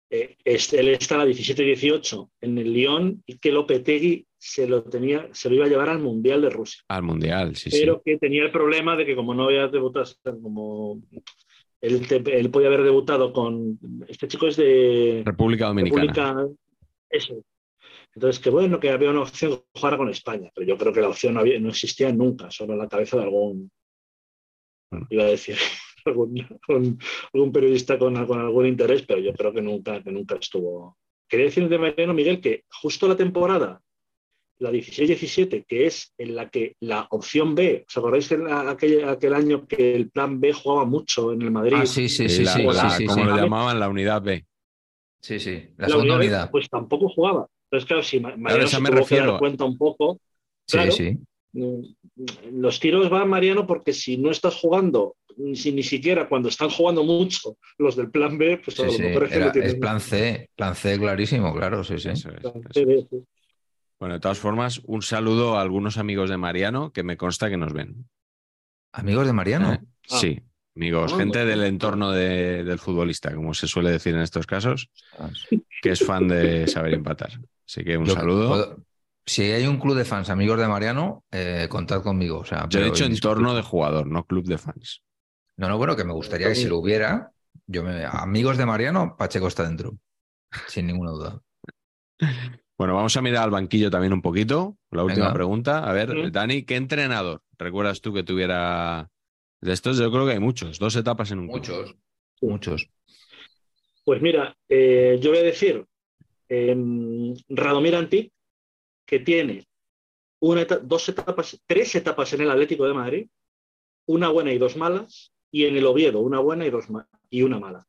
Eh, es- él está a la 17-18 en el Lyon y que Lopetegui se lo, tenía, se lo iba a llevar al Mundial de Rusia. al Mundial, sí, pero que tenía el problema de que como no había debutado, como él, te- él podía haber debutado con... Este chico es de. República Dominicana. República... Eso. Entonces, que bueno, que había una opción que jugara con España, pero yo creo que la opción no, había- no existía nunca, solo en la cabeza de algún, Bueno. iba a decir, algún, algún- algún periodista con, con algún interés, pero yo creo que nunca, que nunca estuvo. Quería decir de Mariano Miguel que justo la temporada, la 16-17, que es en la que la opción B, ¿os acordáis que la- aquel, aquel año que el plan B jugaba mucho en el Madrid? Ah, sí, sí, Y sí, la- sí, la- sí, sí, como sí. lo llamaban, la unidad B. Sí, sí, la La segunda unidad B, unidad. Pues tampoco jugaba. Entonces, claro, si Ma- Mariano esa se me tuvo que refiero. dar cuenta un poco, Sí, claro. sí. mm, los tiros van, Mariano, porque si no estás jugando, si, ni siquiera cuando están jugando mucho los del plan B, pues a Sí, lo sí. mejor es que Era- es plan C, plan C clarísimo, claro, sí, sí. Eso es, es. Bueno, de todas formas, un saludo a algunos amigos de Mariano que me consta que nos ven. Amigos de Mariano. ¿Eh? Sí, amigos, Ah, gente del entorno de- del futbolista, como se suele decir en estos casos, que es fan de saber empatar. Así que un Yo saludo. puedo- si hay un club de fans amigos de Mariano, eh, contad conmigo. O sea, Yo he dicho entorno de jugador, no club de fans. No, no, bueno, que me gustaría que si lo hubiera, yo me... amigos de Mariano, Pacheco está dentro. Sin ninguna duda. Bueno, vamos a mirar al banquillo también un poquito. La última Venga. pregunta. A ver. Dani, ¿qué entrenador recuerdas tú que tuviera de estos? Yo creo que hay muchos, dos etapas en un club. Muchos. Muchos. Pues mira, eh, yo voy a decir em, Radomir Antic, que tiene una eta- dos etapas, tres etapas en el Atlético de Madrid, una buena y dos malas, y en el Oviedo una buena y, dos y una mala.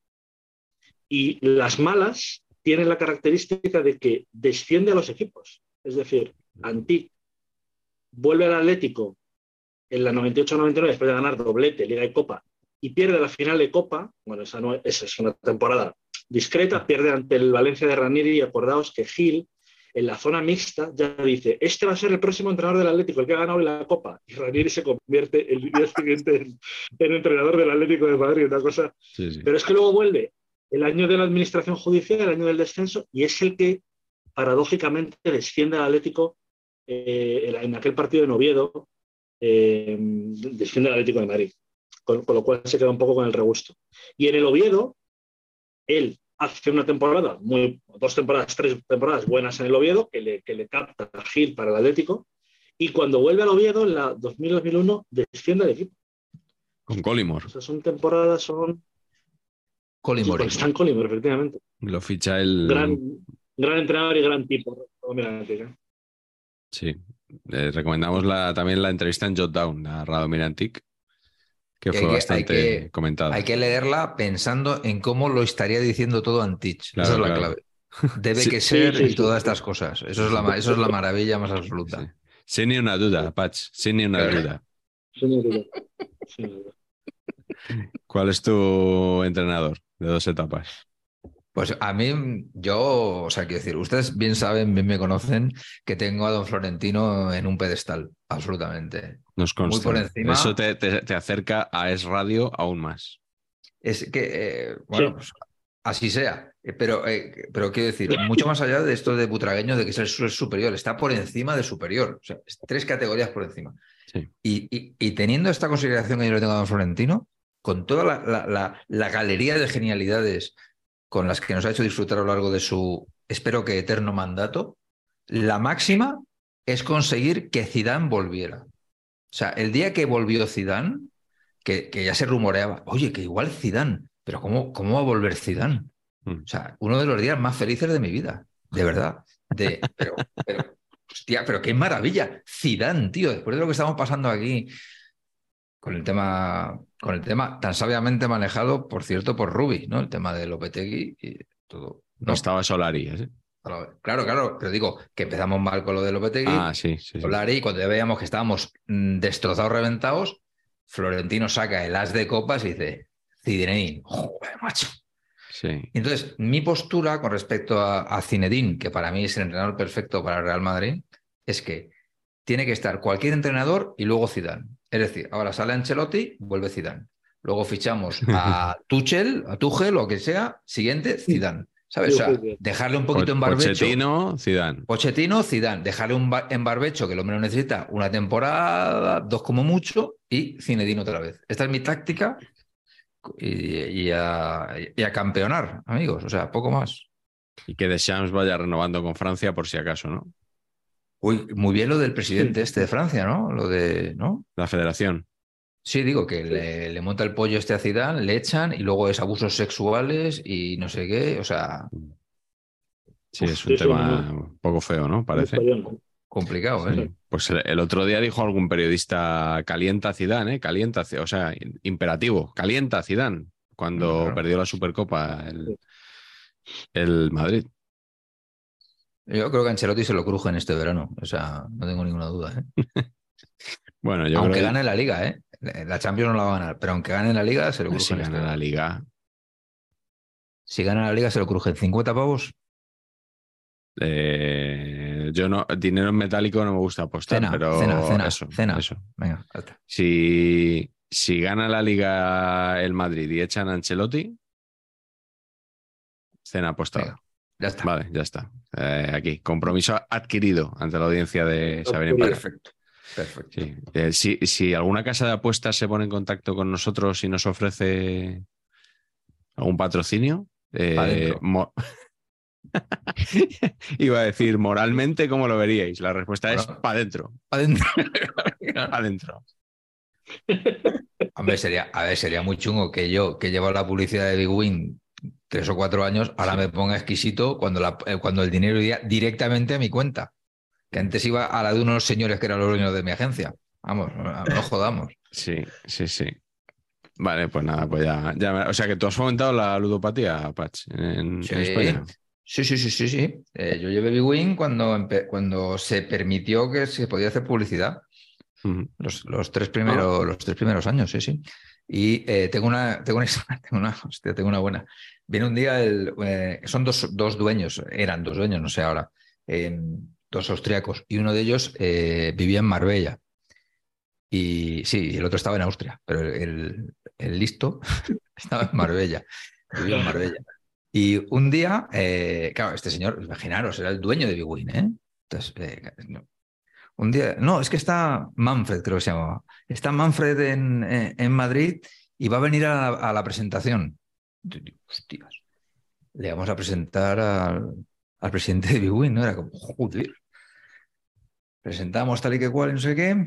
Y las malas tienen la característica de que desciende a los equipos. Es decir, Antic vuelve al Atlético en la 98-99 después de ganar doblete, Liga y Copa, y pierde la final de Copa. Bueno, esa, no, esa es una temporada discreta, pierde ante el Valencia de Ranieri y acordaos que Gil en la zona mixta ya dice, este va a ser el próximo entrenador del Atlético, el que ha ganado la Copa. Y Ranieri se convierte el día siguiente en, en entrenador del Atlético de Madrid, una cosa Sí, sí. pero es que luego vuelve el año de la administración judicial, el año del descenso, y es el que paradójicamente desciende al Atlético eh, en- en aquel partido de Oviedo, eh, desciende al Atlético de Madrid, con, con lo cual se queda un poco con el regusto. Y en el Oviedo, él hace una temporada, muy, dos temporadas, tres temporadas buenas en el Oviedo, que le, que le capta a Gil para el Atlético, y cuando vuelve al Oviedo, en la 2000-2001, desciende al equipo. Con. O sea, son temporadas, son... Sí, Morin. porque están Collymore, efectivamente. Lo ficha el. Gran, gran entrenador y gran tipo. Sí. Eh, recomendamos la, también la entrevista en Jotdown a Radomir Que Hay fue que- hay bastante que- comentada. Hay que leerla pensando en cómo lo estaría diciendo todo Antich. Claro, Esa es la claro. clave. Debe Sí, que ser sí, y sí, todas sí. estas cosas. Eso es la, eso es la maravilla más absoluta. Sí. Sin ni una duda, Patch, sin ni una Claro. duda. Sin duda. Sin duda. ¿Cuál es tu entrenador de dos etapas? Pues a mí, yo, o sea, quiero decir, ustedes bien saben, bien me conocen, que tengo a don Florentino en un pedestal, absolutamente. Nos consta. por encima. Eso te, te- te acerca a Es Radio aún más. Es que, eh, bueno, Sí. pues, así sea. Eh, Pero, eh, pero quiero decir, mucho más allá de esto de butragueño, de que es el su- superior, está por encima de superior. O sea, es tres categorías por encima. Sí. Y, y- y teniendo esta consideración que yo le tengo a don Florentino, con toda la, la- la- la galería de genialidades con las que nos ha hecho disfrutar a lo largo de su, espero que eterno mandato, la máxima es conseguir que Zidane volviera. O sea, el día que volvió Zidane, que, que ya se rumoreaba, oye, que igual Zidane, pero ¿cómo, cómo va a volver Zidane? Mm. O sea, uno de los días más felices de mi vida, de verdad. de, pero, pero, hostia, pero qué maravilla. Zidane, tío, después de lo que estamos pasando aquí con el tema, con el tema tan sabiamente manejado, por cierto, por Rubi, ¿no? El tema de Lopetegui y todo. No estaba Solari, ¿eh? Claro, claro, pero digo que empezamos mal con lo de Lopetegui. Ah, sí, sí. Solari, y cuando ya veíamos que estábamos mm, destrozados, reventados, Florentino saca el as de copas y dice, Zinedine, joder, macho. Sí. Entonces, mi postura con respecto a, a Zinedine, que para mí es el entrenador perfecto para el Real Madrid, es que tiene que estar cualquier entrenador y luego Zidane. Es decir, ahora sale Ancelotti, vuelve Zidane. Luego fichamos a Tuchel, a Tuchel o que sea, siguiente, Zidane. ¿Sabes? O sea, dejarle un poquito en barbecho. Pochettino, Zidane. Pochettino, Zidane. Dejarle un en barbecho, que el hombre lo necesita, una temporada, dos como mucho, y Zinedine otra vez. Esta es mi táctica y, a, y, a, campeonar, amigos. O sea, poco más. Y que Deschamps vaya renovando con Francia por si acaso, ¿no? Uy, muy bien lo del presidente este de Francia, ¿no? Lo de, ¿no? La federación. Sí, digo que le, le, monta el pollo este a Zidane, le echan y luego es abusos sexuales y no sé qué, o sea... Sí, es un tema un poco feo, ¿no? Parece. Complicado, ¿eh? Pues el, otro día dijo algún periodista, calienta Zidane, ¿eh? Calienta, o sea, imperativo, calienta Zidane, cuando claro. perdió la Supercopa el, el Madrid. Yo creo que Ancelotti se lo cruje en este verano, o sea, no tengo ninguna duda. ¿eh? bueno, yo Aunque creo gane la liga, ¿eh? La Champions no la va a ganar, pero aunque gane la liga, se lo cruje. Si en este gana la liga. Si gana la liga, se lo cruje. ¿50 pavos? Eh, yo no, dinero en metálico no me gusta apostar, Cena, pero cena, cena, eso, cena. eso. Venga, está. Si, si gana la liga el Madrid y echan a Ancelotti, cena apostada. Venga, ya está. Vale, ya está. Eh, aquí, compromiso adquirido ante la audiencia de Saber. Perfecto. Perfecto. Sí. Eh, si, si alguna casa de apuestas se pone en contacto con nosotros y nos ofrece algún patrocinio, eh, iba a decir moralmente, ¿cómo lo veríais? La respuesta es Bueno. para adentro. Adentro. Pa' adentro. Hombre, sería, a ver, sería muy chungo que yo, que llevo la publicidad de Big Win tres o cuatro años, ahora me ponga exquisito cuando, la- eh, cuando el dinero iría directamente a mi cuenta. Que antes iba a la de unos señores que eran los dueños de mi agencia. Vamos, no jodamos. Sí, sí, sí. Vale, pues nada, pues ya, ya O sea que tú has fomentado la ludopatía, Patch, en, Sí. en España. Sí, sí, sí, sí, sí. Eh, yo llevé Big Win cuando, cuando se permitió que se podía hacer publicidad. Los, los tres primeros, los tres primeros años, sí, sí. Y eh, tengo una, tengo una, tengo una, hostia, tengo una buena. Viene un día el, eh, son dos, dos dueños, eran dos dueños, no sé ahora, eh, dos austriacos, y uno de ellos eh, vivía en Marbella. Y sí, el otro estaba en Austria, pero el, listo estaba en Marbella, vivía en Marbella. Y un día, eh, claro, este señor, imaginaros, era el dueño de Big Win, ¿eh? Entonces, eh, un día, no, es que está Manfred, creo que se llamaba. Está Manfred en, en Madrid y va a venir a la, presentación. Hostias, le vamos a presentar al, al presidente de Big Win, ¿no? Era como, joder. Presentamos tal y que cual, no sé qué.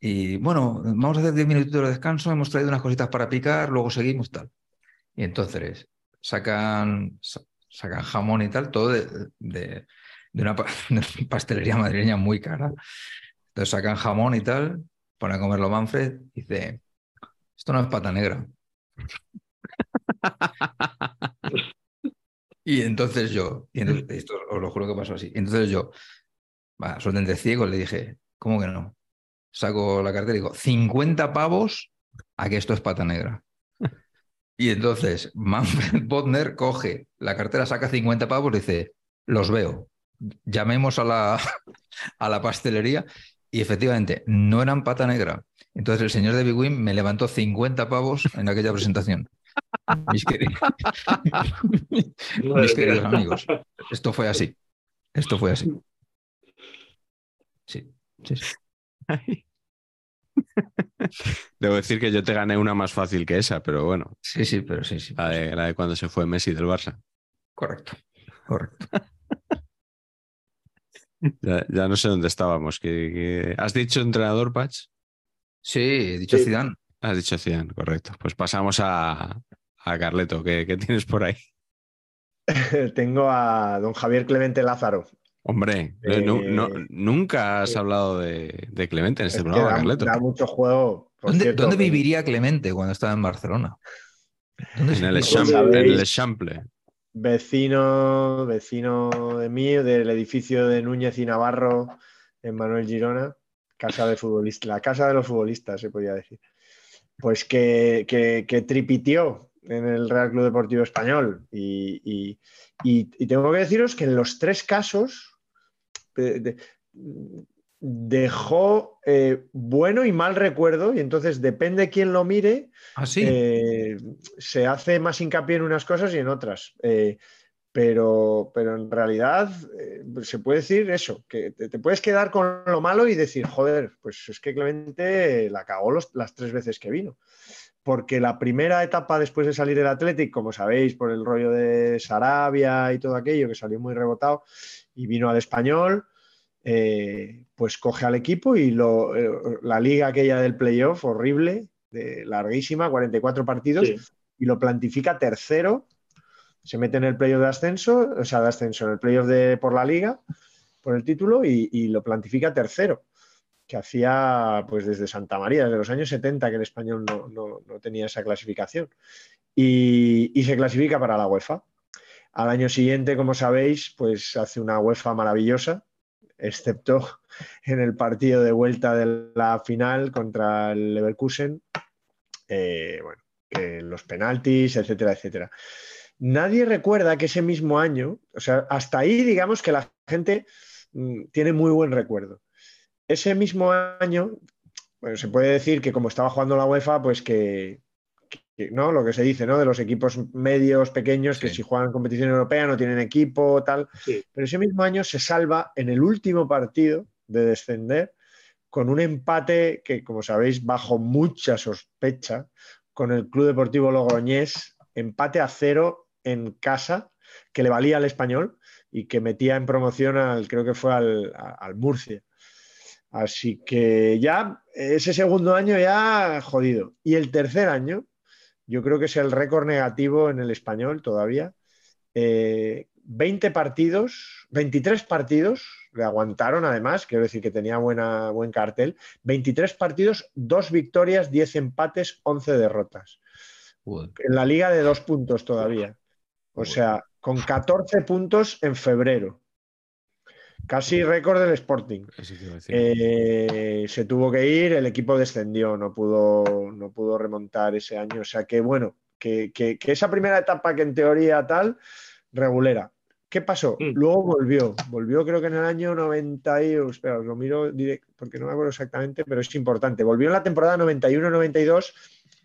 Y bueno, vamos a hacer 10 minutitos de descanso, hemos traído unas cositas para picar, luego seguimos tal. Y entonces sacan, sa- sacan jamón y tal, todo de, de- una, pastelería madrileña muy cara. Entonces sacan jamón y tal, ponen a comerlo Manfred dice, esto no es pata negra. y entonces yo, y entonces- esto os lo juro que pasó así, entonces yo, absolutamente ciego, le dije, ¿cómo que no? Saco la cartera y digo, 50 pavos a que esto es pata negra. Y entonces Manfred Bodner coge la cartera, saca 50 pavos y dice, los veo. Llamemos a la, a la pastelería y efectivamente no eran pata negra. Entonces el señor de Big Win me levantó 50 pavos en aquella presentación. Mis, queridos, mis queridos amigos, esto fue así. Esto fue así. Sí, sí, sí. Debo decir que yo te gané una más fácil que esa, pero bueno, Sí, sí, pero sí, sí. la de, la de cuando se fue Messi del Barça. Correcto, correcto. Ya, ya no sé dónde estábamos. ¿Has dicho entrenador, Patch? Sí, he dicho Sí. Zidane. Has dicho Zidane, correcto. Pues pasamos a, a Carleto. ¿Qué, qué tienes por ahí? Tengo a don Javier Clemente Lázaro, Hombre, Eh, no- nunca has eh, hablado de, de Clemente en este Es programa, da, Carleto. da mucho juego. ¿Dónde, cierto, dónde que- viviría Clemente cuando estaba en Barcelona? ¿Dónde En el, vive? Eixample, sabéis- en el Eixample. Vecino, vecino de mí, del edificio de Núñez y Navarro en Manuel Girona, casa de futbolistas, la casa de los futbolistas, se podría decir. Pues que, que, que tripitió en el Real Club Deportivo Español. Y, y- y- y tengo que deciros que en los tres casos eh, de- dejó eh, bueno y mal recuerdo, y entonces depende quién lo mire, Ah, sí. eh, se hace más hincapié en unas cosas y en otras. Eh, pero, pero en realidad eh, se puede decir eso, que te, te puedes quedar con lo malo y decir, joder, pues es que Clemente la cagó los- las tres veces que vino. Porque la primera etapa después de salir del Athletic, como sabéis, por el rollo de Sarabia y todo aquello, que salió muy rebotado, y vino al español, eh, pues coge al equipo y lo, eh, la liga aquella del playoff, horrible, de larguísima, 44 partidos, Sí. y lo plantifica tercero. Se mete en el playoff de ascenso, o sea, de ascenso, en el playoff de, por la liga, por el título, y, lo plantifica tercero, que hacía pues desde Santa María, desde los años 70 que el español no, no- no tenía esa clasificación. Y, se clasifica para la UEFA. Al año siguiente, como sabéis, pues hace una UEFA maravillosa, excepto en el partido de vuelta de la final contra el Leverkusen, eh, bueno, que los penaltis, etcétera, etcétera. Nadie recuerda que ese mismo año, o sea, hasta ahí digamos que la gente mm, tiene muy buen recuerdo. Ese mismo año, bueno, se puede decir que como estaba jugando la UEFA, pues que, que, ¿no? Lo que se dice, ¿no? De los equipos medios, pequeños, que si juegan competición europea no tienen equipo, tal. Sí. Pero ese mismo año se salva en el último partido de descender con un empate que, como sabéis, bajo mucha sospecha, con el Club Deportivo Logroñés, empate a cero en casa, que le valía al español y que metía en promoción al, creo que fue al, Murcia. Así que ya, ese segundo año ya jodido. Y el tercer año, yo creo que es el récord negativo en el español todavía. Eh, 20 partidos, 23 partidos, le aguantaron además, quiero decir que tenía buena, buen cartel. 23 partidos, 2 victorias, 10 empates, 11 derrotas. En la liga de dos puntos todavía. O sea, con 14 puntos en febrero. Casi récord del Sporting. Eh, se tuvo que ir, el equipo descendió, no pudo, no pudo remontar ese año. O sea que bueno, que, que- que esa primera etapa que en teoría tal, regulera. ¿Qué pasó? Mm. Luego volvió, volvió creo que en el año 90 y, espera, os lo miro direct- porque no me acuerdo exactamente, pero es importante. Volvió en la temporada 91-92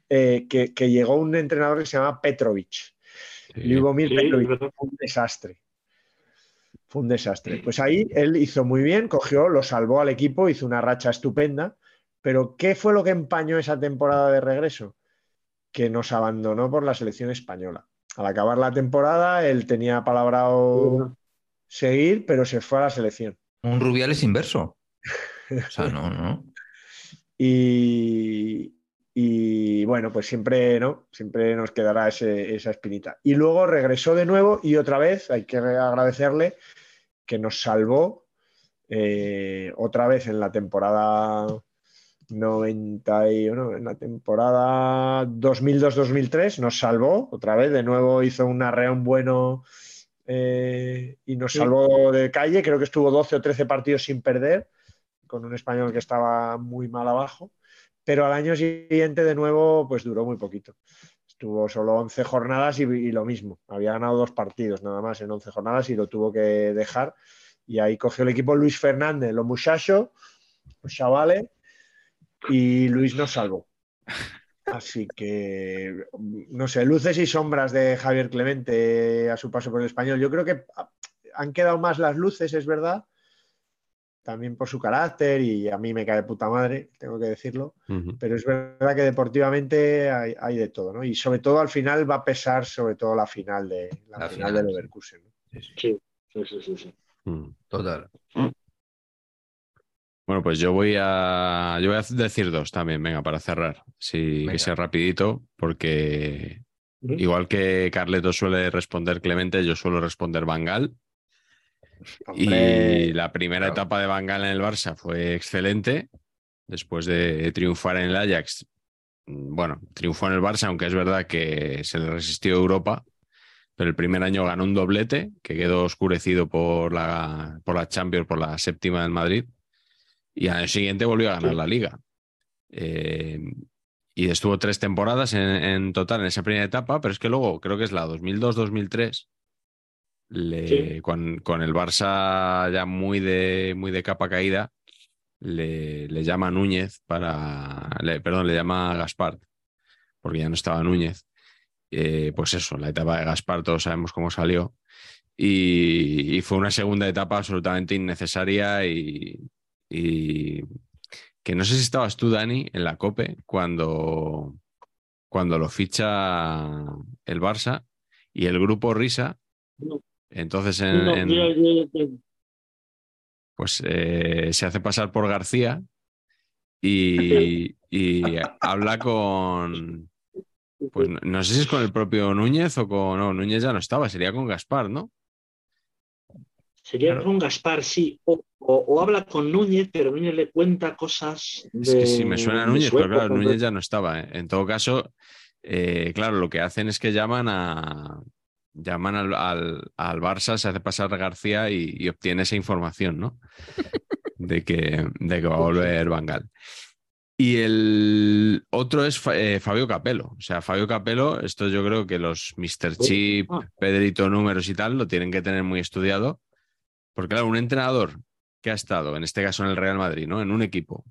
eh, que, que llegó un entrenador que se llama Petrovic. Sí. Ljubomir Sí, Petrovic. es verdad. Fue un desastre. Fue un desastre. Pues ahí él hizo muy bien, cogió, lo salvó al equipo, hizo una racha estupenda. Pero ¿qué fue lo que empañó esa temporada de regreso? Que nos abandonó por la selección española. Al acabar la temporada, él tenía palabrado seguir, pero se fue a la selección. Un Rubiales inverso. O sea, no, no. Y, y, bueno, pues siempre, ¿no? Siempre nos quedará ese- esa espinita. Y luego regresó de nuevo y otra vez hay que agradecerle que nos salvó eh, otra vez en la temporada 91, en la temporada 2002-2003, nos salvó otra vez, de nuevo hizo un arreón bueno eh, y nos salvó de calle, creo que estuvo 12 o 13 partidos sin perder, con un español que estaba muy mal abajo, pero al año siguiente de nuevo pues duró muy poquito. Estuvo solo 11 jornadas y, lo mismo, había ganado dos partidos nada más en 11 jornadas y lo tuvo que dejar. Y ahí cogió el equipo Luis Fernández, los muchachos, los chavales, y Luis nos salvó. Así que, no sé, luces y sombras de Javier Clemente a su paso por el español. Yo creo que han quedado más las luces, es verdad, también por su carácter y a mí me cae de puta madre, tengo que decirlo, pero es verdad que deportivamente hay, hay de todo, ¿no? Y sobre todo al final va a pesar sobre todo la final de la, La final, final, de sí. Leverkusen. ¿no? Sí, sí. Sí, sí, sí, sí, sí. Mm. Total. Bueno, pues yo voy a yo voy a decir dos también, venga, para cerrar. Sí, que sea rapidito, porque igual que Carleto suele responder Clemente, yo suelo responder Bangal. Hombre, Y la primera claro. etapa de Van Gaal en el Barça fue excelente. Después de triunfar en el Ajax, bueno, triunfó en el Barça, aunque es verdad que se le resistió Europa. Pero el primer año ganó un doblete que quedó oscurecido por la, por la Champions, por la séptima del Madrid. Y al año siguiente volvió a ganar Sí. la liga. Eh, y estuvo tres temporadas en, en total en esa primera etapa, pero es que luego creo que es la 2002-2003, le- Sí. con, con el Barça ya muy de, muy de capa caída, le, le llama Núñez para, le- perdón, le llama Gaspar, porque ya no estaba Núñez. Eh, pues eso, la etapa de Gaspar todos sabemos cómo salió. Y, y fue una segunda etapa absolutamente innecesaria y, y que no sé si estabas tú, Dani, en la COPE cuando, cuando lo ficha el Barça y el grupo Risa. No. Entonces en- No, en- yo- yo- yo- pues eh, se hace pasar por García y, y habla con, pues no, no sé si es con el propio Núñez o con, no, Núñez ya no estaba, sería con Gaspar, ¿no? Sería Claro. con Gaspar, sí. O, o- o habla con Núñez, pero Núñez le cuenta cosas. Es que sí, me suena a Núñez, pero claro, Núñez ya no estaba. ¿eh? En todo caso, eh, claro, lo que hacen es que llaman a llaman al, al, al Barça, se hace pasar García y, y obtiene esa información, ¿no? De que, de que va a volver Bangal. Y el otro es eh, Fabio Capello. O sea, Fabio Capello, esto yo creo que los Mr. Chip, Ah. Pedrito Números y tal, lo tienen que tener muy estudiado. Porque, claro, un entrenador que ha estado, en este caso en el Real Madrid, ¿no? En un equipo,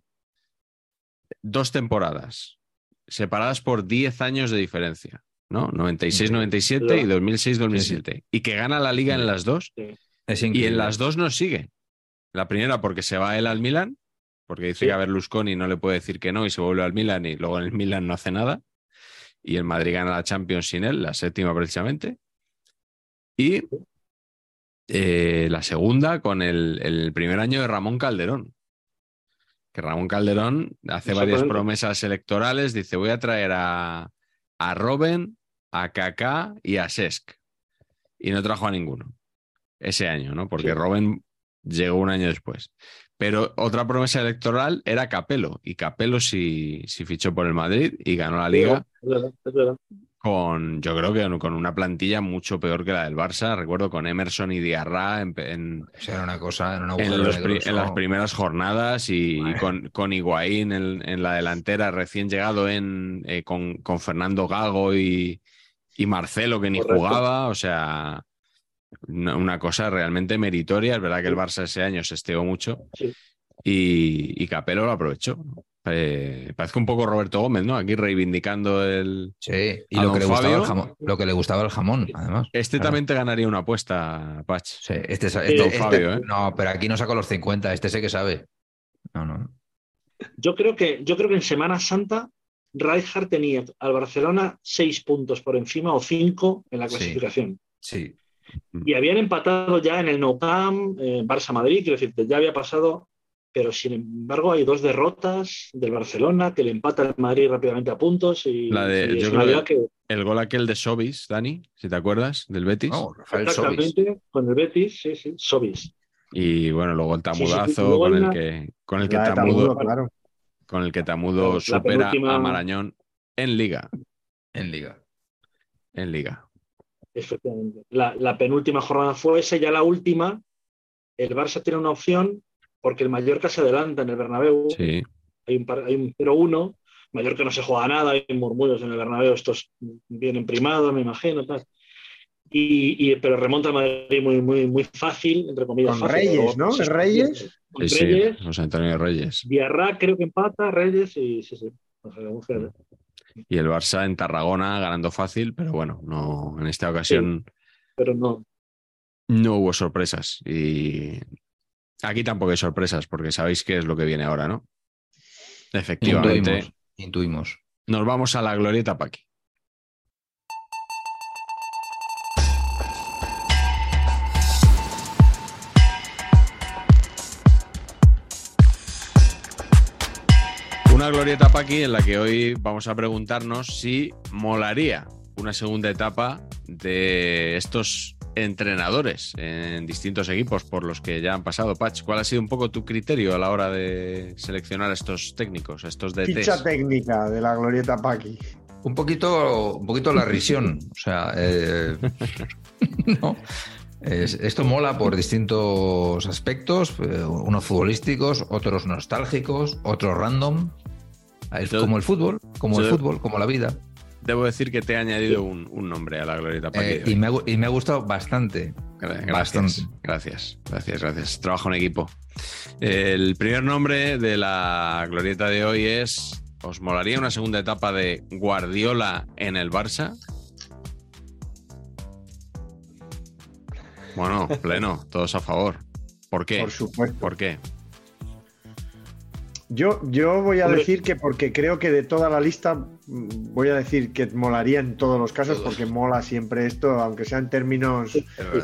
dos temporadas, separadas por 10 años de diferencia, ¿no? 96-97 y 2006-2007. Y que gana la liga en las dos Es y en las dos no sigue. La primera porque se va él al Milan, porque dice Sí. que a Berlusconi no le puede decir que no y se vuelve al Milan y luego en el Milan no hace nada. Y el Madrid gana la Champions sin él, la séptima precisamente. Y eh, la segunda con el, el primer año de Ramón Calderón. Que Ramón Calderón hace varias promesas electorales, dice voy a traer a, a Robben, a Kaká y a Sesc. Y no trajo a ninguno ese año, ¿no? Porque Sí. Robben llegó un año después. Pero otra promesa electoral era Capello, y Capello sí, sí fichó por el Madrid y ganó la liga Es verdad, es verdad. con, yo creo que con una plantilla mucho peor que la del Barça. Recuerdo con Emerson y Diarra en, en- O sea, era una cosa, era un en los en las primeras jornadas y, con, con Higuaín en, en la delantera, recién llegado en, eh, con, con Fernando Gago y, y Marcelo, que ni Correcto. jugaba. O sea, una, una cosa realmente meritoria. Es verdad que el Barça ese año se esteó mucho Sí. y, y Capello lo aprovechó. Eh, parece un poco Roberto Gómez, ¿no? Aquí reivindicando el. Sí, y lo que, le gustaba Fabio. el jamón, lo que le gustaba el jamón, además. Este Claro. también te ganaría una apuesta, Pach. Sí, este, Sí, este- don este- Fabio, ¿eh? No, pero aquí no saco los 50, este sé que sabe. No, no. Yo creo que, yo creo que en Semana Santa Rijkaard tenía al Barcelona seis puntos por encima o cinco en la clasificación. Sí. Y habían empatado ya en el Nou Camp, eh, Barça-Madrid, quiero decirte, ya había pasado, pero sin embargo hay dos derrotas del Barcelona que le empata el Madrid rápidamente a puntos y, La de- y es yo una creo que, El gol aquel de Sobis, Dani, si te acuerdas, del Betis. No, Rafael Sobis. exactamente con el Betis, sí, sí, Sobis. Y bueno, luego el Sí, sí, sí. tamudazo Luego con el que con el que La de Tamudo, Tamudo, claro. Con el que Tamudo la supera penúltima- a Marañón en liga. En Liga. En liga. Efectivamente. La, la penúltima jornada fue esa, ya la última. El Barça tiene una opción porque el Mallorca se adelanta en el Bernabéu. Sí. Hay un, par- hay un 0-1. Mallorca no se juega nada, hay murmullos en el Bernabéu, estos vienen primados, me imagino. Tal. Y, y- pero remonta el Madrid muy, muy, muy fácil, entre comillas. Con fácil, Reyes, pero- ¿no? sí, ¿Es Reyes? Con Sí, sí, Reyes, José Antonio Reyes. Diarra creo que empata, Reyes y sí, sí. O sea. Y el Barça en Tarragona ganando fácil, pero bueno, no, en esta ocasión Pero no. no hubo sorpresas. Y aquí tampoco hay sorpresas, porque sabéis qué es lo que viene ahora, ¿no? Efectivamente. Intuimos. Intuimos. Nos vamos a la glorieta Paqui. Una glorieta Paqui en la que hoy vamos a preguntarnos si molaría una segunda etapa de estos entrenadores en distintos equipos por los que ya han pasado. Patch, ¿cuál ha sido un poco tu criterio a la hora de seleccionar a estos técnicos, a estos DTs? Ficha técnica de la glorieta Paqui. Un poquito, un poquito la risión. O sea, eh, no. Es- esto mola por distintos aspectos, eh, unos futbolísticos, otros nostálgicos, otros random. Es Yo- como el fútbol, como el fútbol, como la vida. Debo decir que te he añadido un, un nombre a la glorieta. Eh, y, me ha, gu- y me ha gustado bastante. Gra- Gracias, Bastante. gracias, gracias, gracias. Trabajo en equipo. El primer nombre de la glorieta de hoy es. ¿Os molaría una segunda etapa de Guardiola en el Barça? Bueno, pleno, todos a favor. ¿Por qué? Por supuesto. ¿Por qué? Yo, yo voy a Hombre. decir que porque creo que de toda la lista mm, voy a decir que molaría en todos los casos porque mola siempre esto, aunque sea en términos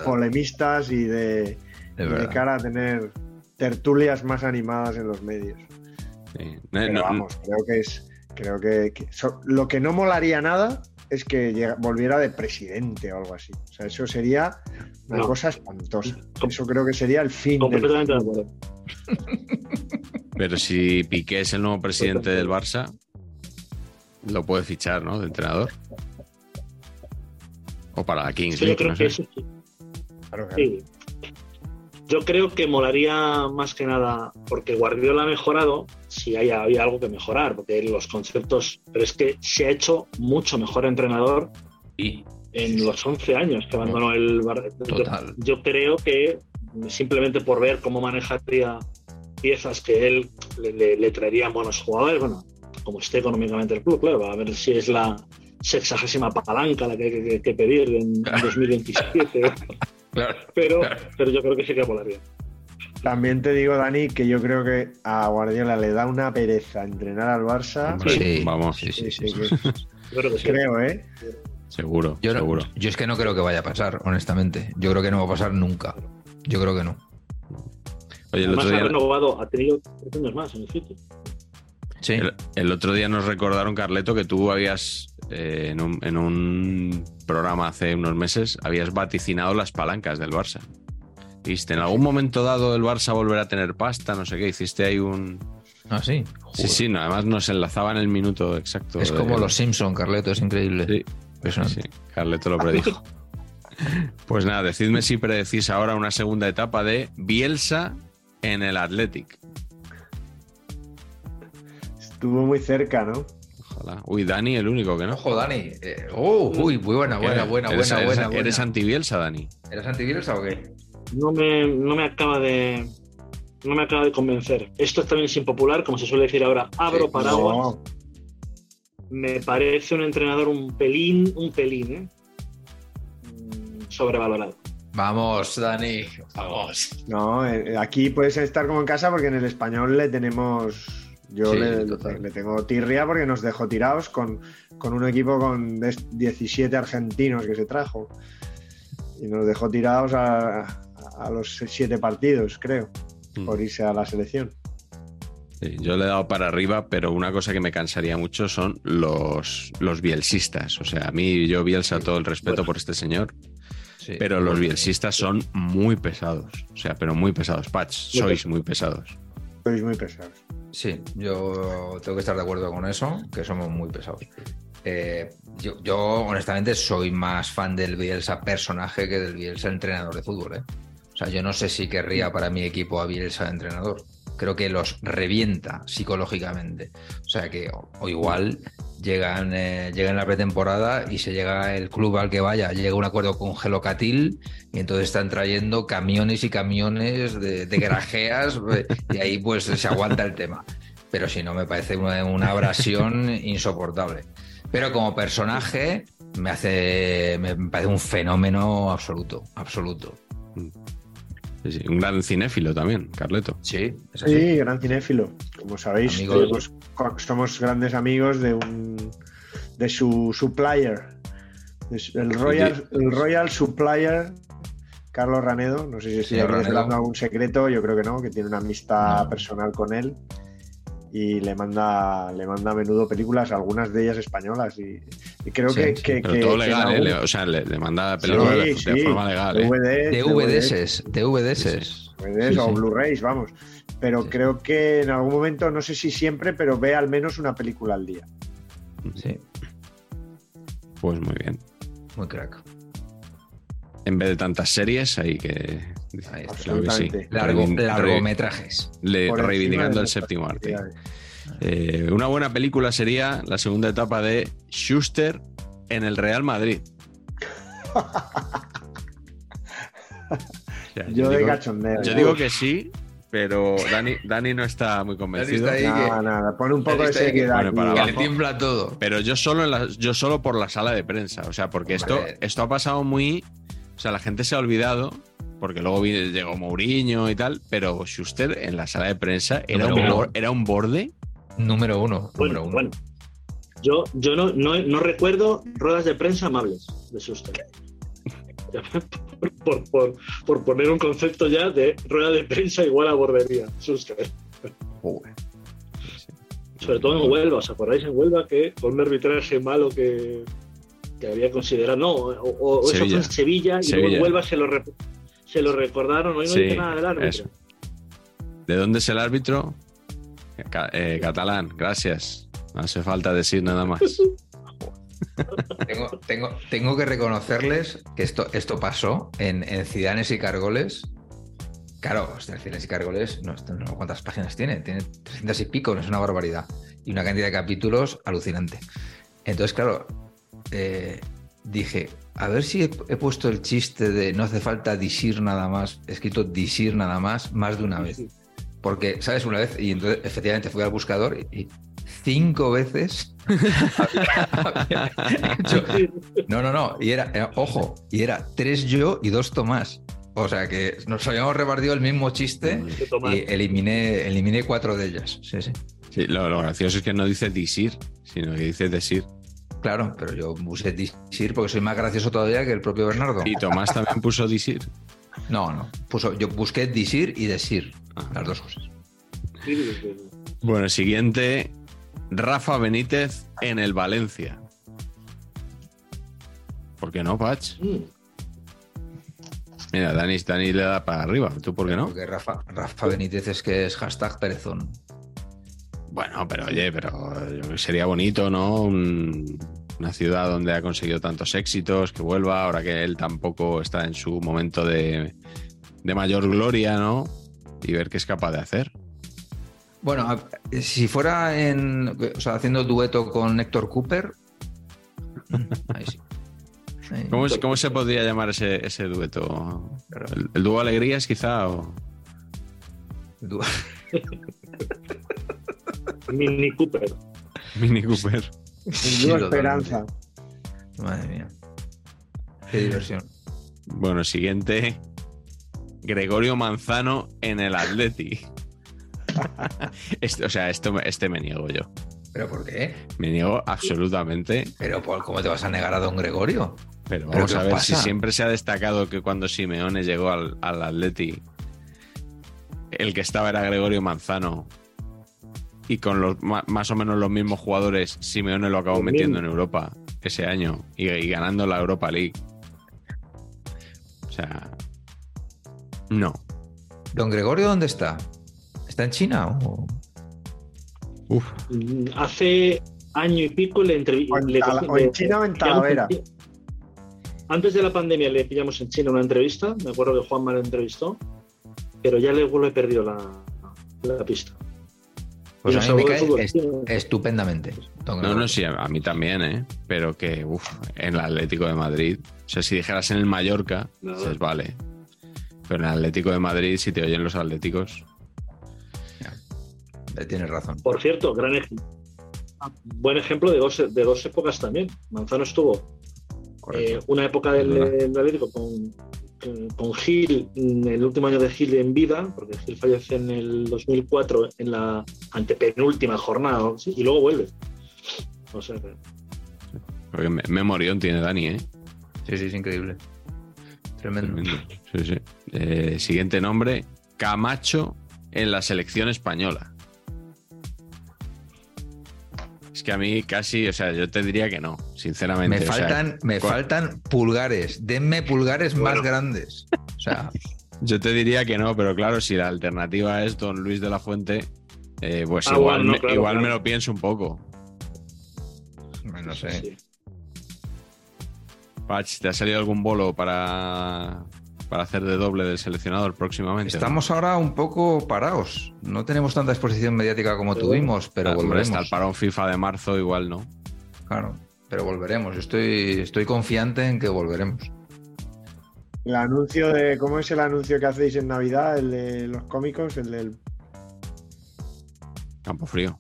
polemistas y de, de cara a tener tertulias más animadas en los medios. Sí. No, Pero no, vamos, creo que es. Creo que, que- so- lo que no molaría nada es que llega- volviera de presidente o algo así. O sea, eso sería una cosa espantosa. Eso creo que sería el fin del Completamente de acuerdo. Pero si Piqué es el nuevo presidente del Barça, lo puede fichar, ¿no? De entrenador. O para la Kings Sí, yo League, creo no que sé. eso sí. Claro, claro. Sí. Yo creo que molaría más que nada, porque Guardiola ha mejorado, si hay, había algo que mejorar, porque los conceptos, pero es que se ha hecho mucho mejor entrenador Y en los 11 años que abandonó el Bar- yo- Total. Yo, creo que simplemente por ver cómo manejaría piezas que él le, le- le traerían buenos jugadores, bueno, como esté económicamente el club, claro, a ver si es la sexagésima palanca la que hay que, que pedir en 2027. claro, pero, Claro. pero yo creo que sí que molaría. También te digo, Dani, que yo creo que a Guardiola le da una pereza entrenar al Barça. Sí, vamos, sí, sí, sí, Sí, creo que sí. Creo, ¿eh? seguro, Yo, no- seguro. yo es que no creo que vaya a pasar, honestamente. Yo creo que no va a pasar nunca. Yo creo que no. Oye, el Además otro ha día, renovado, ha tenido tres años más en el sitio. Sí. el, el otro día nos recordaron, Carleto, que tú habías, eh, en, un, en un programa hace unos meses, habías vaticinado las palancas del Barça. Dijiste, en algún momento dado el Barça volverá a tener pasta, no sé qué, hiciste ahí un... Ah, sí. Sí, Joder. sí, no, además nos enlazaba en el minuto exacto. Es de- como los Simpson, Carleto, es increíble. Sí, sí, Carleto lo predijo. Pues nada, decidme si predecís ahora una segunda etapa de Bielsa en el Athletic. Estuvo muy cerca, ¿no? Ojalá. Uy, Dani, el único que no. Ojo, Dani. Eh, oh, uy, muy buena, buena, ¿Qué? buena, ¿Eres, buena, eres- buena, buena. ¿Eres anti-Bielsa, Dani? ¿Eres antivirus o qué? No me, no me acaba de. No me acaba de convencer. Esto también es impopular, como se suele decir ahora, abro Sí, paraguas. No, Me parece un entrenador un pelín, un pelín, ¿eh? Sobrevalorado. Vamos, Dani. Vamos. no, eh, aquí puedes estar como en casa porque en el español le tenemos. Yo Sí, le, tengo tirria porque nos dejó tirados con, con un equipo con des- 17 argentinos que se trajo. Y nos dejó tirados a, a los siete partidos, creo, Mm. por irse a la selección. Sí, yo le he dado para arriba, pero una cosa que me cansaría mucho son los, los bielsistas. O sea, a mí yo Bielsa todo el respeto por este señor, Sí. pero los bielsistas son muy pesados. O sea, pero muy pesados. Patch, sois muy pesados. Sois muy pesados. Sí, yo tengo que estar de acuerdo con eso, que somos muy pesados. Eh, yo, yo, honestamente, soy más fan del Bielsa personaje que del Bielsa entrenador de fútbol. ¿eh? O sea, yo no sé si querría para mi equipo a Bielsa entrenador. Creo que los revienta psicológicamente. O sea que, o, igual llegan, eh, llegan la pretemporada y se llega el club al que vaya, llega un acuerdo con Gelocatil y entonces están trayendo camiones y camiones de, de grajeas eh, y ahí pues se aguanta el tema. Pero si no, me parece una, una abrasión insoportable. Pero como personaje me hace me parece un fenómeno absoluto, absoluto. Sí, sí, Un gran cinéfilo también, Carleto. Sí, es así. Sí, gran cinéfilo. Como sabéis, tenemos- co- somos grandes amigos de un de su supplier. de su- El Royal, el Royal Supplier, Carlos Ranedo. No sé si estoy desvelando algún secreto, yo creo que no, que tiene una amistad No. personal con él. Y le manda, le manda a menudo películas, algunas de ellas españolas. Y, y creo Sí, que, sí, que- Pero que- todo que legal, ¿eh? algún- O sea, le, le manda películas de, Sí, de sí, forma legal. ¿eh? DVD, DVDs, DVDs. DVDs Sí, o. Blu-rays, vamos. Pero Sí. creo que en algún momento, no sé si siempre, pero ve al menos una película al día. Sí, Pues muy bien. muy crack. En vez de tantas series, hay que. Ahí está. Claro que sí. Absolutamente. Largo, Reivin- largometrajes. le- reivindicando el séptimo arte. Eh, una buena película sería la segunda etapa de Schuster en el Real Madrid. O sea, Yo de digo, cachondeo. yo digo que sí, pero Dani, Dani no está muy convencido. Dani está ahí. Nada, pone un poco de que seriedad. Que le tiembla todo. Pero yo solo, en la- yo solo por la sala de prensa. O sea, porque esto, esto ha pasado muy. O sea, la gente se ha olvidado. Porque luego vi- llegó Mourinho y tal. Pero Schuster en la sala de prensa era, un, Número uno. bor- era un borde. Número uno. Bueno, número uno. bueno. Yo, yo no, no, no recuerdo ruedas de prensa amables de Schuster. por, por- por poner un concepto ya de rueda de prensa igual a bordería. Schuster. Sobre todo en Huelva, ¿os acordáis en Huelva que con un arbitraje malo que, que había considerado? No, o, o eso fue en Sevilla y luego en Huelva se lo, se lo recordaron. Hoy no Sí, dice nada del árbitro. eso. ¿De dónde es el árbitro? Eh, catalán, gracias. No hace falta decir nada más. Tengo, tengo, tengo que reconocerles que esto, esto pasó en, en Cidanes y Cargoles. Claro, hostia, Cidanes y Cargoles, no, no- ¿cuántas páginas tiene? Tiene 300 y pico, no es una barbaridad. Y una cantidad de capítulos alucinante. Entonces, claro, eh, dije, a ver si he, he puesto el chiste de no hace falta disir nada más, he escrito disir nada más, más de una vez. Porque, ¿sabes? Una vez, y entonces efectivamente fui al buscador y, y cinco veces había- había hecho- no, no, no. Y era, eh, ojo, y era tres yo y dos Tomás. O sea que nos habíamos repartido el mismo chiste y eliminé, eliminé cuatro de ellas. Sí, sí. Sí, lo, lo gracioso es que no dice disir, sino que dice desir. Claro, pero yo puse disir porque soy más gracioso todavía que el propio Bernardo. Y Tomás también puso disir. No, no. Puso, yo busqué disir y desir. Las dos cosas. Bueno, siguiente. Rafa Benítez en el Valencia. ¿Por qué no, Pach? Mm. Mira, Dani, Dani le da para arriba. ¿Tú por qué no? Porque Rafa, Rafa Benítez es que es hashtag perezón. Bueno, pero oye, pero que sería bonito, ¿no? Un- una ciudad donde ha conseguido tantos éxitos, que vuelva, ahora que él tampoco está en su momento de, de mayor gloria, ¿no? Y ver qué es capaz de hacer. Bueno, si fuera en, o sea, haciendo dueto con Héctor Cooper, ahí sí. Ahí. ¿Cómo, se podría llamar ese, ese dueto? ¿El, el dúo Alegrías, quizá? O... Du- Mini Cooper. Mini Cooper. Totalmente. Esperanza. Madre mía. Qué diversión. Bueno, siguiente. Gregorio Manzano en el Atleti. Este- o sea, esto, me- este me niego yo. ¿Pero por qué? Me niego absolutamente. ¿Pero por cómo te vas a negar a don Gregorio? Pero ¿Pero vamos a ver, pasa? si siempre se ha destacado que cuando Simeone llegó al, al Atleti, el que estaba era Gregorio Manzano. Y con los más o menos los mismos jugadores, Simeone lo acabó metiendo en. Europa ese año y, y ganando la Europa League. O sea, no. ¿Don Gregorio dónde está? ¿Está en China? o- Uf, Hace año y pico le O en o China o en Talavera. Antes de la pandemia le pillamos en China una entrevista. Me acuerdo que Juanma le entrevistó. Pero ya luego le he perdido la, la pista. Pues a mí me cae est- estupendamente. no, no, sí, a, mí también, ¿eh? Pero que, uf, en el Atlético de Madrid. O sea, si dijeras en el Mallorca, No. dices, vale. Pero en el Atlético de Madrid, si te oyen los atléticos. Eh, Tienes razón. Por cierto, gran ejemplo. Buen ejemplo de dos, de dos épocas también. Manzano estuvo eh, una época del, del Atlético con, con- con Gil, en el último año de Gil en vida, porque Gil fallece en el 2004 en la antepenúltima jornada, y luego vuelve. O sea, que- Porque me- memorión tiene Dani, ¿eh? Sí, sí, es increíble. Tremendo. Tremendo. Sí, sí. Eh, siguiente nombre, Camacho en la selección española. Es que a mí casi, o sea, yo te diría que no, sinceramente. Me o sea, faltan, me faltan pulgares. Denme pulgares más grandes. O sea, Yo te diría que no, pero claro, si la alternativa es Don Luis de la Fuente, eh, pues Ah, igual, bueno, no, me, claro, igual me lo pienso un poco. no sé. Sí. Patch, ¿te ha salido algún bolo para, para hacer de doble del seleccionador próximamente? Estamos ahora un poco parados. No tenemos tanta exposición mediática como Pero tuvimos, pero hombre, volveremos. Está el parón FIFA de marzo, igual no. Claro, pero volveremos. Estoy, estoy confiante en que volveremos. El anuncio de. ¿Cómo es el anuncio que hacéis en Navidad? El de los cómicos, el del Campo frío.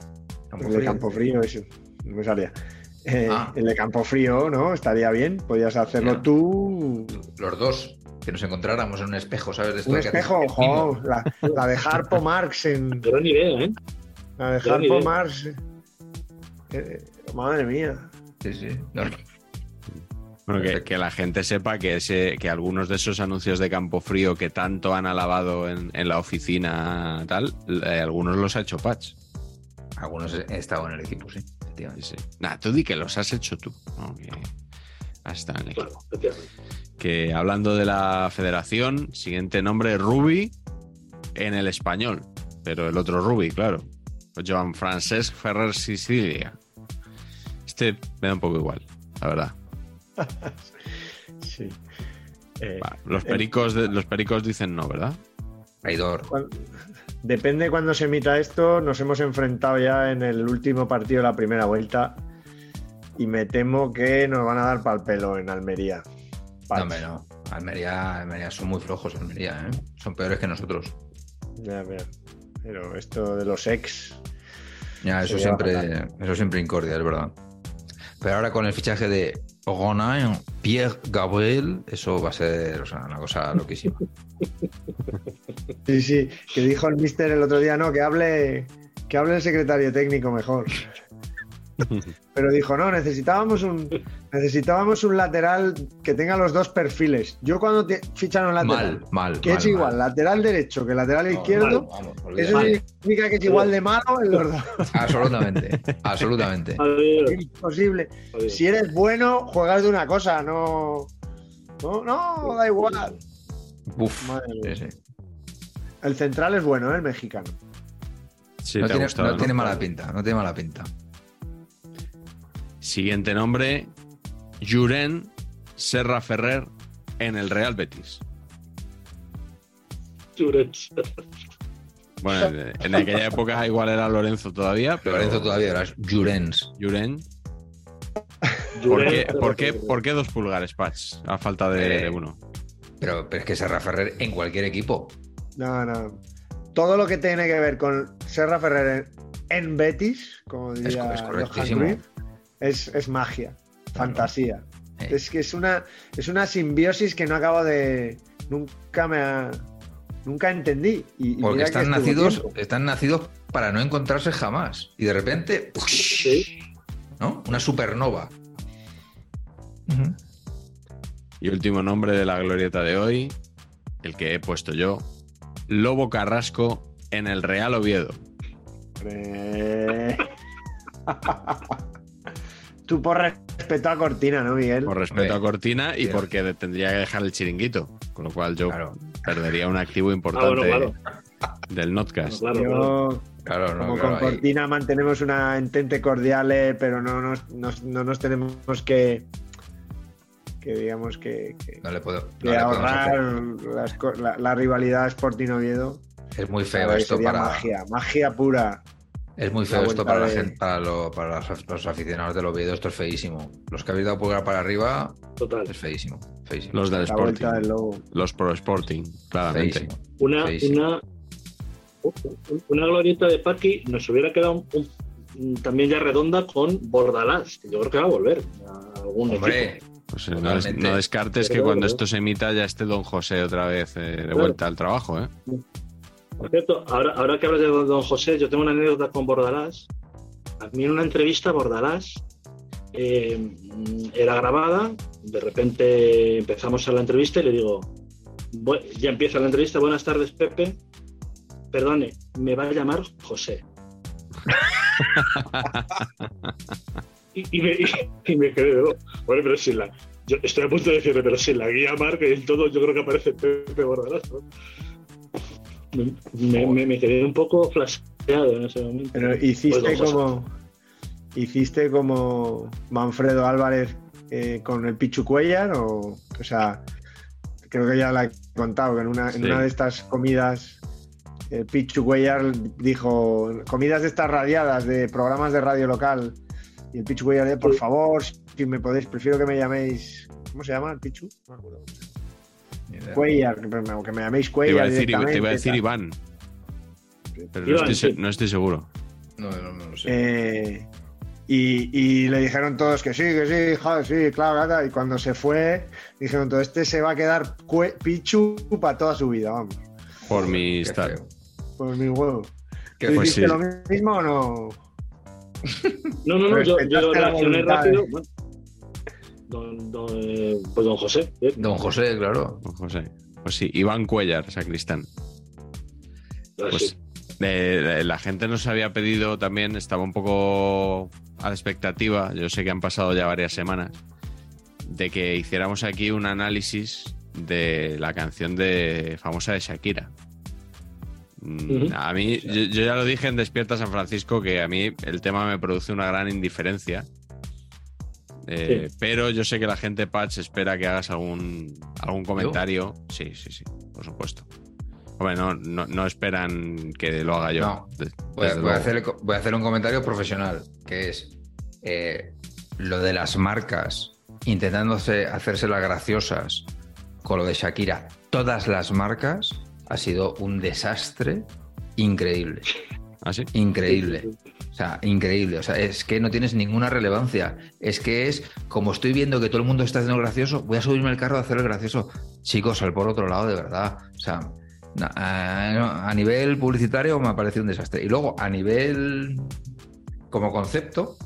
Campo el de. Campo Frío, ese. No me salía. Eh, Ah. El de Campo Frío, ¿no? Estaría bien. Podías hacerlo tú. Los dos, que nos encontráramos en un espejo, ¿sabes? De esto Un de espejo, jo, la, la de Harpo Marx en. Gran idea, ¿eh? La de gran Harpo idea. Marx. Eh, madre mía. Sí, sí. No, no. Bueno, que, la gente sepa que, ese, que algunos de esos anuncios de Campo Frío que tanto han alabado en, en la oficina, tal, eh, algunos los ha hecho Patch. Algunos he estado en el equipo, sí. Sí, efectivamente. sí. Nah, tú di que los has hecho tú. ¿no? Que en el equipo. hablando de la federación, siguiente nombre Ruby en el español. Pero el otro Ruby, claro. Joan Francesc Ferrer Sicilia. Este me da un poco igual, la verdad. Sí. Eh, Va, los, pericos de- los pericos dicen no, ¿verdad? Traidor. Depende de cuando se emita esto, nos hemos enfrentado ya en el último partido de la primera vuelta y me temo que nos van a dar pal pelo en Almería. No, Patch. hombre, no. Almería, Almería son muy flojos, Almería, ¿eh? Son peores que nosotros. Ya, ya. Pero esto de los ex, Ya, eso siempre, eso siempre incordia, es verdad. Pero ahora con el fichaje de Ronain Pierre Gabriel, eso va a ser o sea, una cosa loquísima. Sí, sí, que dijo el mister el otro día, no, que hable, que hable el secretario técnico mejor. Pero dijo, no, necesitábamos un, necesitábamos un lateral que tenga los dos perfiles. Yo cuando te fichan un lateral, Mal, mal. que mal, es igual, mal. lateral derecho que lateral No, izquierdo, mal, vamos, eso significa que es igual de malo en los dos. Absolutamente, absolutamente. Es imposible. adiós. Si eres bueno, juegas de una cosa, no. No, no, da igual. Uf, Madre mía. sí, sí. El central es bueno, ¿eh? el mexicano. Sí, No, te ha tiene, gustado, no ¿no? tiene mala pinta, no tiene mala pinta. Siguiente nombre, Juren Serra Ferrer en el Real Betis. Churets. Bueno, en- aquella época igual era Lorenzo todavía, pero Lorenzo todavía era Jurens. Juren. ¿Por qué, por, qué, por qué dos pulgares, Patch? A falta de, Eh, de uno. Pero, pero es que Serra Ferrer en cualquier equipo. No, no. Todo lo que tiene que ver con Serra Ferrer en, en Betis, como Es, diría es Johan correctísimo. Cruyff, es, es magia, fantasía. Es que es una, es una simbiosis que no acabo de. Nunca me ha- Nunca entendí. Y, y Porque están nacidos, tiempo. están nacidos para no encontrarse jamás. Y de repente, Sí. ¿no? Una supernova. Y último nombre de la glorieta de hoy, el que he puesto yo, Lobo Carrasco en el Real Oviedo. Tú por respeto a Cortina, ¿no, Miguel? Por respeto a Cortina y porque tendría que dejar el chiringuito. Con lo cual yo Claro, perdería un activo importante del Notcast. claro. claro, claro. Yo, claro, no, como claro, con ahí- Cortina mantenemos una entente cordial, eh, pero no nos, nos- no nos tenemos que, que digamos que, que- no le puedo. que no le ahorrar las la, la rivalidad Sporting Oviedo. Es muy feo esto para. magia, magia pura. Es muy feo esto para la gente, para, lo- para los, los aficionados del Oviedo. Esto es feísimo. Los que habéis dado pulgar para arriba Total. es feísimo. feísimo. Los del La Sporting. del. Los pro Sporting, claramente. Feísimo. Una, Feísimo. una, una glorieta de Paqui nos hubiera quedado un- un- también ya redonda con Bordalás, que yo creo que va a volver a algún Hombre, equipo. Pues, eh, no, des- Totalmente. no descartes que cuando pero- esto se emita ya esté Don José otra vez eh, de Claro. vuelta al trabajo. ¿eh? Por cierto, ahora, ahora que hablas de don José, yo tengo una anécdota con Bordalás. A mí en una entrevista Bordalás eh, era grabada, de repente empezamos a la entrevista y le digo, "Bu- ya empieza la entrevista, buenas tardes Pepe, perdone, me va a llamar José. y, y me, y me quedé, ¿no? bueno, pero sin la. Yo estoy a punto de decirle, pero sin la guía marca y el todo, yo creo que aparece Pepe Bordalazo. ¿no? Me, me- me- me quedé un poco flasheado en ese momento. Pero hiciste Pues, como. Hiciste como Manfredo Álvarez eh, con el Pichu Cuellar o. O sea, creo que ya la he contado, que en una, en una de estas comidas. El Pichu Cuellar dijo, comidas de estas radiadas de programas de radio local. Y el Pichu Cuellar, por Sí. favor, si me podéis, prefiero que me llaméis. ¿Cómo se llama el Pichu? No me acuerdo. Cuellar, que me, llaméis Te Cuellar. iba a decir, te iba a decir. Iván. Pero no estoy, se- sí. no estoy seguro. No, no, no lo sé. Eh, y, y le dijeron todos que sí, que sí, joder, sí, claro, claro. Y cuando se fue, dijeron todo, este se va a quedar cue- Pichu para toda su vida, vamos. Por mi estar. Por mi huevo. Qué ¿Tú pues sí. lo mismo o no? No, no, no, yo, yo la reaccioné rápido. Bueno, don, don, eh, pues don José. bien. Don José, claro. Don José. Pues sí, Iván Cuellar, sacristán. Ah, Pues sí. eh, la gente nos había pedido también, estaba un poco a la expectativa, yo sé que han pasado ya varias semanas, de que hiciéramos aquí un análisis de la canción de famosa de Shakira. Mm. A mí, yo, yo ya lo dije en Despierta San Francisco, que a mí el tema me produce una gran indiferencia. Eh, Pero yo sé que la gente, Patch, espera que hagas algún, algún comentario. Sí, sí, sí, por supuesto. Hombre, no, no, no esperan que lo haga yo. No. a hacer, voy a hacer un comentario profesional, que es eh, lo de las marcas intentándose hacerse las graciosas con lo de Shakira. Todas las marcas ha sido un desastre increíble. ¿Ah, sí? Increíble. O sea, increíble. O sea, es que no tienes ninguna relevancia. Es que es como estoy viendo que todo el mundo está haciendo el gracioso, voy a subirme al carro a hacer el gracioso. Chicos, al por otro lado, de verdad. O sea, na- a, nivel publicitario me ha parecido un desastre. Y luego, a nivel como concepto,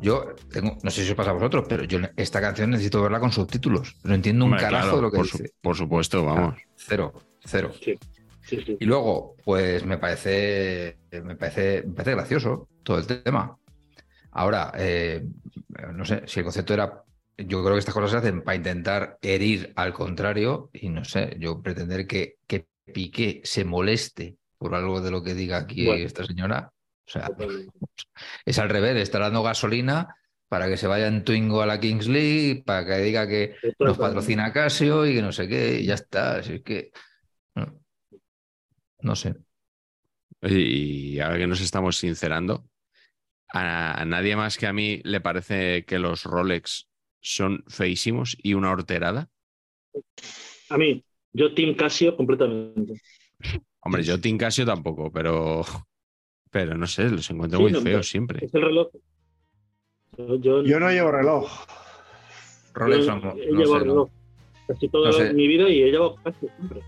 yo tengo, no sé si os pasa a vosotros, pero yo esta canción necesito verla con subtítulos. No entiendo un Hombre, carajo claro, de lo que por, su- dice. por supuesto, vamos. Cero, cero. Sí, sí, sí. Y luego, pues me parece, me parece, me parece gracioso todo el tema. Ahora, eh, no sé, si el concepto era, yo creo que estas cosas se hacen para intentar herir al contrario y no sé, yo pretender que, que Piqué se moleste por algo de lo que diga aquí Bueno. esta señora, o sea, es al revés, está dando gasolina para que se vaya en Twingo a la Kings League, para que diga que nos patrocina Casio y que no sé qué, y ya está. Si es que. No, sé. Y ahora que nos estamos sincerando, a, a nadie más que a mí le parece que los Rolex son feísimos y una horterada. A mí, yo Team Casio completamente. Hombre, yo Team Casio tampoco, pero, pero no sé, los encuentro Sí, muy no, feos siempre. Es el reloj. Yo, yo- Yo no llevo reloj. Rolex, yo no, he no llevado sé, no. reloj casi toda No sé. mi vida y he llevado Casio siempre.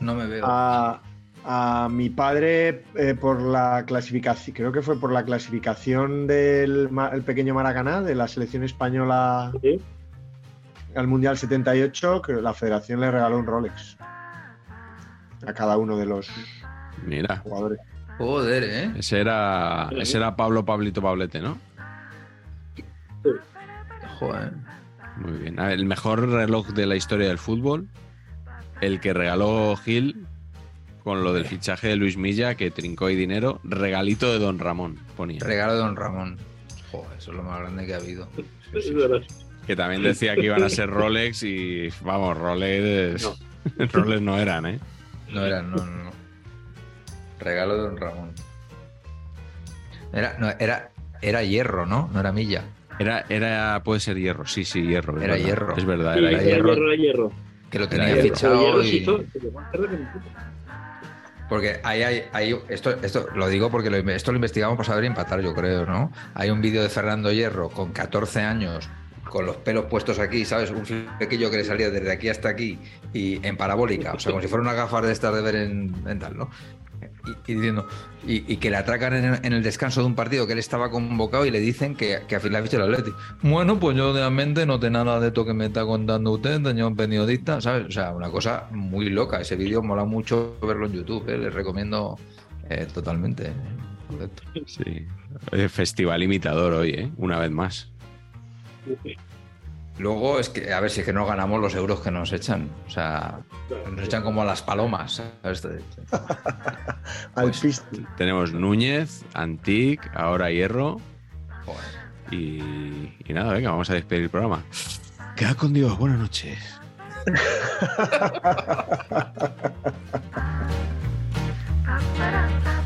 No me veo. A, a mi padre eh, por la clasificación, creo que fue por la clasificación del el pequeño Maracaná de la selección española ¿sí? al Mundial 78, que la federación le regaló un Rolex a cada uno de los Mira, jugadores. Joder, ¿eh? ese era, ese era Pablo Pablito Pablete, ¿no? Joder. Muy bien. A ver, el mejor reloj de la historia del fútbol, el que regaló Gil con lo del fichaje de Luis Milla, que trincó y dinero, regalito de Don Ramón, ponía. Regalo de Don Ramón. Joder, eso es lo más grande que ha habido. Sí, sí, Es sí. verdad. Que también decía que iban a ser Rolex y vamos, Rolex No. Rolex no eran, ¿eh? No era, no, no, no. Regalo de Don Ramón. Era, no, era, era hierro, ¿no? No era milla. Era, era, puede ser hierro, sí, sí, hierro. Era verdad. hierro. Es verdad, Sí, era era hierro. hierro, era hierro. Que lo tenía hierro. Fichado. hierro y- Porque ahí hay, hay- esto, esto lo digo porque lo, esto lo investigamos para saber empatar, yo creo, ¿no? Hay un vídeo de Fernando Hierro con 14 años, con los pelos puestos aquí, ¿sabes? Un flequillo que le salía desde aquí hasta aquí y en parabólica, o sea, como si fuera una gafas de estas de ver en, en tal, ¿no? Y, y diciendo, y, y que le atracan en, en el descanso de un partido que él estaba convocado y le dicen que, que al final ha visto el Atleti. Bueno, pues yo realmente no tengo nada de esto que me está contando usted, señor periodista, ¿sabes? O sea, una cosa muy loca. Ese vídeo mola mucho verlo en YouTube, ¿eh? les recomiendo eh, totalmente. Sí. Oye, Festival imitador hoy, ¿eh? Una vez más. Luego es que, a ver si es que no ganamos los euros que nos echan. O sea, nos echan como a las palomas. Pues-. Tenemos Núñez, Antic, ahora Hierro. Y, y nada, venga, vamos a despedir el programa. Queda con Dios, buenas noches.